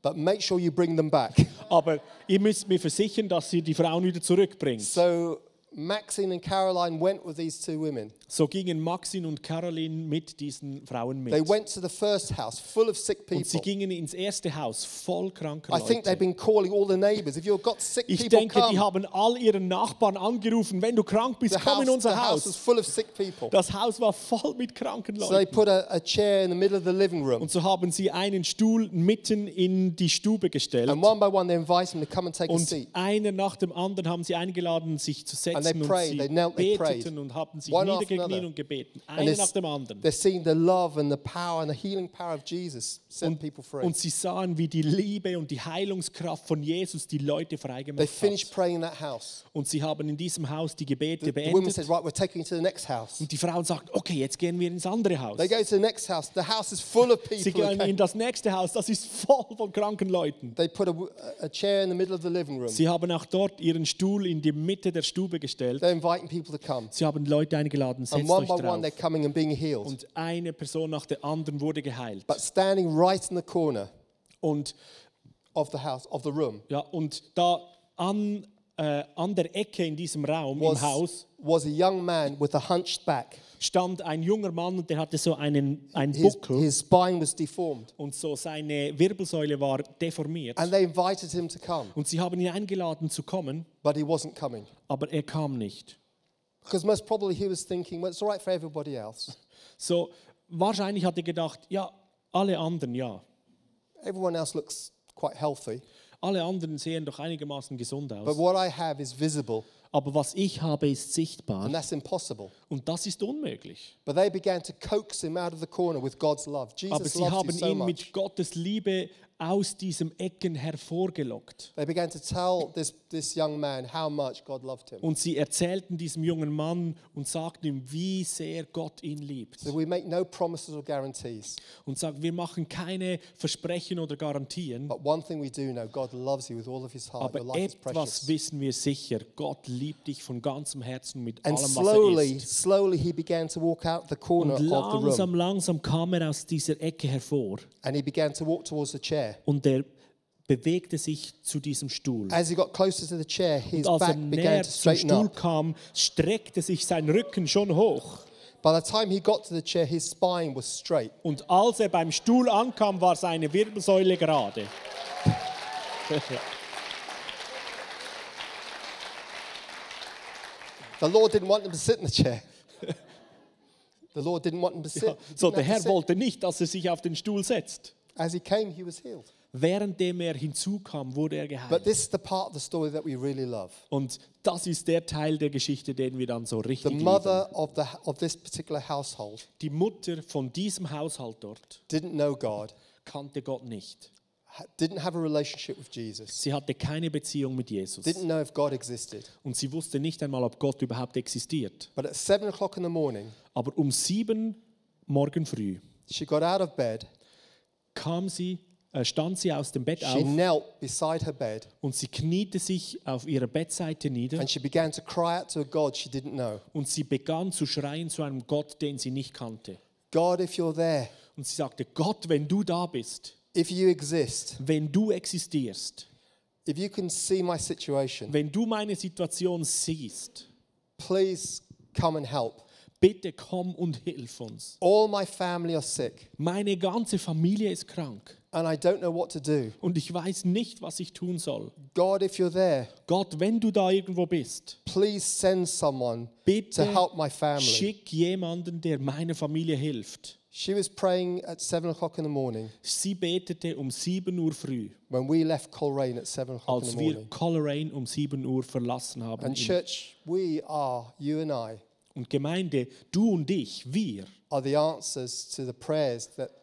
Speaker 1: but make sure you bring them back.
Speaker 2: Aber ihr müsst mir versichern, dass ihr die Frauen wieder zurückbringt.
Speaker 1: So Maxine and Caroline went with these two women.
Speaker 2: So gingen Maxine und Caroline mit diesen Frauen mit.
Speaker 1: They went to the first house full of sick
Speaker 2: Und sie
Speaker 1: people.
Speaker 2: gingen ins erste Haus voll kranker
Speaker 1: I think they've
Speaker 2: Leute.
Speaker 1: been calling all the neighbors. If you've got sick
Speaker 2: Ich
Speaker 1: people,
Speaker 2: denke, die
Speaker 1: come.
Speaker 2: haben all ihren Nachbarn angerufen, wenn du krank bist,
Speaker 1: The
Speaker 2: komm in
Speaker 1: house,
Speaker 2: unser
Speaker 1: the house
Speaker 2: Haus.
Speaker 1: full of sick people.
Speaker 2: Das Haus war voll mit kranken
Speaker 1: So they
Speaker 2: Leuten.
Speaker 1: put a, a chair in the middle of the living room.
Speaker 2: Und so haben sie einen Stuhl mitten in die Stube gestellt.
Speaker 1: And one by one, they invite them to come and take a
Speaker 2: Und
Speaker 1: seat.
Speaker 2: einer nach dem anderen haben sie eingeladen, sich zu
Speaker 1: And they
Speaker 2: setzen und
Speaker 1: prayed,
Speaker 2: sie
Speaker 1: they knelt, they prayed.
Speaker 2: beteten und haben sich
Speaker 1: One
Speaker 2: niedergekniet
Speaker 1: another.
Speaker 2: und gebeten.
Speaker 1: They're,
Speaker 2: nach dem anderen.
Speaker 1: they're seeing the love and the power and the healing power of Jesus set people free.
Speaker 2: Und sie sahen, wie die Liebe und die Heilungskraft von Jesus die Leute
Speaker 1: They
Speaker 2: freigemacht
Speaker 1: finished
Speaker 2: hat.
Speaker 1: praying in that house.
Speaker 2: Und sie haben in diesem Haus die Gebete
Speaker 1: The, the woman said,
Speaker 2: beendet.
Speaker 1: Right, we're taking you to the next house.
Speaker 2: Und die Frau sagt, okay, jetzt gehen wir ins andere Haus.
Speaker 1: They go to the next house. The house is full of
Speaker 2: Sie
Speaker 1: people.
Speaker 2: gehen
Speaker 1: okay?
Speaker 2: in das nächste Haus, das ist voll von kranken Leuten.
Speaker 1: They put a, a chair in the middle of the living room.
Speaker 2: Sie haben auch dort ihren Stuhl in die Mitte der Stube gestellt.
Speaker 1: They're inviting people to come.
Speaker 2: Sie haben Leute eingeladen,
Speaker 1: And
Speaker 2: setzt
Speaker 1: one
Speaker 2: euch
Speaker 1: by one,
Speaker 2: drauf.
Speaker 1: they're coming and being healed.
Speaker 2: Und eine Person nach der anderen wurde geheilt.
Speaker 1: But standing right in the corner
Speaker 2: Und,
Speaker 1: of the house, of the room,
Speaker 2: ja, und da an, äh, an der Ecke in diesem Raum
Speaker 1: was,
Speaker 2: im Haus
Speaker 1: was a young man with a hunched back.
Speaker 2: stand ein junger Mann und der hatte so einen, einen
Speaker 1: His,
Speaker 2: Buckel
Speaker 1: his spine was deformed.
Speaker 2: und so seine Wirbelsäule war deformiert.
Speaker 1: And they invited him to come,
Speaker 2: Und sie haben ihn eingeladen zu kommen,
Speaker 1: but he wasn't coming.
Speaker 2: aber er kam nicht.
Speaker 1: Because most probably he was thinking, well, it's all right for everybody else.
Speaker 2: So wahrscheinlich hat er gedacht, ja, alle anderen, ja.
Speaker 1: Everyone else looks quite healthy.
Speaker 2: Alle anderen sehen doch einigermaßen gesund
Speaker 1: But
Speaker 2: aus.
Speaker 1: what I have is visible,
Speaker 2: Aber was ich habe, ist sichtbar.
Speaker 1: and that's impossible.
Speaker 2: Und das ist unmöglich.
Speaker 1: But they began to coax him out of the corner with God's love.
Speaker 2: Aber
Speaker 1: Jesus
Speaker 2: sie
Speaker 1: loves you
Speaker 2: haben
Speaker 1: so
Speaker 2: ihn
Speaker 1: much.
Speaker 2: mit Gottes Liebe aus diesem Ecken hervorgelockt.
Speaker 1: They began to tell this, this young man how much God loved him.
Speaker 2: Und sie erzählten diesem jungen Mann und sagten ihm, wie sehr Gott ihn liebt.
Speaker 1: So we make no promises or guarantees.
Speaker 2: Und sagten, wir machen keine Versprechen oder Garantien,
Speaker 1: But one thing we do know God loves you with all of his heart.
Speaker 2: aber
Speaker 1: Your life is
Speaker 2: etwas wissen wir sicher, Gott liebt dich von ganzem Herzen mit
Speaker 1: And
Speaker 2: allem, was er
Speaker 1: slowly,
Speaker 2: ist.
Speaker 1: slowly he began to walk out the corner
Speaker 2: Und
Speaker 1: of the room.
Speaker 2: langsam, langsam kam er aus dieser Ecke hervor
Speaker 1: And he began to walk towards the chair.
Speaker 2: Und er bewegte sich zu diesem Stuhl.
Speaker 1: As he got closer to the chair, his
Speaker 2: Und als er
Speaker 1: back began
Speaker 2: näher
Speaker 1: to
Speaker 2: zum
Speaker 1: straighten
Speaker 2: Stuhl
Speaker 1: up.
Speaker 2: kam, streckte sich sein Rücken schon hoch.
Speaker 1: By the time he got to the chair, his spine was straight.
Speaker 2: Und als er beim Stuhl ankam, war seine Wirbelsäule gerade.
Speaker 1: The Lord didn't want him to sit in the chair. The Lord didn't want him to sit. He
Speaker 2: so,
Speaker 1: didn't
Speaker 2: der
Speaker 1: have to
Speaker 2: Herr
Speaker 1: sit.
Speaker 2: wollte nicht, dass er sich auf den Stuhl setzt.
Speaker 1: As he came, he was healed.
Speaker 2: Währenddem er hinzukam, wurde er
Speaker 1: But
Speaker 2: geheilt.
Speaker 1: this is the part of the story that we really love.
Speaker 2: Und das ist der Teil der Geschichte, den wir dann so
Speaker 1: The
Speaker 2: richtig lieben.
Speaker 1: mother of, the, of this particular household
Speaker 2: Die Mutter von diesem Haushalt dort
Speaker 1: didn't know God,
Speaker 2: kannte Gott nicht.
Speaker 1: ha- didn't have a relationship with Jesus,
Speaker 2: Sie hatte keine Beziehung mit Jesus.
Speaker 1: didn't know if God existed.
Speaker 2: Und sie wusste nicht einmal, ob Gott überhaupt existiert.
Speaker 1: But at seven o'clock in the morning,
Speaker 2: Aber um sieben morgen früh
Speaker 1: she got out of bed,
Speaker 2: kam sie, äh, stand sie aus dem Bett
Speaker 1: she
Speaker 2: auf
Speaker 1: knelt beside her bed,
Speaker 2: und sie kniete sich auf ihrer Bettseite nieder
Speaker 1: and she began to cry out to a God she didn't know.
Speaker 2: und sie begann zu schreien zu einem Gott, den sie nicht kannte.
Speaker 1: God, if you're there,
Speaker 2: Und sie sagte, Gott, wenn du da bist,
Speaker 1: if you exist,
Speaker 2: wenn du existierst,
Speaker 1: if you can see my situation,
Speaker 2: wenn du meine Situation siehst,
Speaker 1: please come and help.
Speaker 2: Bitte komm und hilf uns.
Speaker 1: All my family are sick,
Speaker 2: Meine ganze Familie ist krank
Speaker 1: and I don't know what to do.
Speaker 2: und ich weiß nicht, was ich tun soll.
Speaker 1: God, if you're there,
Speaker 2: Gott, wenn du da irgendwo bist,
Speaker 1: please send someone to
Speaker 2: bitte
Speaker 1: help my family.
Speaker 2: schick jemanden, der meiner Familie hilft.
Speaker 1: She was praying at seven o'clock in the morning
Speaker 2: Sie betete um 7 Uhr früh,
Speaker 1: when we left Coleraine at seven o'clock in
Speaker 2: als
Speaker 1: the
Speaker 2: wir
Speaker 1: morning.
Speaker 2: Coleraine um 7 Uhr verlassen haben.
Speaker 1: And church, we are, you and I,
Speaker 2: Und Gemeinde, du und ich, wir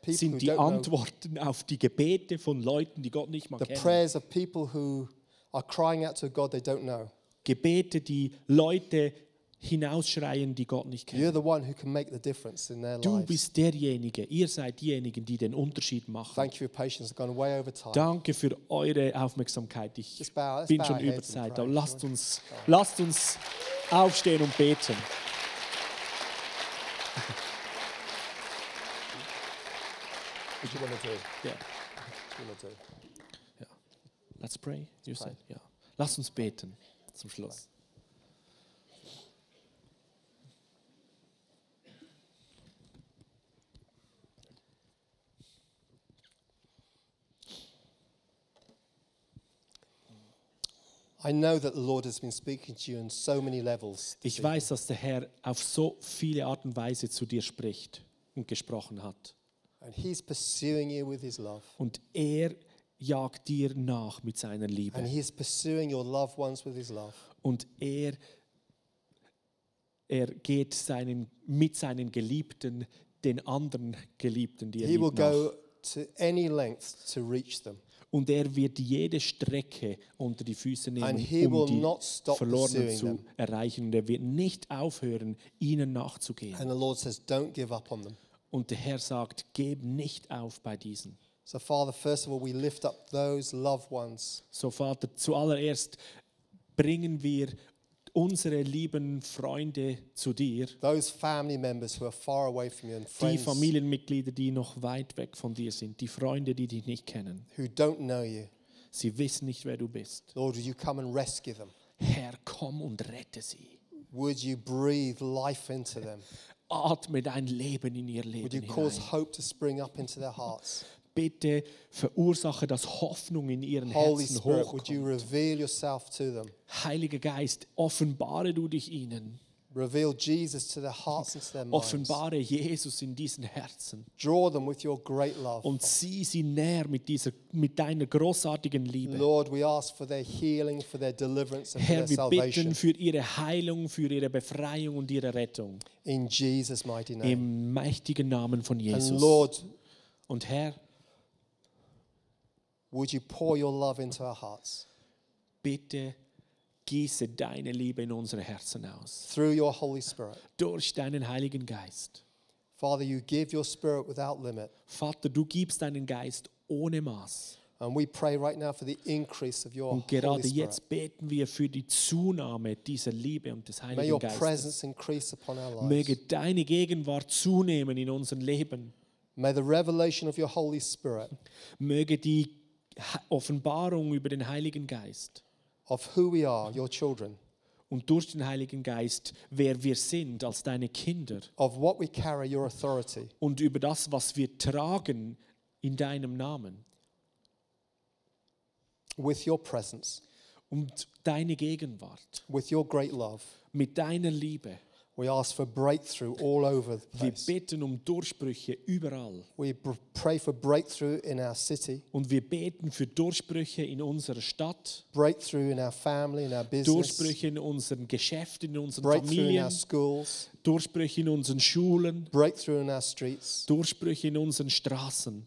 Speaker 2: sind die Antworten auf die Gebete von Leuten, die Gott nicht mal kennen.
Speaker 1: prayers of people who are crying out to a God they don't know.
Speaker 2: Gebete, die Leute hinausschreien, die Gott nicht kennen. Du bist derjenige, ihr seid diejenigen, die den Unterschied machen. Danke für eure Aufmerksamkeit. Ich bin schon über Zeit. Aber lasst uns, lasst uns aufstehen und beten.
Speaker 1: What do you want to do? Do?
Speaker 2: Let's pray. You said, ja. Lasst uns beten zum Schluss.
Speaker 1: I know that the Lord has been speaking to you on so many levels. this
Speaker 2: Ich weiß, dass der Herr auf so viele Art und Weise zu dir spricht und gesprochen hat.
Speaker 1: And He's pursuing you with His love.
Speaker 2: Und er jagt dir nach mit seiner
Speaker 1: And
Speaker 2: Liebe.
Speaker 1: He is pursuing your loved ones with His love.
Speaker 2: Und er, er geht seinen, mit seinen Geliebten, den anderen Geliebten, die er
Speaker 1: He will
Speaker 2: liebt, nach.
Speaker 1: go to any length to reach them.
Speaker 2: Und er wird jede Strecke unter die Füße
Speaker 1: And
Speaker 2: nehmen,
Speaker 1: he will
Speaker 2: um die Verlorenen zu erreichen. Und er wird nicht aufhören, ihnen nachzugehen.
Speaker 1: And the Lord says, don't give up on them.
Speaker 2: Und der Herr sagt, geb nicht auf bei diesen.
Speaker 1: So, Father, first of all, we lift up those loved ones
Speaker 2: So, Vater, zuallererst bringen wir unsere lieben Freunde zu dir,
Speaker 1: those family members who are far away from you and
Speaker 2: die
Speaker 1: friends
Speaker 2: Familienmitglieder, die noch weit weg von dir sind, die Freunde, die dich nicht kennen.
Speaker 1: who don't know you.
Speaker 2: Sie wissen nicht, wer du bist.
Speaker 1: Lord, you come and rescue them?
Speaker 2: Herr, komm und rette sie.
Speaker 1: Would you breathe life into them?
Speaker 2: Atme dein Leben in ihr
Speaker 1: Would you
Speaker 2: Leben
Speaker 1: cause
Speaker 2: hinein.
Speaker 1: hope to spring up into their hearts?
Speaker 2: Bitte verursache, dass Hoffnung in ihren
Speaker 1: Holy
Speaker 2: Herzen
Speaker 1: Spirit, would you
Speaker 2: hochkommt.
Speaker 1: reveal yourself to them?
Speaker 2: Heiliger Geist, offenbare du dich ihnen.
Speaker 1: Reveal Jesus to their hearts and to their minds.
Speaker 2: Offenbare Jesus in diesen Herzen.
Speaker 1: Draw them with your great love.
Speaker 2: Und sieh sie näher mit, dieser, mit deiner großartigen Liebe.
Speaker 1: Lord, we ask for their healing, for their deliverance, and for
Speaker 2: Herr,
Speaker 1: their
Speaker 2: wir bitten
Speaker 1: salvation.
Speaker 2: für ihre Heilung, für ihre Befreiung und ihre Rettung.
Speaker 1: In Jesus' mighty name.
Speaker 2: Im mächtigen Namen von
Speaker 1: And
Speaker 2: Jesus.
Speaker 1: Lord,
Speaker 2: Und Herr,
Speaker 1: would you pour your love into our hearts
Speaker 2: bitte gieße deine Liebe in unsere Herzen aus.
Speaker 1: through your Holy Spirit?
Speaker 2: Durch deinen Heiligen Geist.
Speaker 1: Father, you give your spirit without limit.
Speaker 2: Vater, du gibst deinen Geist ohne Maß.
Speaker 1: And we pray right now for the increase of your
Speaker 2: Und
Speaker 1: Holy
Speaker 2: gerade
Speaker 1: Spirit.
Speaker 2: jetzt beten wir für die Zunahme dieser Liebe und des
Speaker 1: May
Speaker 2: Heiligen
Speaker 1: your
Speaker 2: Geistes.
Speaker 1: presence increase upon our lives.
Speaker 2: Möge deine Gegenwart zunehmen in unserem Leben.
Speaker 1: May the revelation of your Holy Spirit,
Speaker 2: Möge die Offenbarung über den Heiligen Geist
Speaker 1: of who we are, your children,
Speaker 2: und durch den Heiligen Geist, wer wir sind als deine Kinder.
Speaker 1: of what we carry, your authority,
Speaker 2: und über das, was wir tragen in deinem Namen.
Speaker 1: With your presence,
Speaker 2: und deine Gegenwart.
Speaker 1: With your great love,
Speaker 2: mit deiner Liebe.
Speaker 1: We ask for breakthrough all over the
Speaker 2: Wir
Speaker 1: place.
Speaker 2: beten um Durchbrüche überall.
Speaker 1: We pray for breakthrough in our city,
Speaker 2: Und wir beten für Durchbrüche in unserer Stadt,
Speaker 1: breakthrough in our family, in our business,
Speaker 2: Durchbrüche in unseren Geschäften, in unseren
Speaker 1: breakthrough in
Speaker 2: Familien,
Speaker 1: our schools,
Speaker 2: Durchbrüche in unseren Schulen,
Speaker 1: breakthrough in our streets.
Speaker 2: Durchbrüche in unseren Straßen.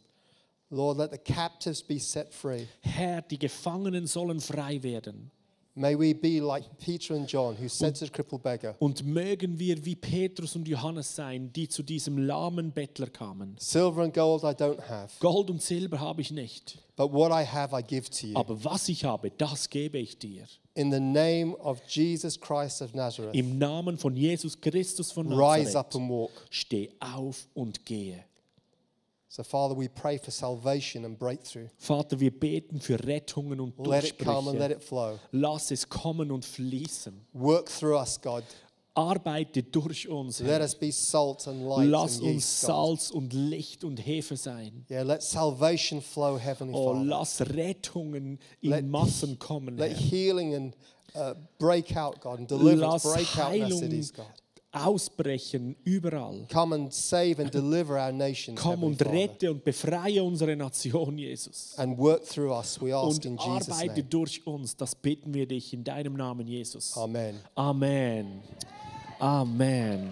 Speaker 1: Lord, let the captives be set free.
Speaker 2: Herr, die Gefangenen sollen frei werden.
Speaker 1: May we be like Peter and John, who said to the crippled beggar,
Speaker 2: Und mögen wir wie Petrus und Johannes sein, die zu diesem lahmen Bettler kamen.
Speaker 1: Silver and gold I don't have,
Speaker 2: Gold und Silber habe ich nicht,
Speaker 1: but what I have I give to you.
Speaker 2: aber was ich habe, das gebe ich dir.
Speaker 1: In the name of Jesus Christ of Nazareth,
Speaker 2: Im Namen von Jesus Christus von
Speaker 1: rise up and walk.
Speaker 2: steh auf und gehe.
Speaker 1: So, Father, we pray for salvation and breakthrough.
Speaker 2: Vater, wir beten für Rettungen und
Speaker 1: Let it come and let
Speaker 2: Durchbrüche.
Speaker 1: it flow.
Speaker 2: Lass es kommen und fließen.
Speaker 1: Work through us, God.
Speaker 2: Arbeite durch uns.
Speaker 1: Let us be salt and light
Speaker 2: Lass
Speaker 1: and
Speaker 2: uns
Speaker 1: yeast, God.
Speaker 2: Salz und Licht und Hefe sein.
Speaker 1: Yeah, let salvation flow, Heavenly
Speaker 2: Oh,
Speaker 1: Father.
Speaker 2: lass Rettungen in
Speaker 1: Let-
Speaker 2: Massen kommen.
Speaker 1: Let
Speaker 2: Herr.
Speaker 1: healing and uh, break out, God, and deliverance
Speaker 2: Lass
Speaker 1: break out in our cities, God.
Speaker 2: Ausbrechen überall.
Speaker 1: Come and save and deliver our nations,
Speaker 2: Komm und rette und befreie unsere Nation, Jesus.
Speaker 1: And work through us, we ask
Speaker 2: Und
Speaker 1: in Jesus'
Speaker 2: arbeite
Speaker 1: name.
Speaker 2: durch uns. Das bitten wir dich in deinem Namen, Jesus.
Speaker 1: Amen.
Speaker 2: Amen. Amen.